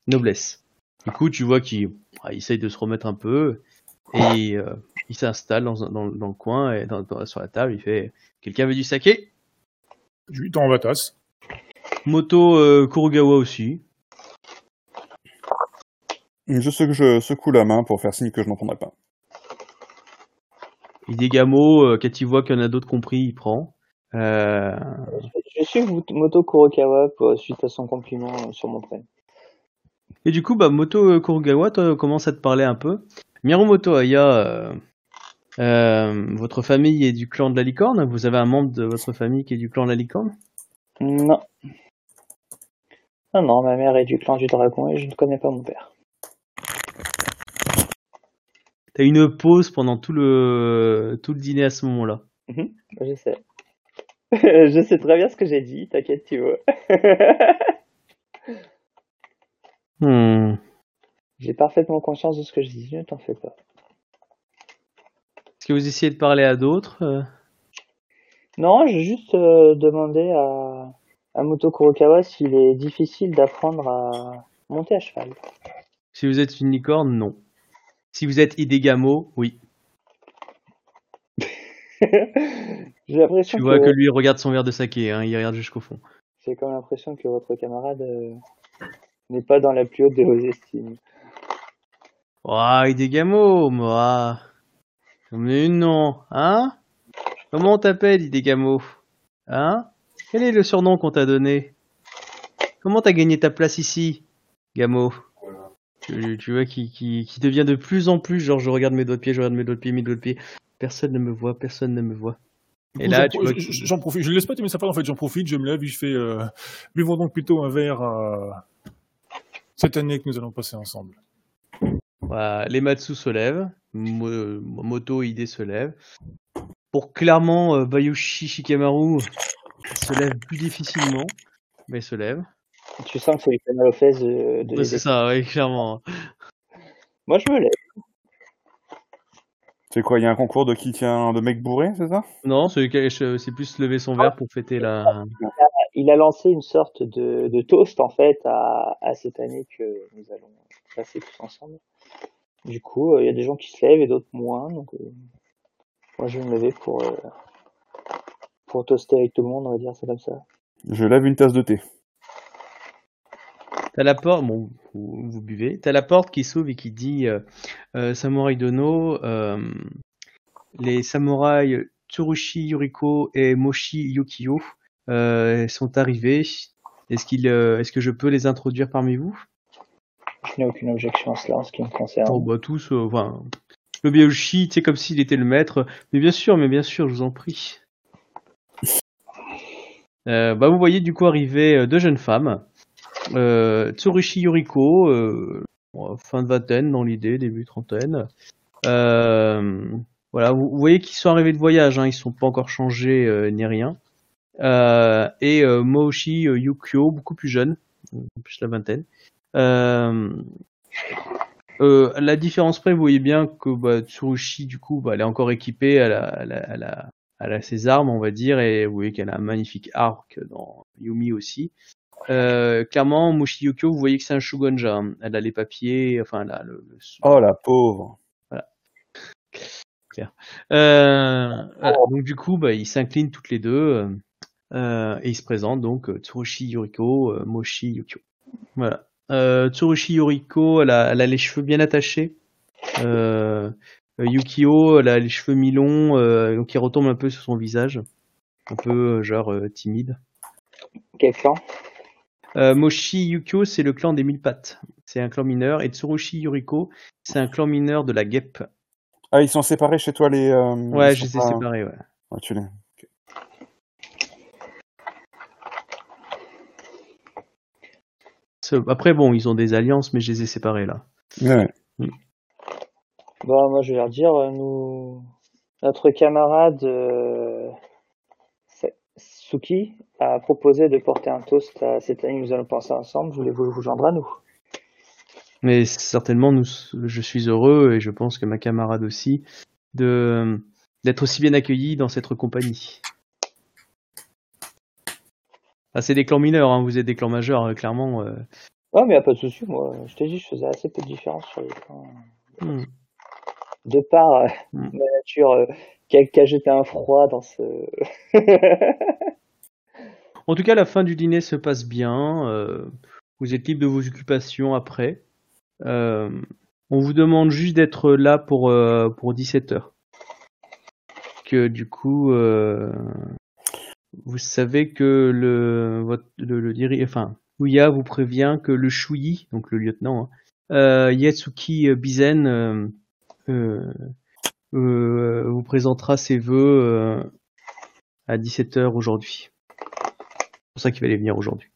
Speaker 1: noblesse. Du coup, tu vois qu'il ah, essaye de se remettre un peu et euh, il s'installe dans, dans, dans le coin et dans- sur la table. Il fait Quelqu'un veut du saké?
Speaker 4: Je lui tends tasse.
Speaker 1: Moto euh, Kurugawa aussi.
Speaker 2: Je, sec- je secoue la main pour faire signe que je n'en prendrai pas.
Speaker 1: Hidegamo, euh, quand il voit qu'il y en a d'autres compris, il prend. Euh,
Speaker 3: Je suis Moto Kurokawa pour- suite à son compliment euh, sur mon prénom.
Speaker 1: Et du coup, bah, Moto euh, Kurugawa toi, commence à te parler un peu. Miromoto Aya, euh, euh, votre famille est du clan de la licorne? Vous avez un membre de votre famille qui est du clan de la licorne?
Speaker 3: Non. Non, non, ma mère est du clan du dragon et je ne connais pas mon père.
Speaker 1: T'as une pause pendant tout le, tout le dîner à ce moment-là.
Speaker 3: Je sais. je sais très bien ce que j'ai dit, t'inquiète, tu vois.
Speaker 1: Hmm.
Speaker 3: j'ai parfaitement conscience de ce que je dis, ne t'en fais pas.
Speaker 1: Est-ce que vous essayez de parler à d'autres euh?
Speaker 3: Non, j'ai juste euh, demandé à, à Moto Kurokawa s'il est difficile d'apprendre à monter à cheval.
Speaker 1: Si vous êtes une licorne, non. Si vous êtes Hidegamo, oui.
Speaker 3: j'ai l'impression
Speaker 1: Tu vois que lui regarde son verre de saké, hein, il regarde jusqu'au fond.
Speaker 3: j'ai comme l'impression que votre camarade euh, n'est pas dans la plus haute de vos estimes.
Speaker 1: Oh, Hidegamo, moi. Mais non, hein? Comment on t'appelle, Hidegamo? Hein? Quel est le surnom qu'on t'a donné? Comment t'as gagné ta place ici, Gamo? Tu, tu vois, qui, qui, qui devient de plus en plus, genre je regarde mes doigts de pied, je regarde mes doigts de pied, mes doigts de pied. Personne ne me voit, personne ne me voit.
Speaker 4: Du
Speaker 1: Et
Speaker 4: coup,
Speaker 1: là,
Speaker 4: j'en profite. Je ne laisse pas terminer sa phrase, en fait, j'en profite, je me lève et je fais, euh, buvons donc plutôt un verre à cette année que nous allons passer ensemble.
Speaker 1: Voilà, les Matsu se lèvent, Mo- euh, Moto Ide se lève. Pour clairement, euh, Bayushi Shikamaru se lève plus difficilement, mais se lève.
Speaker 3: Tu sens que c'est le canal aux fesses de,
Speaker 1: c'est ça, oui, clairement.
Speaker 3: Moi, je me lève.
Speaker 2: C'est quoi, il y a un concours de qui tient de mec bourré, c'est ça?
Speaker 1: Non, c'est plus lever son verre pour fêter la.
Speaker 3: Il a lancé une sorte de, de toast, en fait, à, à cette année que nous allons passer tous ensemble. Du coup, euh, il y a des gens qui se lèvent et d'autres moins. Donc, euh, moi, je vais me lever pour, euh, pour toaster avec tout le monde, on va dire, c'est comme ça.
Speaker 2: Je lève une tasse de thé.
Speaker 1: T'as la porte, bon, vous, vous buvez. T'as la porte qui s'ouvre et qui dit euh, euh, Samouraï Dono, euh, les samouraïs Tsurushi Yuriko et Moshi Yukio euh, sont arrivés. Est-ce qu'il, est-ce que je peux les introduire parmi vous?
Speaker 3: Je n'ai aucune objection à cela en ce qui me concerne.
Speaker 1: Oh bah tous, enfin, le Byoshi, c'est comme s'il était le maître. Mais bien sûr, mais bien sûr, je vous en prie. Euh, bah, vous voyez du coup arriver deux jeunes femmes. Euh, Tsurushi Yuriko, euh, fin de vingtaine dans l'idée, début trentaine. Euh, voilà, vous, voyez qu'ils sont arrivés de voyage, hein, ils sont pas encore changés ni rien. Et Moshi Yukio, beaucoup plus jeune, plus la vingtaine. La différence près, vous voyez bien que bah, Tsurushi, du coup, bah, elle est encore équipée, elle elle a ses armes, on va dire, et vous voyez qu'elle a un magnifique arc dans Yumi aussi. Euh, clairement, Moshi Yukio, vous voyez que c'est un Shugonja. hein. Elle a les papiers, enfin, elle a le, le-
Speaker 2: Oh la pauvre.
Speaker 1: Euh, voilà. Donc du coup, bah, ils s'inclinent toutes les deux euh, euh, et ils se présentent donc euh, Tsurushi Yuriko, euh, Moshi Yukio. Voilà. Euh, Tsurushi Yuriko, elle a, elle a les cheveux bien attachés. Yukio, elle a les cheveux mi-longs, euh, donc qui retombent un peu sur son visage, un peu genre euh, timide.
Speaker 3: Quel clan
Speaker 1: Euh, Moshi Yukio, c'est le clan des mille pattes. C'est un clan mineur. Et Tsurushi Yuriko, c'est un clan mineur de la guêpe.
Speaker 2: Ah, ils sont séparés chez toi les. euh,
Speaker 1: Ouais, je les ai
Speaker 2: pas-
Speaker 1: séparés, ouais.
Speaker 2: Ouais, tu les.
Speaker 1: Après, bon, ils ont des alliances, mais je les ai séparés là.
Speaker 2: Ouais.
Speaker 3: Bah, moi, je vais leur dire, euh, nous, notre camarade euh, Suki a proposé de porter un toast à cette année. Nous allons penser ensemble. Voulez-vous vous joindre à nous
Speaker 1: Mais certainement, nous, je suis heureux et je pense que ma camarade aussi de d'être aussi bien accueilli dans cette compagnie. Ah, c'est des clans mineurs, hein, vous êtes des clans majeurs, euh, clairement. euh.
Speaker 3: Ouais, mais y a pas de souci. Moi, je t'ai dit, je faisais assez peu de différence sur les clans.
Speaker 1: Hmm.
Speaker 3: De par euh,
Speaker 1: Mm.
Speaker 3: ma nature euh, qui, a, qui a jeté un froid dans ce.
Speaker 1: En tout cas, la fin du dîner se passe bien. euh, vous êtes libre de vos occupations après. Euh, on vous demande juste d'être là pour, euh, pour 17 heures. Que du coup, euh, vous savez que le, votre, le, le enfin, Ouya vous prévient que le Shuyi, donc le lieutenant, hein, Yatsuki Bizen, vous présentera ses vœux à 17 heures aujourd'hui. C'est pour ça qu'il va aller venir aujourd'hui.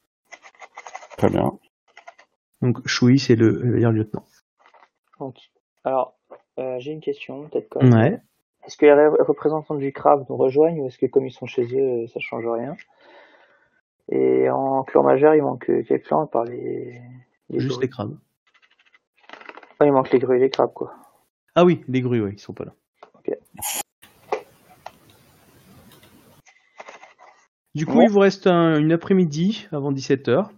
Speaker 2: Très bien.
Speaker 1: Donc Shui, c'est le, lieutenant.
Speaker 3: Donc, alors, euh, j'ai une question, peut-être quand même.
Speaker 1: Ouais.
Speaker 3: Est-ce que les ré- représentants du crabe nous rejoignent ou est-ce que comme ils sont chez eux, ça change rien? Et en clan majeur, il manque euh, quel clan par les, les
Speaker 1: Juste
Speaker 3: grues
Speaker 1: les crabes.
Speaker 3: Ouais, il manque les grues et les crabes, quoi.
Speaker 1: Ah oui, les grues, ouais, ils sont pas là. Du coup,
Speaker 3: Bon.
Speaker 1: il vous reste un- une après-midi avant 17h.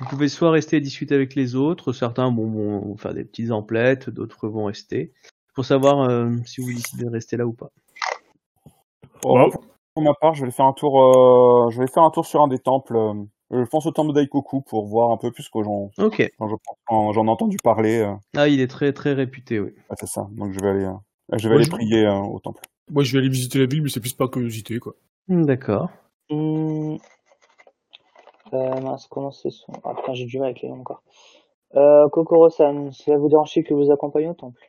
Speaker 1: Vous pouvez soit rester à discuter avec les autres, certains bon, vont faire des petites emplettes, d'autres vont rester. Pour savoir euh, si vous décidez de rester là ou pas.
Speaker 2: Pour, pour ma part, je vais faire un tour. euh, je vais faire un tour sur un des temples. euh, je pense au temple de Daikoku pour voir un peu plus que j'en
Speaker 1: Ok.
Speaker 2: quand je pense- quand j'en ai entendu parler. euh,
Speaker 1: Ah, il est très très réputé, oui.
Speaker 2: ouais, c'est ça. Donc je vais aller. euh, je vais
Speaker 4: Moi,
Speaker 2: aller
Speaker 4: je-
Speaker 2: prier euh, au temple.
Speaker 4: Moi, je vais aller visiter la ville, mais c'est plus par curiosité, quoi.
Speaker 1: D'accord.
Speaker 3: Hmm. Euh, mince, comment c'est son... Ah putain, j'ai du mal avec les noms encore. Euh, Kokoro-san, cela vous dérange que vous accompagne au temple?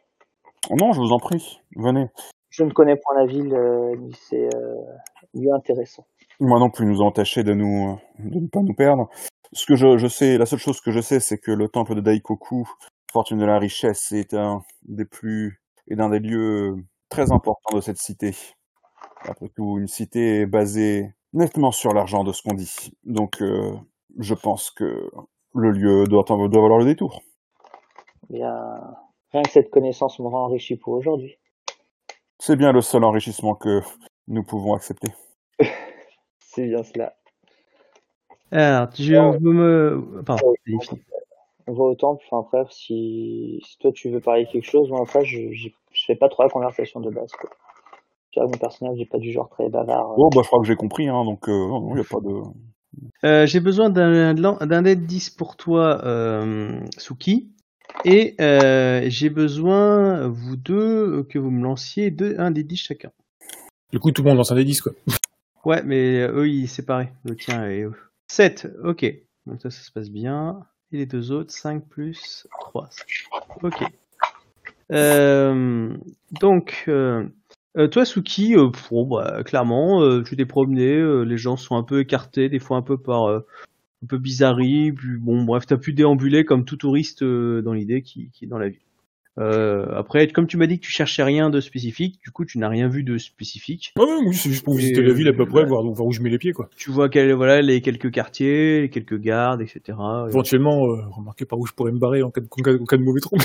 Speaker 2: Oh non, je vous en prie. Venez.
Speaker 3: Je ne connais point la ville, euh, ni ses euh, lieux intéressants.
Speaker 2: Moi non plus, nous avons tâché de nous, euh, de ne pas nous perdre. Ce que je, je sais, la seule chose que je sais, c'est que le temple de Daikoku, fortune de la richesse, est un des plus, est d'un des lieux très importants de cette cité. Après tout, une cité basée nettement sur l'argent de ce qu'on dit. Donc, euh, je pense que le lieu doit, doit valoir le détour.
Speaker 3: Bien, rien que cette connaissance me rend enrichi pour aujourd'hui.
Speaker 2: C'est bien le seul enrichissement que nous pouvons accepter.
Speaker 3: C'est bien cela.
Speaker 1: Alors, je
Speaker 3: Ah ouais.
Speaker 1: veux me... Pardon,
Speaker 3: Ouais.
Speaker 1: allez, fini.
Speaker 3: On va au temple, enfin bref, si, si toi tu veux parler de quelque chose, moi après je, je, je fais pas trop la conversation de base. Quoi. Tu vois, mon personnage n'est pas du genre très bavard. euh.
Speaker 2: Bon, bah, je crois que j'ai compris, hein, donc, euh, non, il n'y a pas de,
Speaker 1: Euh, J'ai besoin d'un dead 10 pour toi, euh, Suki. Et euh, j'ai besoin, vous deux, que vous me lanciez deux, un des 10 chacun.
Speaker 4: Du coup, tout le monde lance un des 10, quoi.
Speaker 1: Ouais, mais euh, eux, ils séparés. Le tien et eux. 7, ok. Donc ça, ça se passe bien. Et les deux autres, 5 plus 3. Ok. Euh, donc, euh, Euh, toi, Suki, euh, bon, bah, clairement, euh, tu t'es promené, les gens sont un peu écartés, des fois un peu par un peu bizarrerie, puis bon, bref, t'as pu déambuler comme tout touriste dans l'idée qui, qui est dans la ville. Après, comme tu m'as dit que tu cherchais rien de spécifique, du coup, tu n'as rien vu de spécifique.
Speaker 4: Ouais, oui, c'est juste pour visiter la ville à peu près, voir, voir où je mets les pieds, quoi.
Speaker 1: Tu vois quel, voilà, les quelques quartiers, les quelques gardes, etc.
Speaker 4: Éventuellement, remarquer par où je pourrais me barrer en cas de, en cas de, en cas de mauvais trouble.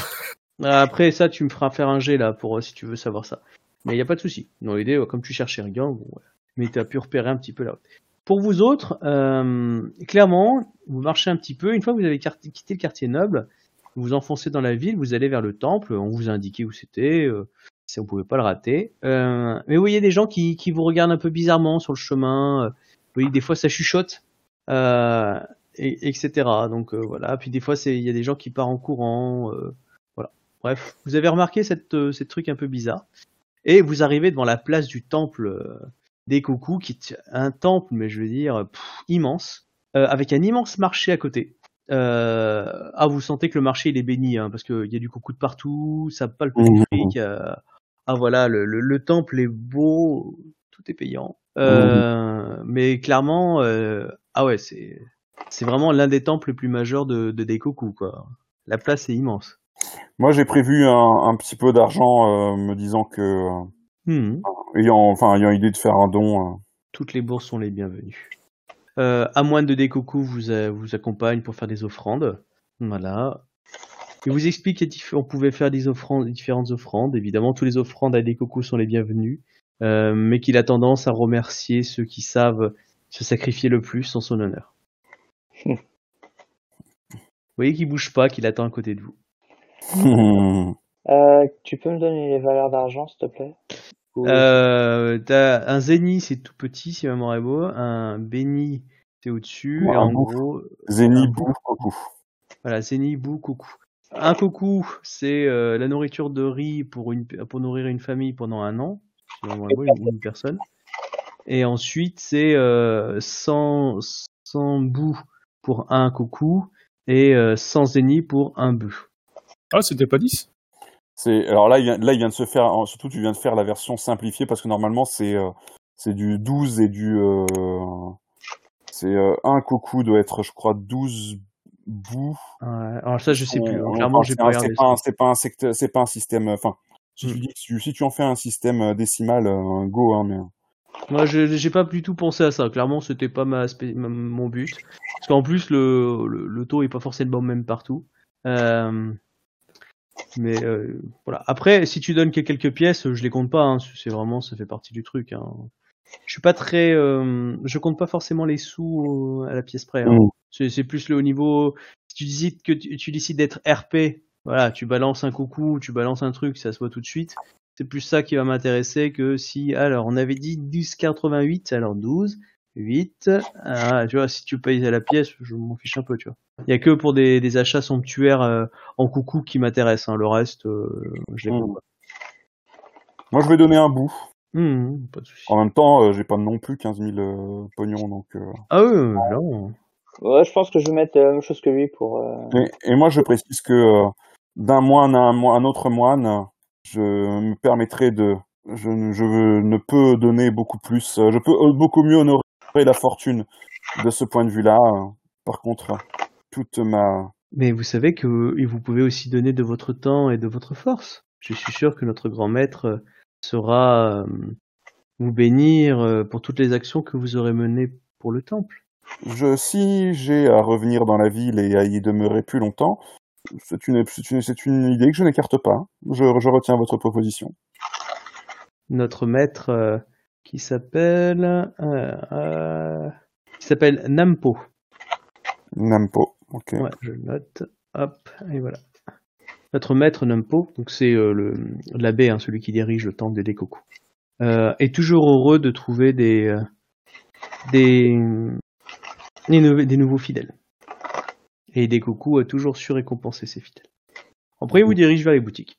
Speaker 1: Après, ça, tu me feras faire un jet là pour si tu veux savoir ça. Mais il n'y a pas de souci. Dans l'idée, euh, comme tu cherchais rien, bon, ouais. mais tu as pu repérer un petit peu là. Pour vous autres, euh, clairement, vous marchez un petit peu. Une fois que vous avez quitté le quartier noble, vous vous enfoncez dans la ville, vous allez vers le temple. On vous a indiqué où c'était. Euh, ça, vous pouvez pas le rater. Euh, mais vous voyez des gens qui, vous regardent un peu bizarrement sur le chemin. Vous voyez des fois ça chuchote, et, etc. Donc voilà. Puis des fois, il y a des gens qui partent en courant. voilà. Bref, vous avez remarqué cette, ces trucs un peu bizarres. Et vous arrivez devant la place du temple euh, des coucous, qui est un temple, mais je veux dire, pff, immense, euh, avec un immense marché à côté. Euh, ah, vous sentez que le marché il est béni, hein, parce qu'il y a du coucou de partout, ça palpe du
Speaker 2: Mhm.
Speaker 1: fric. euh, ah voilà, le, le, le temple est beau, tout est payant. Euh, Mais clairement, ah ouais, c'est c'est vraiment l'un des temples les plus majeurs de, de des coucous, quoi. La place est immense.
Speaker 2: Moi, j'ai prévu un, un petit peu d'argent, euh, me disant que, euh,
Speaker 1: Mhm.
Speaker 2: ayant, enfin, ayant idée de faire un don. euh,
Speaker 1: Toutes les bourses sont les bienvenues. Euh, à moins de Décoco vous, a- vous accompagne pour faire des offrandes. Voilà. Il vous explique qu'on pouvait faire des offrandes, différentes offrandes. Évidemment, tous les offrandes à Décoco sont les bienvenues. Euh, mais qu'il a tendance à remercier ceux qui savent se sacrifier le plus en son honneur.
Speaker 3: Hmm.
Speaker 1: Vous voyez qu'il bouge pas, qu'il attend à côté de vous.
Speaker 3: Euh, tu peux me donner les valeurs d'argent, s'il te plaît? Ou-
Speaker 1: Euh, t'as un zénith, c'est tout petit, si ma mémoire est beau. Un béni, c'est au-dessus.
Speaker 2: Ouais,
Speaker 1: et en
Speaker 2: bouffe.
Speaker 1: gros,
Speaker 2: bouffe, coucou.
Speaker 1: Voilà, zéni, bou, coucou. Un coucou, c'est euh, la nourriture de riz pour, une, pour nourrir une famille pendant un an, si ma mémoire est bonne, une, une personne. Et ensuite, c'est euh, 100, 100 bou pour un coucou et euh, 100 zéni pour un bœuf.
Speaker 4: Ah, c'était pas 10
Speaker 2: C'est alors là il, vient, là, il vient de se faire. Surtout, tu viens de faire la version simplifiée parce que normalement, c'est euh, c'est du 12 et du. euh, c'est euh, un coucou doit être, je crois, 12 bouts.
Speaker 1: Ouais, alors ça, je sais plus.
Speaker 2: On-
Speaker 1: Clairement,
Speaker 2: enfin,
Speaker 1: j'ai
Speaker 2: c'est
Speaker 1: pas
Speaker 2: un-
Speaker 1: regardé
Speaker 2: C'est pas, un- c'est pas un secteur, c'est pas un système. Enfin, si tu
Speaker 1: Hmm.
Speaker 2: si tu en fais un système décimal, euh, go, hein, mais.
Speaker 1: Moi, je j'ai pas du tout pensé à ça. Clairement, c'était pas ma, spé- ma- mon but. Parce qu'en plus, le, le, le taux est pas forcément le même partout. Euh, mais euh, voilà. Après, si tu donnes que quelques pièces, je les compte pas. Hein. C'est vraiment, ça fait partie du truc. Hein. Je suis pas très, euh, je compte pas forcément les sous à la pièce près. Hein.
Speaker 2: Mm.
Speaker 1: C'est c'est plus le haut niveau. Si tu décides que tu, tu décides d'être RP, voilà, tu balances un coucou, tu balances un truc, ça se voit tout de suite. C'est plus ça qui va m'intéresser que si, alors, on avait dit 10,88, alors 12, 8, ah, tu vois, si tu payes à la pièce, je m'en fiche un peu, tu vois. Il y a que pour des, des achats somptuaires euh, en coucou qui m'intéressent, hein. le reste, euh, je les
Speaker 2: Mm.
Speaker 1: pas.
Speaker 2: Moi, je vais donner un bout.
Speaker 1: Pas de souci.
Speaker 2: En même temps, euh, j'ai pas non plus 15 000 euh, pognons, donc. euh,
Speaker 1: Ah oui, non.
Speaker 3: Ouais, je pense que je vais mettre la même chose que lui pour. euh,
Speaker 2: Et, et moi, je précise que euh, d'un moine à un, mo- un autre moine, je me permettrai de, je, ne- je ne peux donner beaucoup plus, euh, je peux euh, beaucoup mieux honorer la fortune de ce point de vue-là. Euh, Par contre, toute ma,
Speaker 1: Mais vous savez que vous pouvez aussi donner de votre temps et de votre force. Je suis sûr que notre grand maître euh, saura euh, vous bénir euh, pour toutes les actions que vous aurez menées pour le temple.
Speaker 2: je, si j'ai à revenir dans la ville et à y demeurer plus longtemps, c'est une, idée que je n'écarte pas. Je, je retiens votre proposition.
Speaker 1: Notre maître qui s'appelle euh, euh, qui s'appelle Nampo.
Speaker 2: Nampo. Ok.
Speaker 1: Ouais, je note. Hop, et voilà. Notre maître Nampo, donc c'est euh, le l'abbé, hein, celui qui dirige le temple des euh, est toujours heureux de trouver des des des, nou- des nouveaux fidèles. Et Décoku a toujours su récompenser ses fidèles. Après, il vous dirige vers les boutiques.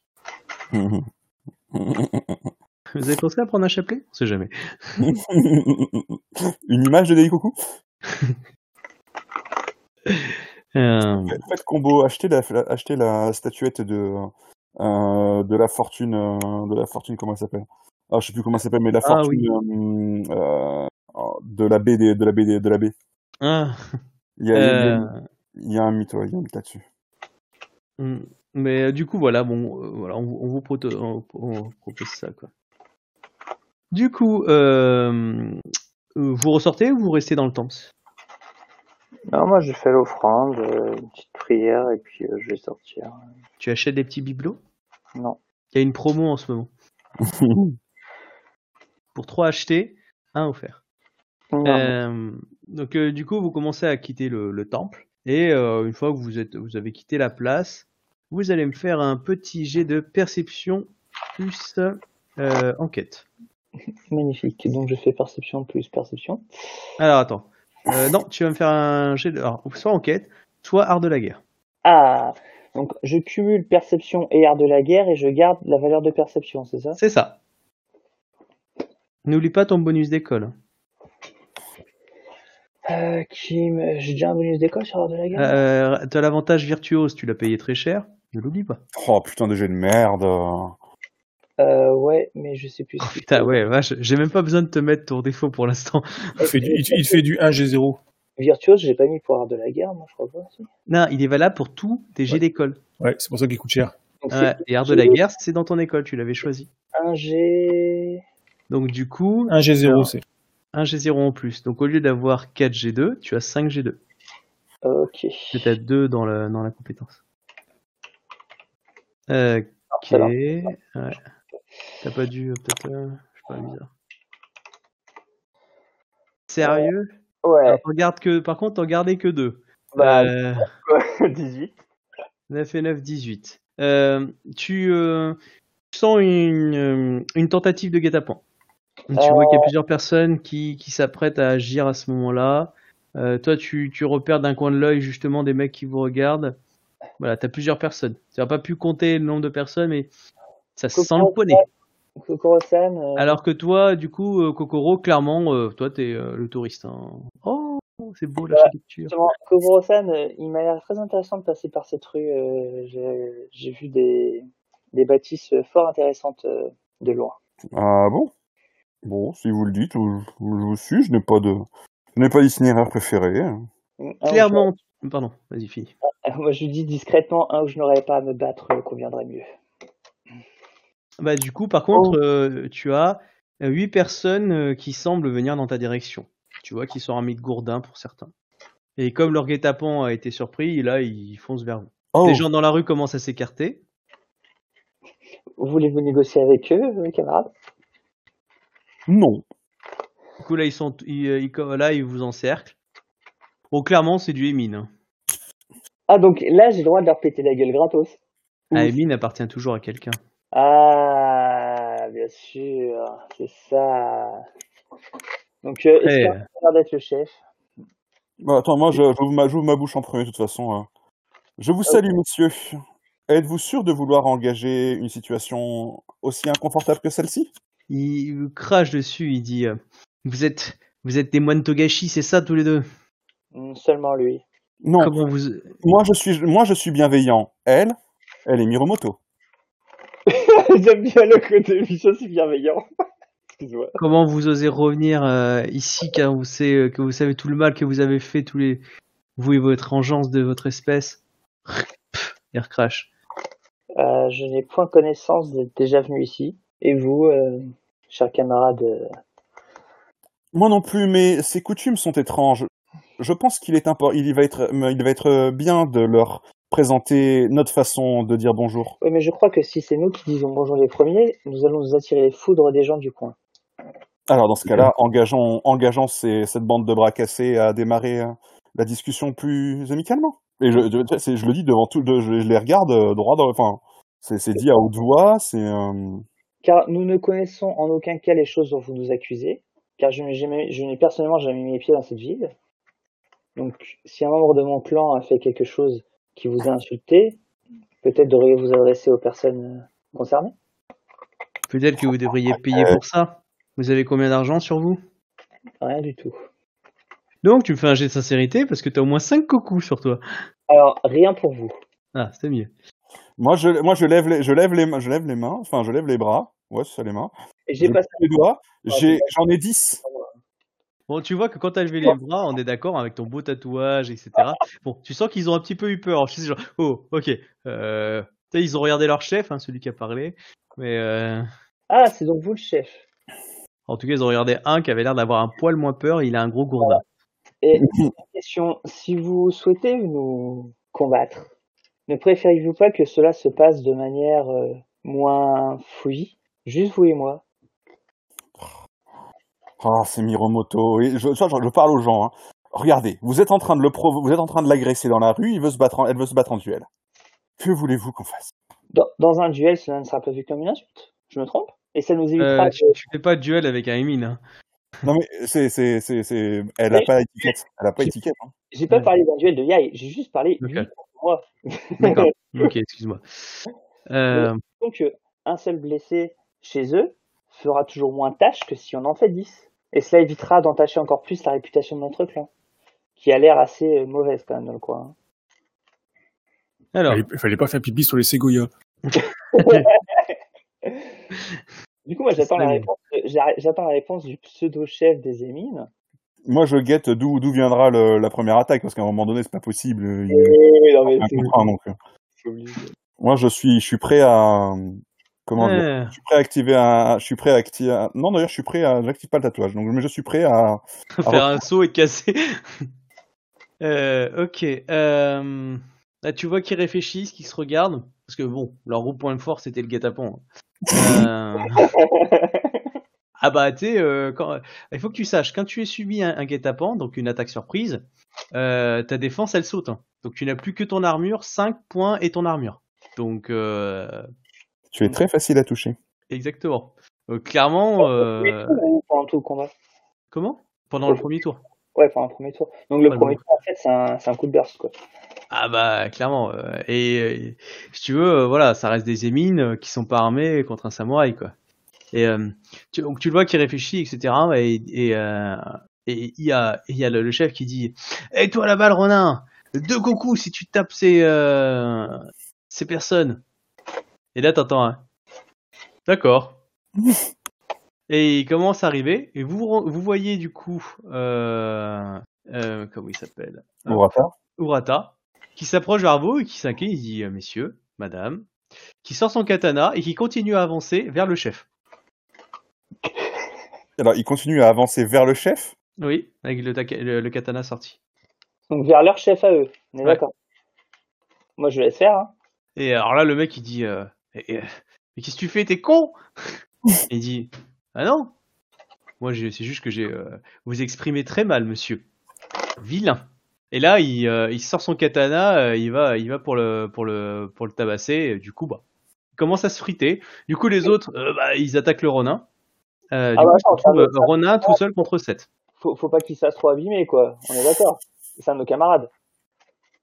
Speaker 1: Vous avez pensé à prendre un chapelet? On sait jamais.
Speaker 2: Une image de Daikoku
Speaker 1: Euh,
Speaker 2: Faites combo, achetez la, achetez la statuette de, euh, de la fortune, euh, de la fortune, comment elle s'appelle? Ah, je sais plus comment ça s'appelle, mais la
Speaker 1: Ah,
Speaker 2: fortune euh, euh, de la des- de la des- de la baie.
Speaker 1: Ah,
Speaker 2: Il y a, il y a-
Speaker 1: euh,
Speaker 2: il y a un mythe, ouais, il y a un mythe là-dessus.
Speaker 1: hmm. Mais du coup, voilà, bon, euh, voilà, on, vous- on vous on- on propose ça, quoi. Du coup, euh, vous ressortez ou vous restez dans le temple
Speaker 3: Non, moi, je fais l'offrande, euh, une petite prière, et puis euh, je vais sortir.
Speaker 1: Tu achètes des petits bibelots?
Speaker 3: Non.
Speaker 1: Il y a une promo en ce moment. Pour 3 achetés, un offert.
Speaker 3: Non.
Speaker 1: Euh, donc euh, du coup, vous commencez à quitter le, le temple et euh, une fois que vous êtes, vous avez quitté la place, vous allez me faire un petit jet de perception plus euh, enquête.
Speaker 3: Magnifique. Donc, je fais perception plus perception.
Speaker 1: Alors attends, Euh, non, tu vas me faire un jet de, alors, soit enquête, soit art de la guerre.
Speaker 3: Ah Donc, je cumule perception et art de la guerre, et je garde la valeur de perception, c'est ça?
Speaker 1: C'est ça. N'oublie pas ton bonus d'école.
Speaker 3: euh, qui me- J'ai déjà un bonus d'école sur art de la guerre?
Speaker 1: Euh, tu as l'avantage virtuose, tu l'as payé très cher. Ne l'oublie pas.
Speaker 2: Oh putain de jeu de merde.
Speaker 3: Euh, ouais, mais je sais plus. si-
Speaker 1: Putain, ouais, vache, j'ai même pas besoin de te mettre ton défaut pour l'instant.
Speaker 4: Il fait du, il, il fait du 1G0.
Speaker 3: Virtuose, j'ai pas mis pour art de la guerre, moi, je crois pas. si.
Speaker 1: Non, il est valable pour tous tes jets
Speaker 4: Ouais.
Speaker 1: d'école.
Speaker 4: Ouais, c'est pour ça qu'il coûte cher.
Speaker 3: Donc,
Speaker 1: Ouais,
Speaker 3: c'est
Speaker 1: et art de la guerre, c'est dans ton école, tu l'avais choisi.
Speaker 3: un G.
Speaker 1: Donc du coup,
Speaker 4: 1G0, c'est.
Speaker 1: un G0 en plus. Donc au lieu d'avoir 4 G2, tu as 5 G2.
Speaker 3: Ok.
Speaker 1: Peut-être 2 dans la, dans la compétence. Euh, ok. Ouais. T'as pas dû, euh, peut-être, euh, je sais pas, bizarre. Sérieux?
Speaker 3: Ouais,
Speaker 1: Alors, gardes que, Par contre, t'en gardais que 2.
Speaker 3: bah,
Speaker 1: Euh,
Speaker 3: 18.
Speaker 1: 9 et 9, 18. Euh, tu sens une, une tentative de guet-apens. Tu vois qu'il y a plusieurs personnes qui, qui s'apprêtent à agir à ce moment-là. Toi, tu, tu repères d'un coin de l'œil justement des mecs qui vous regardent. Voilà, t'as plusieurs personnes. Tu n'as pas pu compter le nombre de personnes, mais ça sent le poney.
Speaker 3: Kokoro-san, euh,
Speaker 1: Alors que toi, du coup, euh, Kokoro, clairement, euh, toi, t'es euh, le touriste. hein. Oh, c'est beau l'architecture.
Speaker 3: justement, Kokoro-san, euh, il m'a l'air très intéressant de passer par cette rue. euh, j'ai- vu des, des bâtisses fort intéressantes euh, de loin.
Speaker 2: Ah bon? Bon, si vous le dites, je, vous suis, je n'ai pas de... Je n'ai pas d'itinéraire préféré. hein.
Speaker 1: Clairement. Pardon, vas-y, finis.
Speaker 3: je- moi, je lui dis discrètement, un où je n'aurais pas à me battre euh, conviendrait mieux.
Speaker 1: Bah, du coup, par contre, euh, tu as euh, huit personnes euh, qui semblent venir dans ta direction. Tu vois qu'ils sont armés de gourdins pour certains. Et comme leur guet-apens a été surpris, là, ils foncent vers vous.
Speaker 2: Oh,
Speaker 1: Les gens dans la rue commencent à s'écarter.
Speaker 3: Voulez-vous négocier avec eux, mes camarades?
Speaker 2: Non.
Speaker 1: Du coup, là, ils sont, ils, ils- là, ils vous encerclent. Bon, clairement, c'est du Emine. hein.
Speaker 3: Ah, donc là, j'ai le droit de leur péter la gueule gratos?
Speaker 1: Ah,
Speaker 3: Ouf.
Speaker 1: Emine appartient toujours à quelqu'un.
Speaker 3: Ah, bien sûr, c'est ça. Donc, euh, est-ce
Speaker 1: Eh.
Speaker 3: d'être le chef?
Speaker 2: Bah, attends, moi, je- j'ouvre ma, j'ouvre ma bouche en premier, de toute façon. hein. Je vous salue, messieurs. Êtes-vous sûr de vouloir engager une situation aussi inconfortable que celle-ci?
Speaker 1: Il vous crache dessus, il dit euh, Vous êtes, vous êtes des moines Togashi, c'est ça tous les deux?
Speaker 3: Hmm, Seulement lui.
Speaker 2: Non,
Speaker 1: Comment vous,
Speaker 2: moi je, suis, moi je suis bienveillant. Elle, elle est Miromoto.
Speaker 3: J'aime bien le côté mission, c'est bienveillant. Excuse-moi.
Speaker 1: comment vous osez revenir euh, ici car vous savez, euh, que vous savez tout le mal que vous avez fait tous les vous et votre engeance de votre espèce Il recrache.
Speaker 3: Euh, je n'ai point connaissance d'être déjà venu ici. Et vous, euh, chers camarades, euh,
Speaker 2: Moi non plus, mais ces coutumes sont étranges. Je pense qu'il est impor- il va être, il va être bien de leur présenter notre façon de dire bonjour.
Speaker 3: oui, mais je crois que si c'est nous qui disons bonjour les premiers, nous allons nous attirer les foudres des gens du coin.
Speaker 2: Alors dans ce cas-là, engageons, engageons ces- cette bande de bras cassés à démarrer euh, la discussion plus amicalement. Et je, je, c'est- je le dis devant tout, je, je les regarde euh, droit dans, enfin, c'est dit à haute voix, c'est. euh,
Speaker 3: Car nous ne connaissons en aucun cas les choses dont vous nous accusez, car je n'ai jamais, je n'ai personnellement jamais mis les pieds dans cette ville. Donc, si un membre de mon clan a fait quelque chose qui vous a insulté, peut-être devriez-vous adresser aux personnes euh, concernées.
Speaker 1: Peut-être que vous devriez payer pour ça. Vous avez combien d'argent sur vous?
Speaker 3: Rien du tout.
Speaker 1: Donc tu me fais un jet de sincérité parce que t'as au moins 5 cocos sur toi.
Speaker 3: Alors, rien pour vous.
Speaker 1: Ah, c'est mieux.
Speaker 2: Moi, je, moi, je lève les, je lève les, mains- je lève les mains, enfin, je lève les bras. Ouais, c'est ça les mains.
Speaker 3: Et j'ai passé
Speaker 2: les doigts. J'ai, j'en ai 10.
Speaker 1: Bon, tu vois que quand t'as levé les bras, on est d'accord avec ton beau tatouage, etc. Bon, tu sens qu'ils ont un petit peu eu peur. Je sais genre, oh, ok. Euh, ils ont regardé leur chef, hein, celui qui a parlé. Mais euh,
Speaker 3: Ah, c'est donc vous le chef.
Speaker 1: en tout cas, ils ont regardé un qui avait l'air d'avoir un poil moins peur. Il a un gros gourdin.
Speaker 3: Et question, si vous souhaitez nous combattre, ne préférez-vous pas que cela se passe de manière euh, moins fouillie? Juste vous et moi.
Speaker 2: Ah, c'est Miromoto. Et je, je, je parle aux gens. hein. Regardez, vous êtes en train de le provo- vous êtes en train de l'agresser dans la rue. Il veut se battre, en- elle veut se battre en duel. Que voulez-vous qu'on fasse?
Speaker 3: Dans, dans un duel, cela ne sera pas vu comme une insulte. Je me trompe? Et ça nous évitera
Speaker 1: Euh,
Speaker 3: de-
Speaker 1: tu, tu fais pas de duel avec un Emine. Hein.
Speaker 2: Non mais c'est, c'est, c'est, c'est, elle a
Speaker 3: Mais-
Speaker 2: pas étiquette. Elle a pas étiquette. hein.
Speaker 3: J'ai pas
Speaker 1: Ouais.
Speaker 3: parlé d'un duel de Yai, j'ai juste parlé
Speaker 1: Ok.
Speaker 3: lui contre moi.
Speaker 1: D'accord. ok, excuse-moi. Euh,
Speaker 3: Donc, euh, un seul blessé chez eux fera toujours moins de tâches que si on en fait 10. Et cela évitera d'entacher encore plus la réputation de notre clan, qui a l'air assez euh, mauvaise quand même dans le coin.
Speaker 1: alors,
Speaker 4: Il fallait- fallait pas faire pipi sur les ségoyas.
Speaker 3: Du coup, moi, j'attends la réponse, de- j'a- j'attends la réponse du pseudo-chef des émines.
Speaker 2: Moi, je guette d'où, d'où viendra le- la première attaque parce qu'à un moment donné, c'est pas possible. Il y
Speaker 3: Oui, non, mais
Speaker 2: a un
Speaker 3: c'est
Speaker 2: contrat, donc. euh.
Speaker 3: c'est.
Speaker 2: Moi, je suis, je suis prêt à, comment dire, je suis prêt à activer un, je suis prêt à activer, non d'ailleurs, je suis prêt à, j'active pas le tatouage, donc, je suis prêt à,
Speaker 1: faire un saut et casser. euh, ok. Euh, là, tu vois qu'ils réfléchissent, qu'ils se regardent. Parce que bon, leur gros point fort, c'était le guet-apens. Euh, Ah bah tu sais, quand... il faut que tu saches, quand tu es subi un, un guet-apens, donc une attaque surprise, ta défense elle saute. hein. Donc tu n'as plus que ton armure, 5 points et ton armure. Donc euh,
Speaker 2: tu es très facile à toucher.
Speaker 1: exactement. Euh, clairement, euh,
Speaker 3: Ou pendant tout le combat?
Speaker 1: comment? Pendant le premier tour.
Speaker 3: Ouais, pendant le premier tour. Donc le
Speaker 1: Ouais,
Speaker 3: premier
Speaker 1: bon.
Speaker 3: tour, en fait, c'est un, coup de burst, quoi.
Speaker 1: Ah bah clairement. euh, et euh, si tu veux, euh, voilà, ça reste des émines qui sont pas armés contre un samouraï quoi. Et tu, donc tu le vois qui réfléchit, etc. Et et euh, et il y a il y a le, le chef qui dit "Et toi là-bas le renard, deux coucous si tu tapes ces euh, ces personnes." Et là t'entends un "D'accord." et il commence à arriver et vous vous voyez du coup euh, euh, comment il s'appelle?
Speaker 2: Urata.
Speaker 1: Urata, qui s'approche vers vous et qui s'inquiète, il dit euh, Messieurs, madame, qui sort son katana et qui continue à avancer vers le chef.
Speaker 2: Alors, il continue à avancer vers le chef?
Speaker 1: Oui, avec le, taka- le- le katana sorti.
Speaker 3: Donc vers leur chef à eux. On est
Speaker 1: Ouais.
Speaker 3: d'accord. Moi, je laisse faire. Hein.
Speaker 1: Et alors là, le mec, il dit euh, Eh, Mais qu'est-ce que tu fais T'es con Il dit Ah non Moi, c'est juste que j'ai. euh, vous exprimez très mal, monsieur. Vilain. Et là, il, euh, il sort son katana, euh, il va, il va pour le, pour le, pour le tabasser. et du coup, bah, il commence à se friter. Du coup, les autres, euh, bah, ils attaquent le Ronin. Euh, du
Speaker 3: Ah
Speaker 1: coup,
Speaker 3: bah, ça,
Speaker 1: euh, Ronin tout seul contre 7.
Speaker 3: Faut, faut pas qu'ils se fassent trop abîmer, quoi. On est d'accord. C'est un de nos camarades.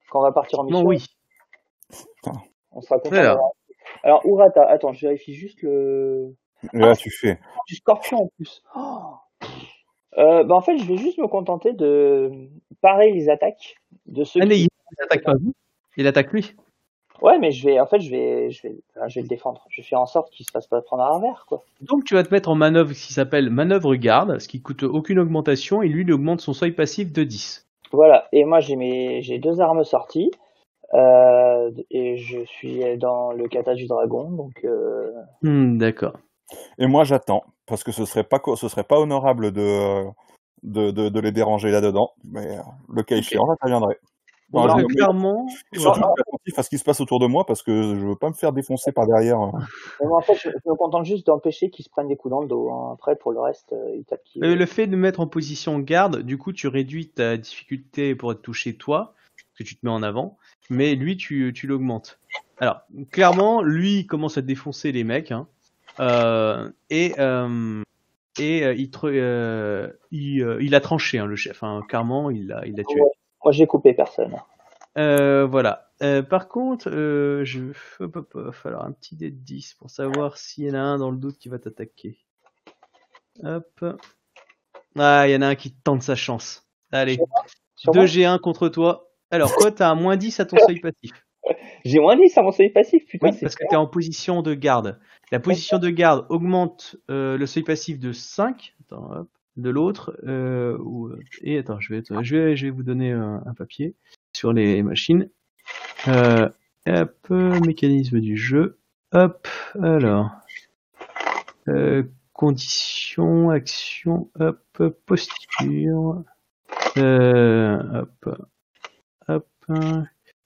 Speaker 3: Quand on va partir en mission,
Speaker 1: Non, oui.
Speaker 3: on sera content.
Speaker 1: Alors.
Speaker 3: Urata, attends, je vérifie juste le.
Speaker 2: Là, tu fais.
Speaker 3: Du scorpion en plus. Oh. Euh, bah, en fait, je vais juste me contenter de parer les attaques de ceux
Speaker 1: Allez,
Speaker 3: qui...
Speaker 1: il attaque pas vous. Il attaque lui.
Speaker 3: Ouais, mais je vais, en fait, je vais, je vais, enfin, je vais le défendre. Je vais faire en sorte qu'il se fasse pas prendre à revers, quoi.
Speaker 1: Donc tu vas te mettre en manœuvre qui s'appelle manœuvre garde, ce qui coûte aucune augmentation, et lui il augmente son seuil passif de 10.
Speaker 3: Voilà. Et moi, j'ai mes, j'ai deux armes sorties. Euh, et je suis dans le kata du dragon, donc euh,
Speaker 1: Hmm, D'accord.
Speaker 2: Et moi, j'attends parce que ce serait pas, ce serait pas honorable de, de, de, de les déranger là-dedans. Mais euh, le cas échéant, j'interviendrai.
Speaker 1: Bon,
Speaker 2: Non,
Speaker 1: bah,
Speaker 2: je-
Speaker 1: clairement,
Speaker 2: Et surtout, je suis attentif à ce qui se passe autour de moi parce que je veux pas me faire défoncer par derrière.
Speaker 3: mais moi, en fait, je, je me contente juste d'empêcher qu'ils se prennent des coups dans le dos. hein. Après, pour le reste, ils tapent qui.
Speaker 1: le fait de mettre en position garde, du coup tu réduis ta difficulté pour être touché toi, parce que tu te mets en avant, mais lui tu, tu l'augmentes. Alors, clairement, lui il commence à défoncer les mecs, hein, euh, et, euh, et euh, il, te- il, il a tranché hein, le chef, hein, clairement il l'a il tué.
Speaker 3: Moi, j'ai coupé personne.
Speaker 1: Voilà. Par contre, je hop, hop, hop, alors un petit dé de 10 pour savoir s'il y en a un dans le doute qui va t'attaquer. Hop. Ah, il y en a un qui tente sa chance. Allez,
Speaker 3: Sur moi?
Speaker 1: 2G1 contre toi. Alors, quoi, t'as un moins 10 à ton seuil passif.
Speaker 3: J'ai moins 10 à mon seuil passif, putain,
Speaker 1: Oui,
Speaker 3: c'est
Speaker 1: parce que tu es en position de garde. La position de garde augmente euh, le seuil passif de 5 attends, hop, de l'autre. Euh, ou- et attends, je vais, être- je vais, je vais vous donner un, un papier sur les machines. Euh, hop, euh, mécanisme du jeu. Hop, alors. Euh, conditions, action, hop, posture. Euh, hop, hop.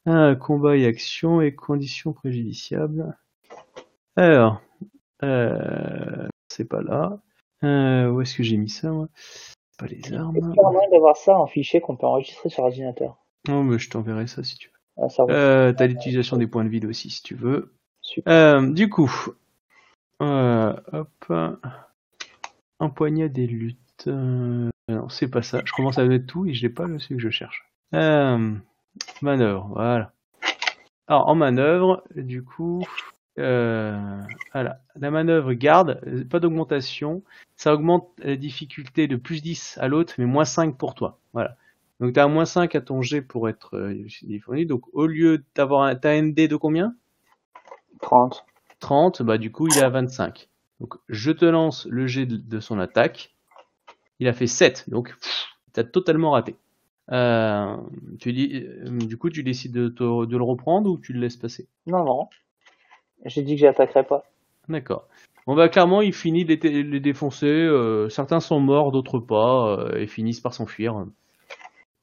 Speaker 1: Ah, combat et action et conditions préjudiciables. Alors, euh, c'est pas là. Euh, où est-ce que j'ai mis ça, moi? C'est pas les armes.
Speaker 3: Est-ce qu'il y a moyen d'avoir ça en fichier qu'on peut enregistrer sur ordinateur?
Speaker 1: Non, mais je t'enverrai ça si tu veux.
Speaker 3: ah.
Speaker 1: Euh, T'as l'utilisation des points de vide aussi si tu veux.
Speaker 3: Super.
Speaker 1: Euh, du coup, hop, un poignet des luttes. Non, c'est pas ça. Je commence à mettre tout et je n'ai pas le celui que je cherche. Euh, manœuvre, voilà. Alors en manœuvre, du coup, euh, voilà, la manœuvre garde, pas d'augmentation. Ça augmente la difficulté de plus 10 à l'autre, mais moins 5 pour toi. Voilà. Donc tu as moins 5 à ton jet pour être euh, disponible. Donc au lieu d'avoir un, t'as un ND de combien?
Speaker 3: 30.
Speaker 1: 30, bah du coup il est à 25. Donc je te lance le jet de, de son attaque. Il a fait 7, donc tu as totalement raté. Euh, tu dis, euh, du coup tu décides de, te- de le reprendre ou tu le laisses passer?
Speaker 3: Non, non. J'ai dit que j'attaquerais pas.
Speaker 1: D'accord. Bon bah clairement il finit de les, défoncer. euh, certains sont morts, d'autres pas, euh, et finissent par s'enfuir.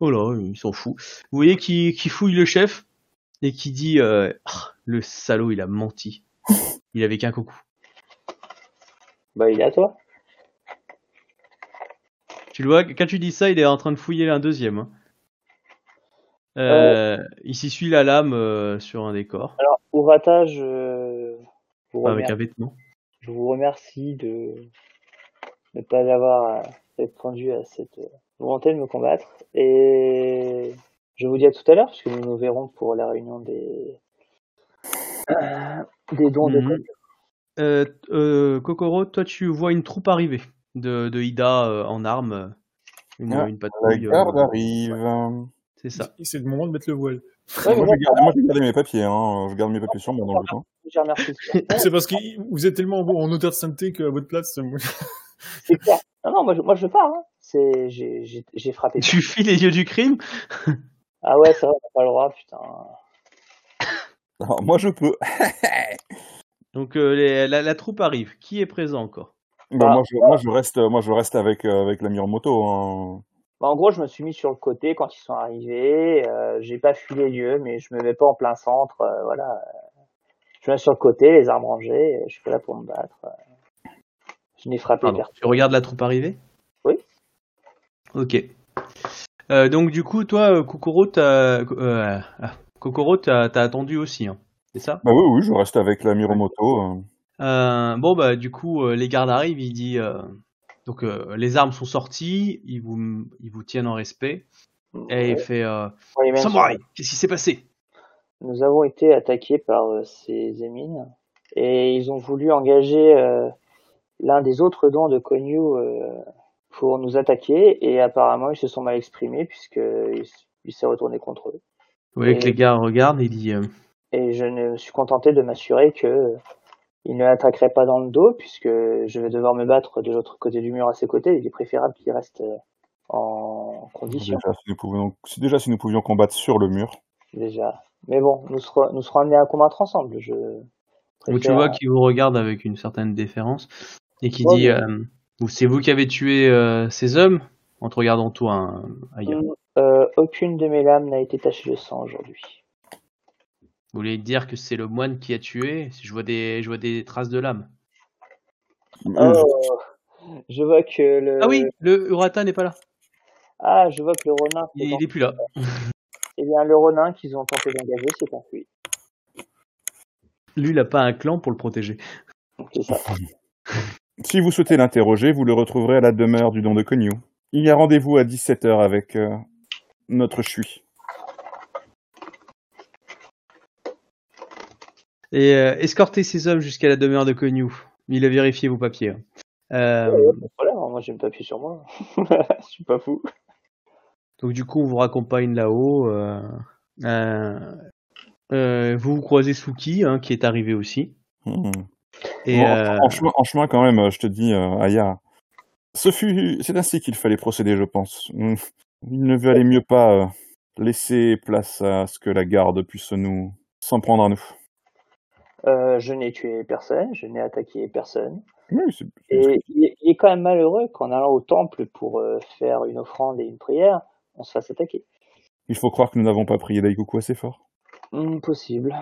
Speaker 1: Voilà, il s'en fout. Vous voyez qui, fouille le chef et qui dit Ah, le salaud il a menti. Il avait qu'un coucou.
Speaker 3: Bah, il est à toi.
Speaker 1: Tu le vois, quand tu dis ça, il est en train de fouiller un deuxième. hein. Euh, Il s'essuie la lame euh, sur un décor,
Speaker 3: Alors, Urata, je vous,
Speaker 1: avec
Speaker 3: remercie,
Speaker 1: un vêtement.
Speaker 3: je vous remercie de ne pas avoir euh, répondu à cette euh, volonté de me combattre. Et je vous dis à tout à l'heure, puisque nous nous verrons pour la réunion des, des dons de
Speaker 1: Mhm. Euh, euh, Kokoro, toi tu vois une troupe arriver de, de Ida euh, en armes, une,
Speaker 2: Ah,
Speaker 1: une
Speaker 2: La
Speaker 1: patrouille.
Speaker 2: garde
Speaker 1: euh,
Speaker 2: arrive.
Speaker 1: c'est ça.
Speaker 4: C'est le moment de mettre le voile.
Speaker 3: Ouais,
Speaker 2: moi, j'ai gardé, gardé mes papiers. Hein. Je garde mes papiers sur moi dans le
Speaker 3: je.
Speaker 4: C'est parce que vous êtes tellement en auteur de sainteté qu'à votre place,
Speaker 3: C'est clair. Non, non, moi je, moi je pars. Hein. C'est, j'ai, frappé.
Speaker 1: Tu fuis les lieux du crime?
Speaker 3: Ah ouais, vrai, on n'a pas le droit, putain.
Speaker 2: Alors, moi, je peux.
Speaker 1: Donc euh, les- la, la troupe arrive. Qui est présent encore?
Speaker 2: Bah,
Speaker 3: Ah.
Speaker 2: moi, je, moi, je reste, moi, je reste avec, euh, avec l'ami en moto. Hein.
Speaker 3: Bah, en gros, je me suis mis sur le côté quand ils sont arrivés. Euh, j'ai pas fui les lieux, mais je me mets pas en plein centre. euh, voilà. Je me mets sur le côté, les armes rangées. Je suis pas là pour me battre. euh. Je n'ai frappé
Speaker 1: Pardon,
Speaker 3: personne.
Speaker 1: Tu regardes la troupe arriver?
Speaker 3: Oui.
Speaker 1: Ok. Euh, donc du coup, toi, Kokoro, t'as euh, ah, Kokoro, t'as t'as attendu aussi, hein. c'est ça?
Speaker 2: Bah oui, oui, je reste avec l'ami en moto. Euh.
Speaker 1: Bon bah du coup euh, les gardes arrivent, il dit euh, donc euh, les armes sont sorties, ils vous ils vous tiennent en respect et il fait euh, samouraï, qu'est-ce qui s'est passé?
Speaker 3: Nous avons été attaqués par euh, ces émines et ils ont voulu engager euh, l'un des autres dons de Konyu euh, pour nous attaquer et apparemment ils se sont mal exprimés puisque il, s- il s'est retourné contre eux.
Speaker 1: Vous voyez que les gars regardent, il dit euh,
Speaker 3: Et je ne me suis contenté de m'assurer que il ne attaquerait pas dans le dos puisque je vais devoir me battre de l'autre côté du mur à ses côtés. Il est préférable qu'il reste euh, en condition
Speaker 2: Déjà, si nous pouvions, déjà, si nous pouvions combattre sur le mur.
Speaker 3: déjà. Mais bon, nous serons, nous serons amenés à combattre ensemble. Je
Speaker 1: donc tu vois qu'il vous regarde avec une certaine déférence et qui
Speaker 3: Ouais,
Speaker 1: dit euh, Vous- c'est vous qui avez tué euh, ces hommes en te regardant toi hein, ailleurs.
Speaker 3: Euh, aucune de mes lames n'a été tachée de sang aujourd'hui.
Speaker 1: Vous voulez dire que c'est le moine qui a tué? Je vois des je vois des traces de lame.
Speaker 2: Euh,
Speaker 3: Oh, je vois que le
Speaker 1: Ah oui, le Urata n'est pas là.
Speaker 3: ah je vois que le Ronin
Speaker 1: Il
Speaker 3: en-
Speaker 1: est plus là.
Speaker 3: eh bien le Ronin qu'ils ont tenté d'engager s'est enfui.
Speaker 1: Lui, il a pas un clan pour le protéger.
Speaker 3: Donc, C'est ça.
Speaker 2: Si vous souhaitez l'interroger, vous le retrouverez à la demeure du don de Konyu. Il y a rendez-vous à 17h avec euh, notre chui.
Speaker 1: Et euh, escortez ces hommes jusqu'à la demeure de Konyu. Il a vérifié vos papiers. hein. Euh,
Speaker 3: Voilà, moi j'ai le papier sur moi. je suis pas fou.
Speaker 1: donc du coup, on vous raccompagne là-haut. euh, euh, Euh, vous vous croisez Suki, hein, qui est arrivé aussi.
Speaker 2: Hmm.
Speaker 1: Et
Speaker 2: Bon,
Speaker 1: euh,
Speaker 2: en, chemin, en chemin, quand même, je te dis, euh, Aya, ce fut, c'est ainsi qu'il fallait procéder, je pense. Hmm. Il ne valait mieux pas laisser place à ce que la garde puisse nous s'en prendre à nous.
Speaker 3: Euh, je n'ai tué personne, je n'ai attaqué personne.
Speaker 2: Oui, c'est-
Speaker 3: Et il est, il est quand même malheureux qu'en allant au temple pour euh, faire une offrande et une prière, on se fasse attaquer.
Speaker 2: il faut croire que nous n'avons pas prié Daikoku assez fort.
Speaker 3: Hmm, possible.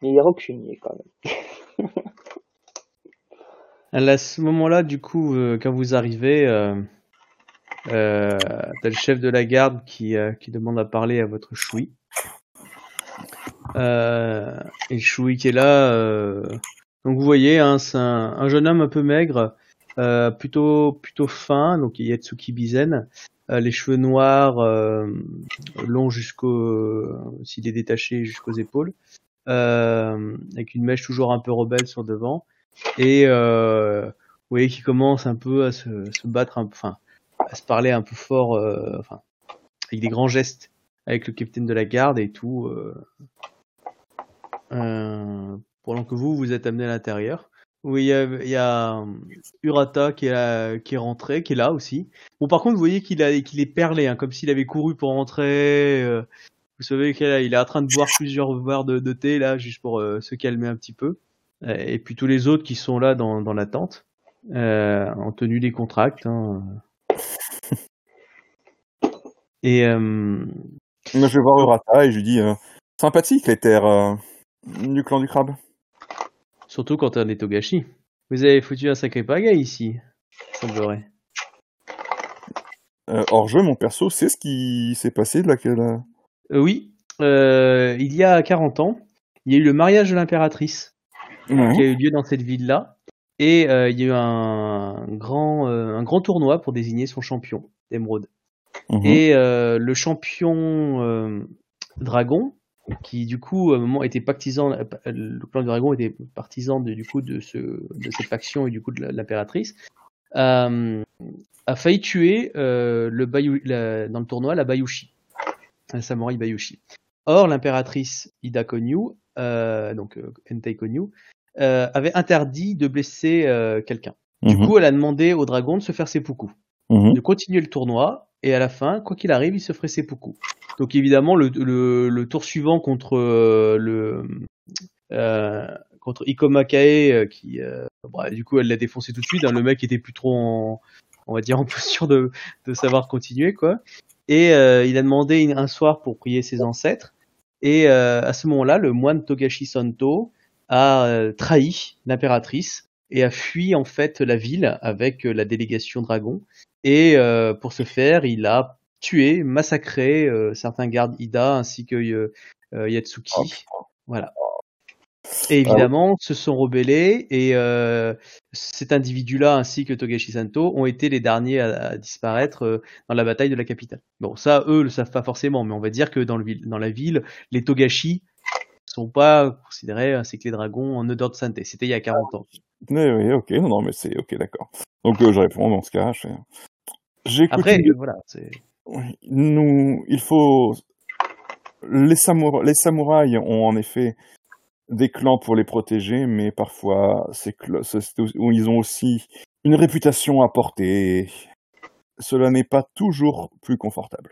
Speaker 3: Mais il est rancunier quand même.
Speaker 1: à ce moment-là, du coup, euh, quand vous arrivez, euh, euh, t'as le chef de la garde qui, euh, qui demande à parler à votre choui. Euh, et choui qui est là. euh, donc vous voyez, hein, c'est un, un jeune homme un peu maigre, euh, plutôt plutôt fin, donc Yatsuki Bizen, les cheveux noirs, longs jusqu'au, s'il est détaché jusqu'aux épaules, avec une mèche toujours un peu rebelle sur devant et vous voyez qu'il commence un peu à se, se battre, un, enfin à se parler un peu fort, euh, enfin avec des grands gestes avec le capitaine de la garde et tout. Euh, pendant que vous vous êtes amené à l'intérieur. Oui, il y a, euh, Urata qui est, rentré, qui est là aussi. Bon, par contre, vous voyez qu'il est perlé, hein, comme s'il avait couru pour rentrer. euh, vous savez qu'il est en train de boire plusieurs verres de, de thé là, juste pour euh, se calmer un petit peu. Euh, Et puis tous les autres qui sont là dans, dans l'attente, euh, en tenue des contracts. hein. Et euh,
Speaker 2: Moi, je vais voir Urata et je lui dis, euh, sympathique les terres euh, du clan du crabe.
Speaker 1: surtout quand on est Togashi. Vous avez foutu un sacré pagaille ici, semblerait.
Speaker 2: Euh, hors jeu, mon perso, c'est ce qui s'est passé de laquelle. euh,
Speaker 1: oui, euh, il y a 40 ans, il y a eu le mariage de l'impératrice
Speaker 2: Ouais.
Speaker 1: qui a eu lieu dans cette ville-là. Et euh, il y a eu un grand, un grand tournoi pour désigner son champion d'émeraude.
Speaker 2: Mhm.
Speaker 1: Et le champion dragon, qui du coup à un moment était partisan, euh, le clan du dragon était partisan de, du coup de, ce, de cette faction et du coup de l'impératrice, euh, a failli tuer euh, le Bayu- la- dans le tournoi la Bayushi, un samouraï Bayushi. Or l'impératrice Ida Konyu, euh, donc euh, Entei Konyu, euh, avait interdit de blesser euh, quelqu'un. Du
Speaker 2: Mhm.
Speaker 1: coup, elle a demandé au dragon de se faire seppuku
Speaker 2: Mhm.
Speaker 1: de continuer le tournoi et à la fin, quoi qu'il arrive, il se ferait seppuku. Donc évidemment, le, tour suivant contre euh, le euh, contre Ikoma Kae, euh, qui bah, du coup elle l'a défoncé tout de suite. hein, le mec était plus trop en, on va dire en posture de, de savoir continuer quoi. Et euh, il a demandé un soir pour prier ses ancêtres. Et euh, à ce moment-là, le moine Togashi Santo a trahi l'impératrice et a fui en fait la ville avec euh, la délégation dragon. Et euh, pour ce faire, il a tué, massacré euh, certains gardes Ida ainsi que Yatsuki.
Speaker 2: Oh,
Speaker 1: voilà. Et évidemment, se sont rebellés et euh, cet individu-là ainsi que Togashi Santo ont été les derniers à, à disparaître euh, dans la bataille de la capitale. Bon, ça, eux le savent pas forcément, mais on va dire que dans, le, dans la ville, les Togashi sont pas considérés ainsi que les dragons en odeur de sainteté. C'était il y a 40 ans.
Speaker 2: Oui, oui, ok, non, non, mais c'est ok, d'accord. Donc euh, je réponds dans ce cas. je J'ai
Speaker 1: Après, voilà, c'est
Speaker 2: Oui, nous, il faut. Les, samour- les samouraïs ont en effet des clans pour les protéger, mais parfois ces cl- ils ont aussi une réputation à porter. Cela n'est pas toujours plus confortable.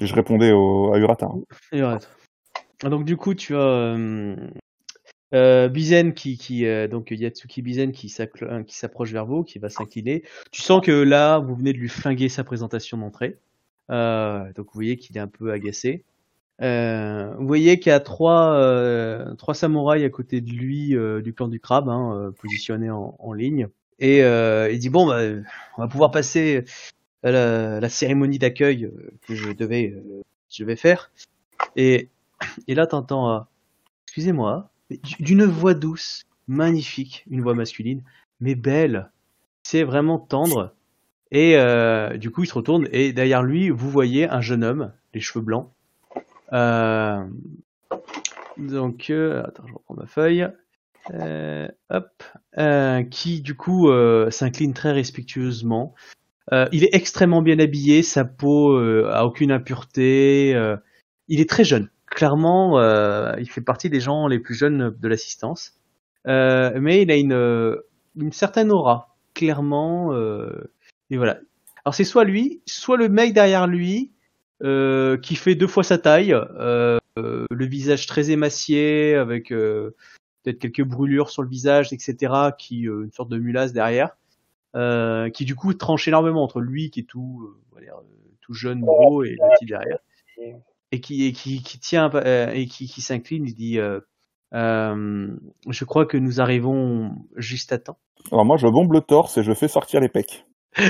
Speaker 2: Je répondais à Urata.
Speaker 1: Ah, Donc du coup, tu as euh, euh, Bizen qui, euh, donc Yatsuki Bizen euh, qui s'approche vers vous, qui va s'incliner. Tu sens que là, vous venez de lui flinguer sa présentation d'entrée. Donc vous voyez qu'il est un peu agacé. Vous voyez qu'il y a trois trois samouraïs à côté de lui du clan du crabe, hein, positionnés en, ligne. Et il dit bon, bah, on va pouvoir passer la, cérémonie d'accueil euh, que je devais euh, je vais faire. Et et là, t'entends, excusez-moi, d'une voix douce, magnifique, une voix masculine, mais belle. C'est vraiment tendre. Et euh, du coup, il se retourne et derrière lui, vous voyez un jeune homme, les cheveux blancs. Donc, attends, je reprends ma feuille. Hop, qui du coup s'incline très respectueusement. Euh, il est extrêmement bien habillé, sa peau euh, a aucune impureté. euh, il est très jeune. Clairement, euh, il fait partie des gens les plus jeunes de l'assistance. Euh, mais il a une, certaine aura, clairement. et voilà. Alors c'est soit lui, soit le mec derrière lui, qui fait deux fois sa taille, le visage très émacié, avec peut-être quelques brûlures sur le visage, etc., qui une sorte de mulasse derrière, euh, qui du coup tranche énormément entre lui qui est tout, euh, dire, euh, tout jeune, gros, et le petit derrière, et qui et qui, qui tient et qui, qui s'incline, il dit, je crois que nous arrivons juste à temps.
Speaker 2: Alors moi, je bombe le torse et je fais sortir les pecs.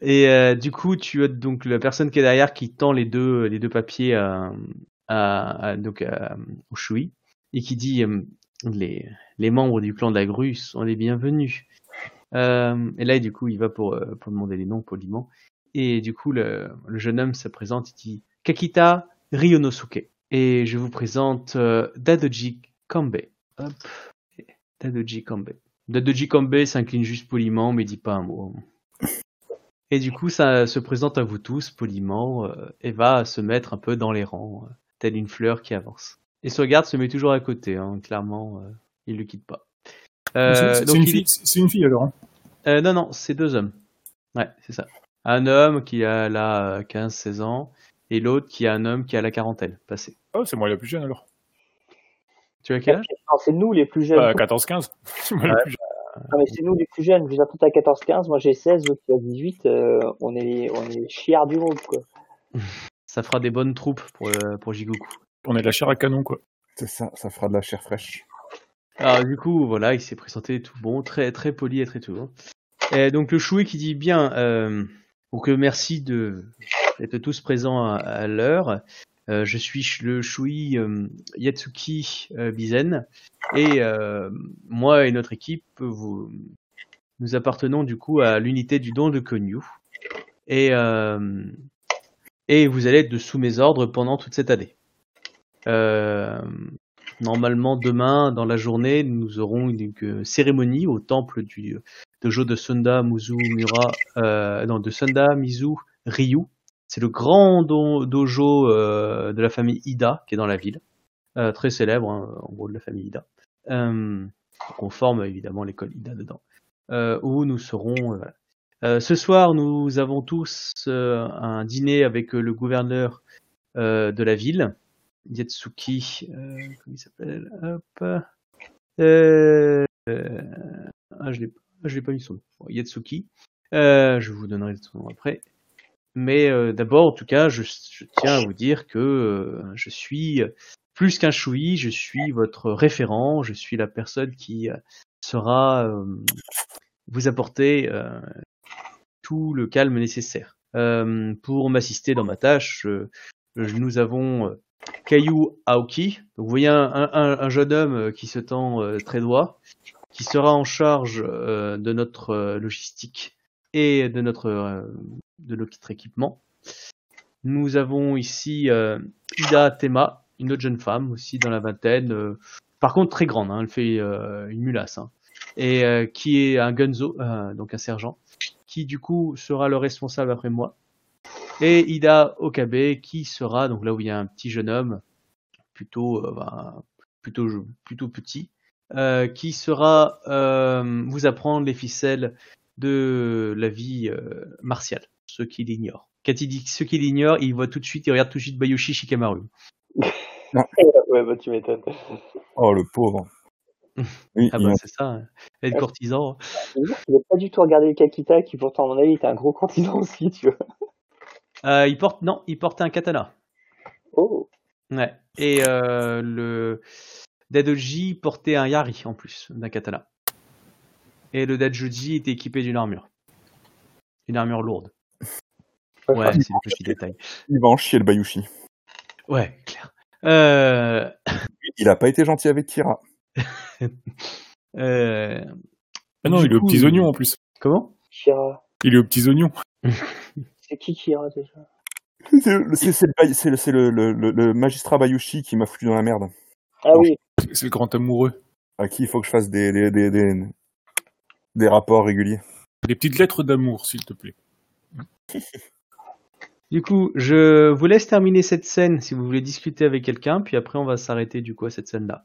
Speaker 1: Et euh, du coup, tu as donc la personne qui est derrière qui tend les deux les deux papiers à, à, à- donc à, au Shui et qui dit euh, les les membres du clan de la grue sont les bienvenus. Euh, et là, du coup, il va pour euh, pour demander les noms poliment. Et du coup, le, jeune homme se présente. Il dit Kakita Ryonosuke. Et je vous présente euh, Dadoji Kambe. Hop. Dadoji Kambe. Dadoji Kambe s'incline juste poliment, mais dit pas un mot. Et du coup, ça se présente à vous tous poliment et va se mettre un peu dans les rangs, euh, telle une fleur qui avance. Et ce garde se met toujours à côté, hein, clairement, il le quitte pas. Euh,
Speaker 4: C'est- une
Speaker 1: il
Speaker 4: c'est une fille alors. hein.
Speaker 1: euh, non, non, c'est deux hommes. Ouais, c'est ça. Un homme qui a là 15-16 ans et l'autre qui a un homme qui a la quarantaine passée.
Speaker 4: Oh, c'est moi la plus jeune alors.
Speaker 1: Tu as quel âge?
Speaker 3: C'est nous les plus jeunes.
Speaker 4: Bah, 14-15. C'est moi la plus jeune.
Speaker 3: Non, mais c'est nous les plus jeunes. Vous attendez à 14-15, moi j'ai 16, l'autre qui a 18. euh, on est les, on est chiards du groupe, quoi.
Speaker 1: Ça fera des bonnes troupes pour, euh, pour Jigoku.
Speaker 4: On est de la chair à canon quoi.
Speaker 2: C'est ça, ça fera de la chair fraîche.
Speaker 1: Alors du coup, voilà, il s'est présenté tout bon, très très poli et très tout bon. Et donc le Choui qui dit bien, euh, donc merci de d'être tous présents à, l'heure. Euh, je suis le Shui euh, Yatsuki euh, Bizen et euh, moi et notre équipe, vous, nous appartenons du coup à l'unité du don de Konyu et et vous allez être de sous mes ordres pendant toute cette année. Euh, Normalement, demain, dans la journée, nous aurons une, une cérémonie au temple du dojo de Sunda Muzu euh, non, de Sunda Mizu Ryu. C'est le grand do- dojo euh, de la famille Ida qui est dans la ville, euh, très célèbre, hein, en gros de la famille Ida. Euh, on forme évidemment l'école Ida dedans, euh, où nous serons. euh. Euh, ce soir, nous avons tous euh, un dîner avec euh, le gouverneur euh, de la ville. Yatsuki, euh, comment il s'appelle Hop. Euh, euh, ah, je l'ai, l'ai pas mis son nom. Bon, Yatsuki. Euh, je vous donnerai son nom après. Mais euh, d'abord, en tout cas, je, tiens à vous dire que je suis plus qu'un choui, je suis votre référent, je suis la personne qui sera vous apporter tout le calme nécessaire. Euh, pour m'assister dans ma tâche, euh, nous avons Kayu Aoki. Vous voyez un, un- un jeune homme euh, qui se tend euh, très droit, qui sera en charge euh, de notre logistique et de notre de notre équipement. Nous avons ici Ida Tema, une autre jeune femme aussi dans la vingtaine, par contre très grande, hein, elle fait une mulasse, hein, et qui est un gunzo, donc un sergent, qui du coup sera le responsable après moi et Ida Okabe qui sera donc là où il y a un petit jeune homme plutôt euh, ben, plutôt plutôt petit euh, qui sera euh, vous apprendre les ficelles de la vie euh, martiale ceux qui l'ignorent quand il dit ceux qui l'ignorent il voit tout de suite il regarde tout de suite Bayoshi Shikamaru
Speaker 3: ouais, bah tu m'étonnes.
Speaker 2: Oh, le pauvre. Oui,
Speaker 1: ah
Speaker 2: il
Speaker 1: bah c'est ça hein. être courtisan
Speaker 3: Je veux dire qu'il n'a pas du tout regardé le Kakita, qui pourtant, à mon avis, était un gros continent aussi, tu vois.
Speaker 1: Euh, il porte non il porte un katana
Speaker 3: Oh,
Speaker 1: ouais et euh, le Dadoji portait un yari en plus d'un katana et le Dajoji était équipé d'une armure une armure lourde Ouais, c'est le petit détail.
Speaker 2: il va en chier le Bayushi.
Speaker 1: Ouais, clair. Euh,
Speaker 2: Il a pas été gentil avec Kira.
Speaker 1: euh,
Speaker 4: Ah non,
Speaker 1: Du
Speaker 4: il est aux petits
Speaker 1: il-
Speaker 4: oignons en plus.
Speaker 1: comment?
Speaker 3: Kira.
Speaker 4: Il est aux petits oignons.
Speaker 3: C'est qui Kira déjà
Speaker 2: C'est le, c'est- c'est le Bay- c'est le- c'est le- le- le- le magistrat Bayushi qui m'a foutu dans la merde.
Speaker 3: Ah oui,
Speaker 4: C'est le grand amoureux.
Speaker 2: À qui il faut que je fasse des, des, des, des, des rapports réguliers.
Speaker 4: Des petites lettres d'amour, s'il te plaît.
Speaker 1: Du coup, je vous laisse terminer cette scène si vous voulez discuter avec quelqu'un, puis après on va s'arrêter du coup à cette scène-là.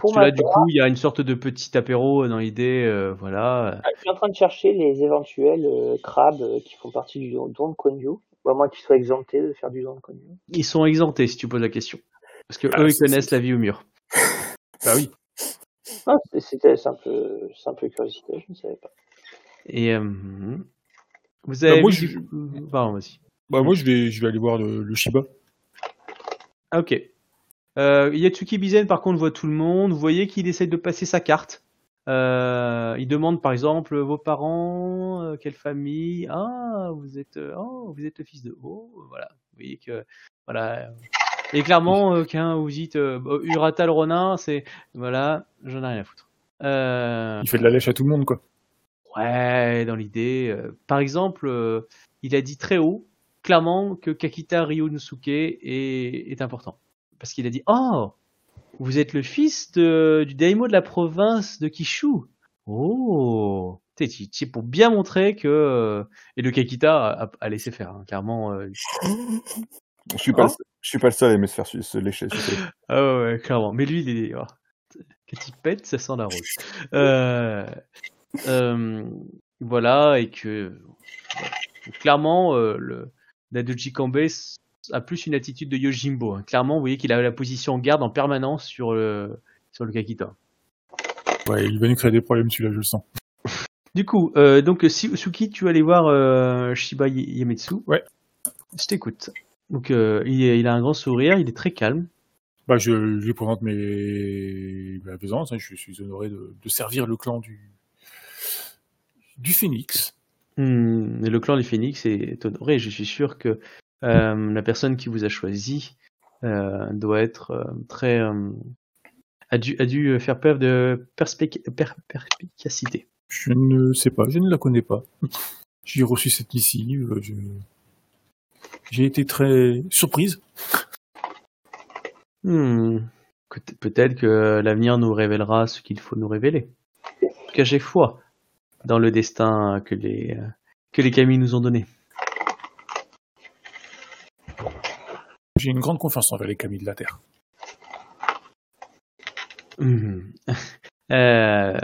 Speaker 3: Pour
Speaker 1: Parce que
Speaker 3: ma
Speaker 1: là, du
Speaker 3: part,
Speaker 1: coup, il y a une sorte de petit apéro dans l'idée, euh, voilà.
Speaker 3: je suis en train de chercher les éventuels euh, crabes euh, qui font partie du don don de Konyu, ou à moins qu'ils soient exemptés de faire du don de Konyu.
Speaker 1: Ils sont exemptés si tu poses la question. Parce que
Speaker 4: Ah,
Speaker 1: eux, ils connaissent la vie au mur.
Speaker 4: Bah oui.
Speaker 3: Ah, c'était- simple, simple curiosité, je ne savais pas.
Speaker 1: Et euh, vous avez
Speaker 4: moi,
Speaker 1: vu
Speaker 4: je-
Speaker 1: Pardon, vas-y.
Speaker 4: Bah moi je vais je vais aller voir le, le Shiba.
Speaker 1: Ah, ok. Euh, Yatsuki Bizen, par contre, voit tout le monde. Vous voyez qu'il essaye de passer sa carte. Euh, il demande, par exemple, vos parents, euh, quelle famille? Ah, vous êtes, euh, oh, vous êtes le fils de. Oh, voilà. Vous voyez que, voilà. Et clairement, quand vous dites Urata le Ronin, c'est, voilà, j'en ai rien à foutre.
Speaker 4: Il fait de la lèche à tout le monde quoi.
Speaker 1: Ouais, dans l'idée. par exemple, il a dit très haut, clairement, que Kakita Ryunosuke est, est important. Parce qu'il a dit Oh, vous êtes le fils de, du daimyo de la province de Kishu. Oh sais, pour bien montrer que. euh, Et le Kakita a, a- a laissé faire, hein, clairement. euh,
Speaker 2: Je suis pas,
Speaker 1: Oh.
Speaker 2: le, je suis pas le seul à aimer se faire se lécher.
Speaker 1: Ah ouais, clairement. Mais lui, il est. oh, Quand il pète, ça sent la rose. Euh, euh, voilà, et que. clairement, le Dadoji Kambe a plus une attitude de Yojimbo. hein. Clairement, vous voyez qu'il a la position en garde en permanence sur le, sur le Kakita.
Speaker 4: Ouais, il va nous créer des problèmes celui-là, je le sens.
Speaker 1: Du coup, euh, donc, si, Suki, tu vas aller voir euh, Shiba Y- Yametsu.
Speaker 4: Ouais.
Speaker 1: Je t'écoute. Donc, euh, il, est- il a un grand sourire, il est très calme.
Speaker 4: Bah je lui présente mes ma présence, hein, je suis honoré de, de servir le clan du du Phénix.
Speaker 1: Hmm, le clan du Phénix est honoré. Je suis sûr que euh, la personne qui vous a choisi euh, doit être euh, très euh, a dû a dû faire preuve de perspic- per- perspicacité.
Speaker 4: Je ne sais pas, je ne la connais pas. J'ai reçu cette missive, je... j'ai été très surprise.
Speaker 1: Hmm, peut- Peut-être que l'avenir nous révélera ce qu'il faut nous révéler. En tout cas, j'ai foi dans le destin que les euh, que les Kami nous ont donné.
Speaker 4: J'ai une grande confiance envers les Camille de la Terre.
Speaker 1: Mhm. Euh,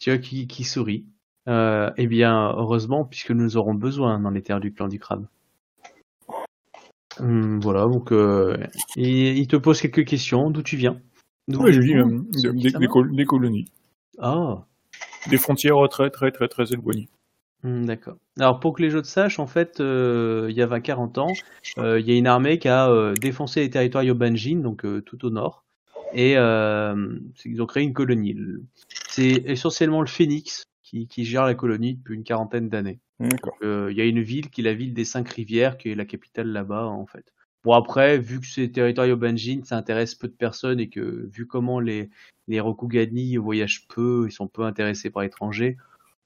Speaker 1: tu vois qui, qui sourit. Euh, eh bien, heureusement, puisque nous aurons besoin dans les terres du clan du crabe. Hum, voilà, donc euh, il, il te pose quelques questions. D'où tu viens?
Speaker 4: Ouais, je même des, des colonies,
Speaker 1: Ah,
Speaker 4: des frontières très très très très éloignées.
Speaker 1: Hum, d'accord. Alors, pour que les autres sachent, en fait, euh, il y a 20-40 ans, euh, il y a une armée qui a euh, défoncé les territoires Yobanjin, donc euh, tout au nord, et ils ont créé une colonie. C'est essentiellement le Phénix qui, qui gère la colonie depuis une quarantaine d'années.
Speaker 2: D'accord.
Speaker 1: Il y a une ville qui est la ville des Cinq Rivières, qui est la capitale là-bas, en fait. Bon, après, vu que c'est territoire Yobanjin, ça intéresse peu de personnes et que, vu comment les, les Rokugani voyagent peu, ils sont peu intéressés par l'étranger,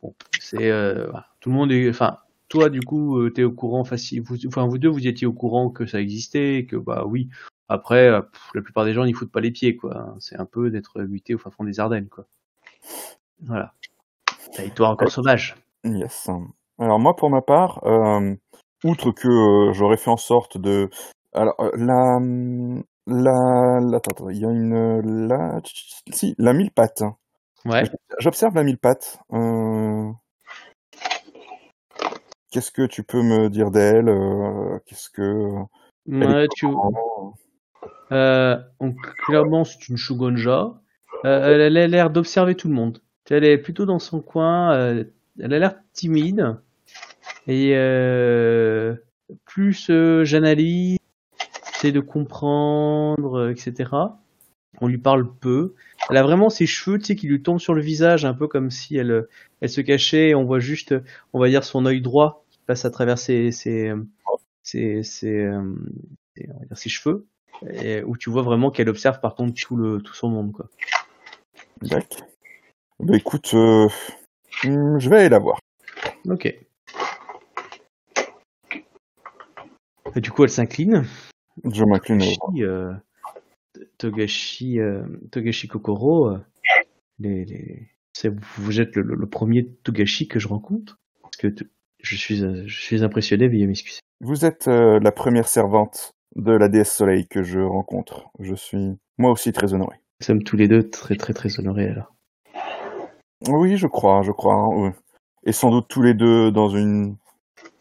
Speaker 1: bon, c'est, euh, voilà. tout le monde est, enfin, toi, du coup, euh, t'es au courant facile, vous, enfin, vous deux, vous étiez au courant que ça existait, que, bah oui. Après, euh, pff, la plupart des gens n'y foutent pas les pieds, quoi. C'est un peu d'être muté au fin fond des Ardennes, quoi. Voilà. Territoire encore sauvage.
Speaker 2: Yes. Alors moi, pour ma part, euh, outre que euh, j'aurais fait en sorte de... Alors, la... La... la- Attends, attends, il y a une... La... Si, la mille pattes.
Speaker 1: Ouais.
Speaker 2: J'observe la mille pattes. Euh, Qu'est-ce que tu peux me dire d'elle euh, Qu'est-ce que...
Speaker 1: Ouais, tu, Euh, donc, clairement, c'est une Shugonja. Euh, elle a l'air d'observer tout le monde. Elle est plutôt dans son coin. elle a l'air timide. Et plus j'analyse, j'essaie de comprendre, etc. On lui parle peu. Elle a vraiment ses cheveux, tu sais, qui lui tombent sur le visage, un peu comme si elle, elle se cachait. Et on voit juste, on va dire, son œil droit qui passe à travers ses, ses, ses, ses, ses- on va dire, ses cheveux et où tu vois vraiment qu'elle observe par contre tout le tout son monde quoi.
Speaker 2: D'accord. Bah écoute, euh, hmm, je vais aller la voir.
Speaker 1: Ok. Et du coup elle s'incline.
Speaker 2: Je m'incline.
Speaker 1: euh, Togashi, euh, Togashi Kokoro, euh, les, les... c'est- vous êtes le, premier Togashi que je rencontre. Parce que Je suis, euh, je suis impressionné, veuillez m'excuser.
Speaker 2: Vous êtes euh, la première servante de la déesse Soleil que je rencontre. Je suis moi aussi très honoré.
Speaker 1: Nous sommes tous les deux très très très honorés alors.
Speaker 2: Oui, je crois, je crois. hein, oui. Et sans doute tous les deux dans une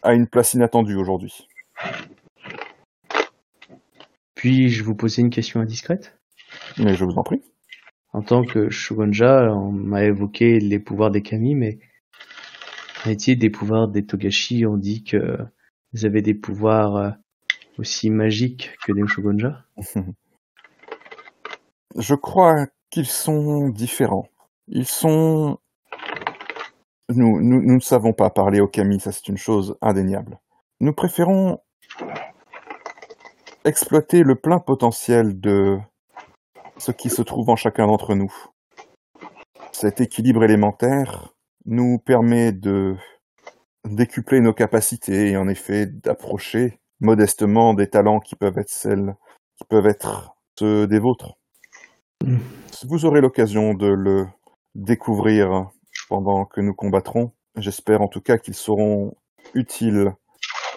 Speaker 2: à une place inattendue aujourd'hui.
Speaker 1: Puis-je vous poser une question indiscrète?
Speaker 2: Mais je vous en prie.
Speaker 1: En tant que Shogunja, on m'a évoqué les pouvoirs des kami, mais est-il des pouvoirs des Togashi? On dit que vous avez des pouvoirs euh, aussi magiques que des Shogunja
Speaker 2: Je crois qu'ils sont différents. Ils sont. Nous, nous, nous ne savons pas parler au kami, ça c'est une chose indéniable. Nous préférons exploiter le plein potentiel de ce qui se trouve en chacun d'entre nous. Cet équilibre élémentaire nous permet de décupler nos capacités et en effet d'approcher modestement des talents qui peuvent être celles qui peuvent être ceux des vôtres.
Speaker 1: Mm.
Speaker 2: Vous aurez l'occasion de le découvrir pendant que nous combattrons. J'espère en tout cas qu'ils seront utiles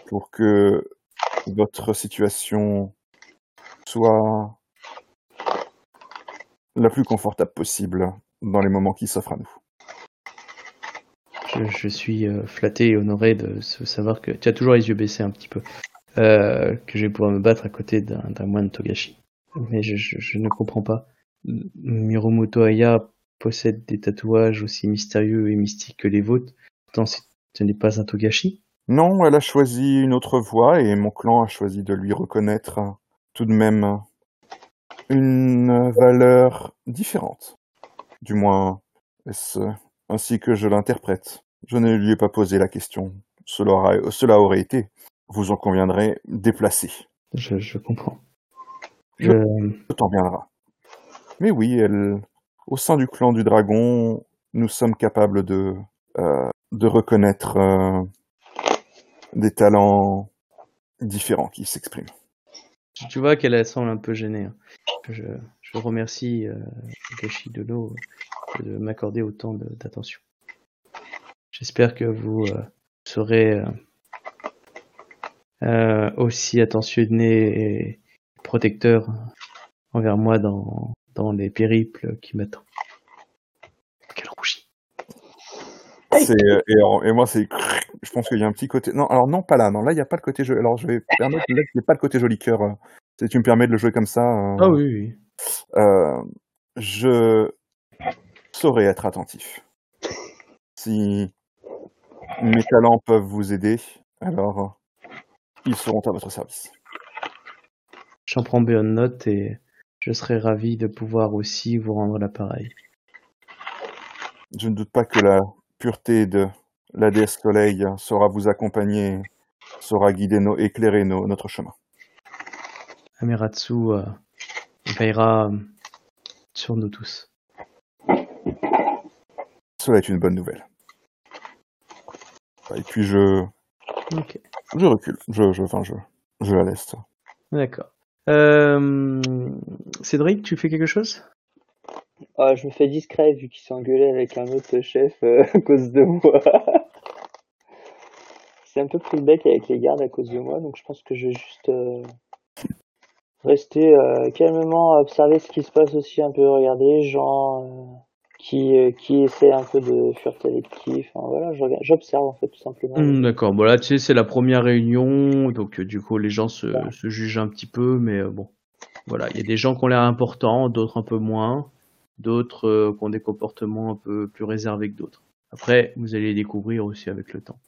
Speaker 2: pour que votre situation soit la plus confortable possible dans les moments qui s'offrent à nous.
Speaker 1: je, suis euh, flatté et honoré de savoir que tu as toujours les yeux baissés un petit peu, euh, que je vais pouvoir me battre à côté d'un moine Togashi. Mais je, je, ne comprends pas. Miromoto Aya possède des tatouages aussi mystérieux et mystiques que les vôtres. Pourtant, ce n'est pas un Togashi.
Speaker 2: Non, elle a choisi une autre voie et mon clan a choisi de lui reconnaître euh, tout de même euh, une valeur différente. Du moins, est-ce ainsi que je l'interprète? Je ne lui ai pas posé la question. Cela, aura- cela aurait été, vous en conviendrez, déplacé.
Speaker 1: Je, je comprends.
Speaker 2: Je-
Speaker 1: Je,
Speaker 2: Le temps viendra. Mais oui, elle, au sein du clan du dragon, nous sommes capables de, euh, de reconnaître euh, des talents différents qui s'expriment.
Speaker 1: tu- vois qu'elle semble un peu gênée. hein. Je, je remercie euh, Togashi Dono de m'accorder autant d'attention. J'espère que vous euh, serez euh, euh, aussi attentionné et protecteur envers moi dans, dans les périples qui m'attendent. Quel rougit.
Speaker 2: Euh, et, et moi, c'est, je pense qu'il y a un petit côté. Non, alors non, pas là. Non, là, il n'y a pas le côté jeu. Alors, je vais permettre. Là, il n'y a pas le côté joli cœur. euh, Si tu me permets de le jouer comme ça. euh,
Speaker 1: Ah oui, oui.
Speaker 2: euh, je saurai être attentif. Si mes talents peuvent vous aider, alors ils seront à votre service.
Speaker 1: J'en prends bien note et je serai ravi de pouvoir aussi vous rendre l'appareil.
Speaker 2: Je ne doute pas que la pureté de la déesse Soleil saura vous accompagner, saura guider nos, éclairer nos, notre chemin.
Speaker 1: Ameratsu euh, veillera euh, sur nous tous.
Speaker 2: Cela est une bonne nouvelle. Et puis je, je recule. Je, je, enfin, je, je la laisse.
Speaker 1: d'accord. Euh, Cédric, tu fais quelque chose?
Speaker 3: Ah, je me fais discret vu qu'il s'est engueulé avec un autre chef euh, à cause de moi. C'est un peu pris le bec avec les gardes à cause de moi, donc je pense que je vais juste euh, rester euh, calmement, observer ce qui se passe aussi un peu, regarder gens euh, qui, euh, qui essaient un peu de fureter les petits. Enfin voilà, j'observe en fait tout simplement.
Speaker 1: Hmm, D'accord, bon là tu sais c'est la première réunion, donc du coup les gens se, se jugent un petit peu, mais bon, voilà, il y a des gens qui ont l'air importants, d'autres un peu moins, d'autres qui ont des comportements un peu plus réservés que d'autres. Après, vous allez les découvrir aussi avec le temps.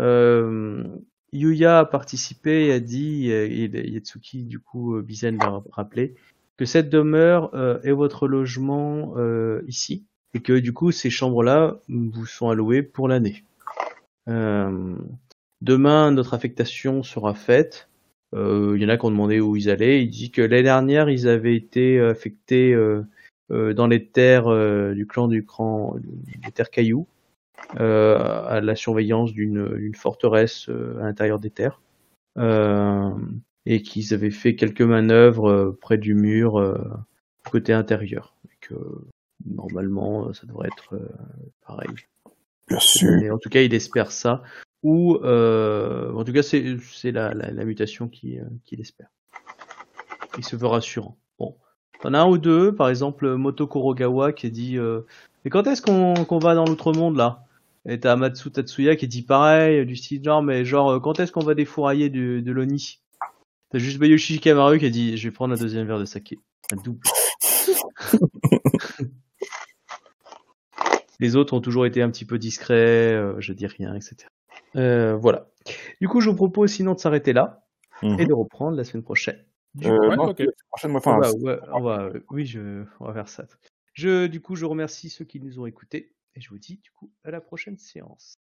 Speaker 1: Euh, Yuya a participé et a dit, et Yatsuki du coup euh, Bizen l'a rappelé, que cette demeure euh, est votre logement ici, et que du coup ces chambres-là vous sont allouées pour l'année. Demain, notre affectation sera faite. Il y en a qui ont demandé où ils allaient. Il dit que l'année dernière, ils avaient été affectés dans les terres du clan du cran, des terres cailloux, à la surveillance d'une forteresse euh, à l'intérieur des terres, Euh, et qu'ils avaient fait quelques manœuvres euh, près du mur euh, côté intérieur. Et que normalement, ça devrait être euh, pareil.
Speaker 2: Bien sûr.
Speaker 1: Mais en tout cas, il espère ça. ou euh, en tout cas c'est la, la, la mutation qui euh, qu'il espère. Il se veut rassurant. Bon, t'en as un ou deux, par exemple Moto Kurogawa qui dit euh, mais quand est-ce qu'on qu'on va dans l'autre monde là? Et t'as Amatsu Tatsuya qui dit pareil du style genre mais genre euh, quand est-ce qu'on va défourailler de, de l'Oni? T'as juste Bayoshi Kamaru qui a dit je vais prendre un deuxième verre de saké, un double. Les autres ont toujours été un petit peu discrets, euh, je dis rien, etc. Euh, voilà. Du coup, je vous propose sinon de s'arrêter là
Speaker 2: Mhm.
Speaker 1: et de reprendre la semaine prochaine. Du
Speaker 2: Euh,
Speaker 4: Ouais,
Speaker 2: non,
Speaker 4: ok.
Speaker 2: la prochaine, moi,
Speaker 1: on
Speaker 2: enfin,
Speaker 1: va-
Speaker 2: c'est-
Speaker 1: ouais, on va- oui, je, on va faire ça. Je, du coup, je remercie ceux qui nous ont écoutés et je vous dis du coup à la prochaine séance.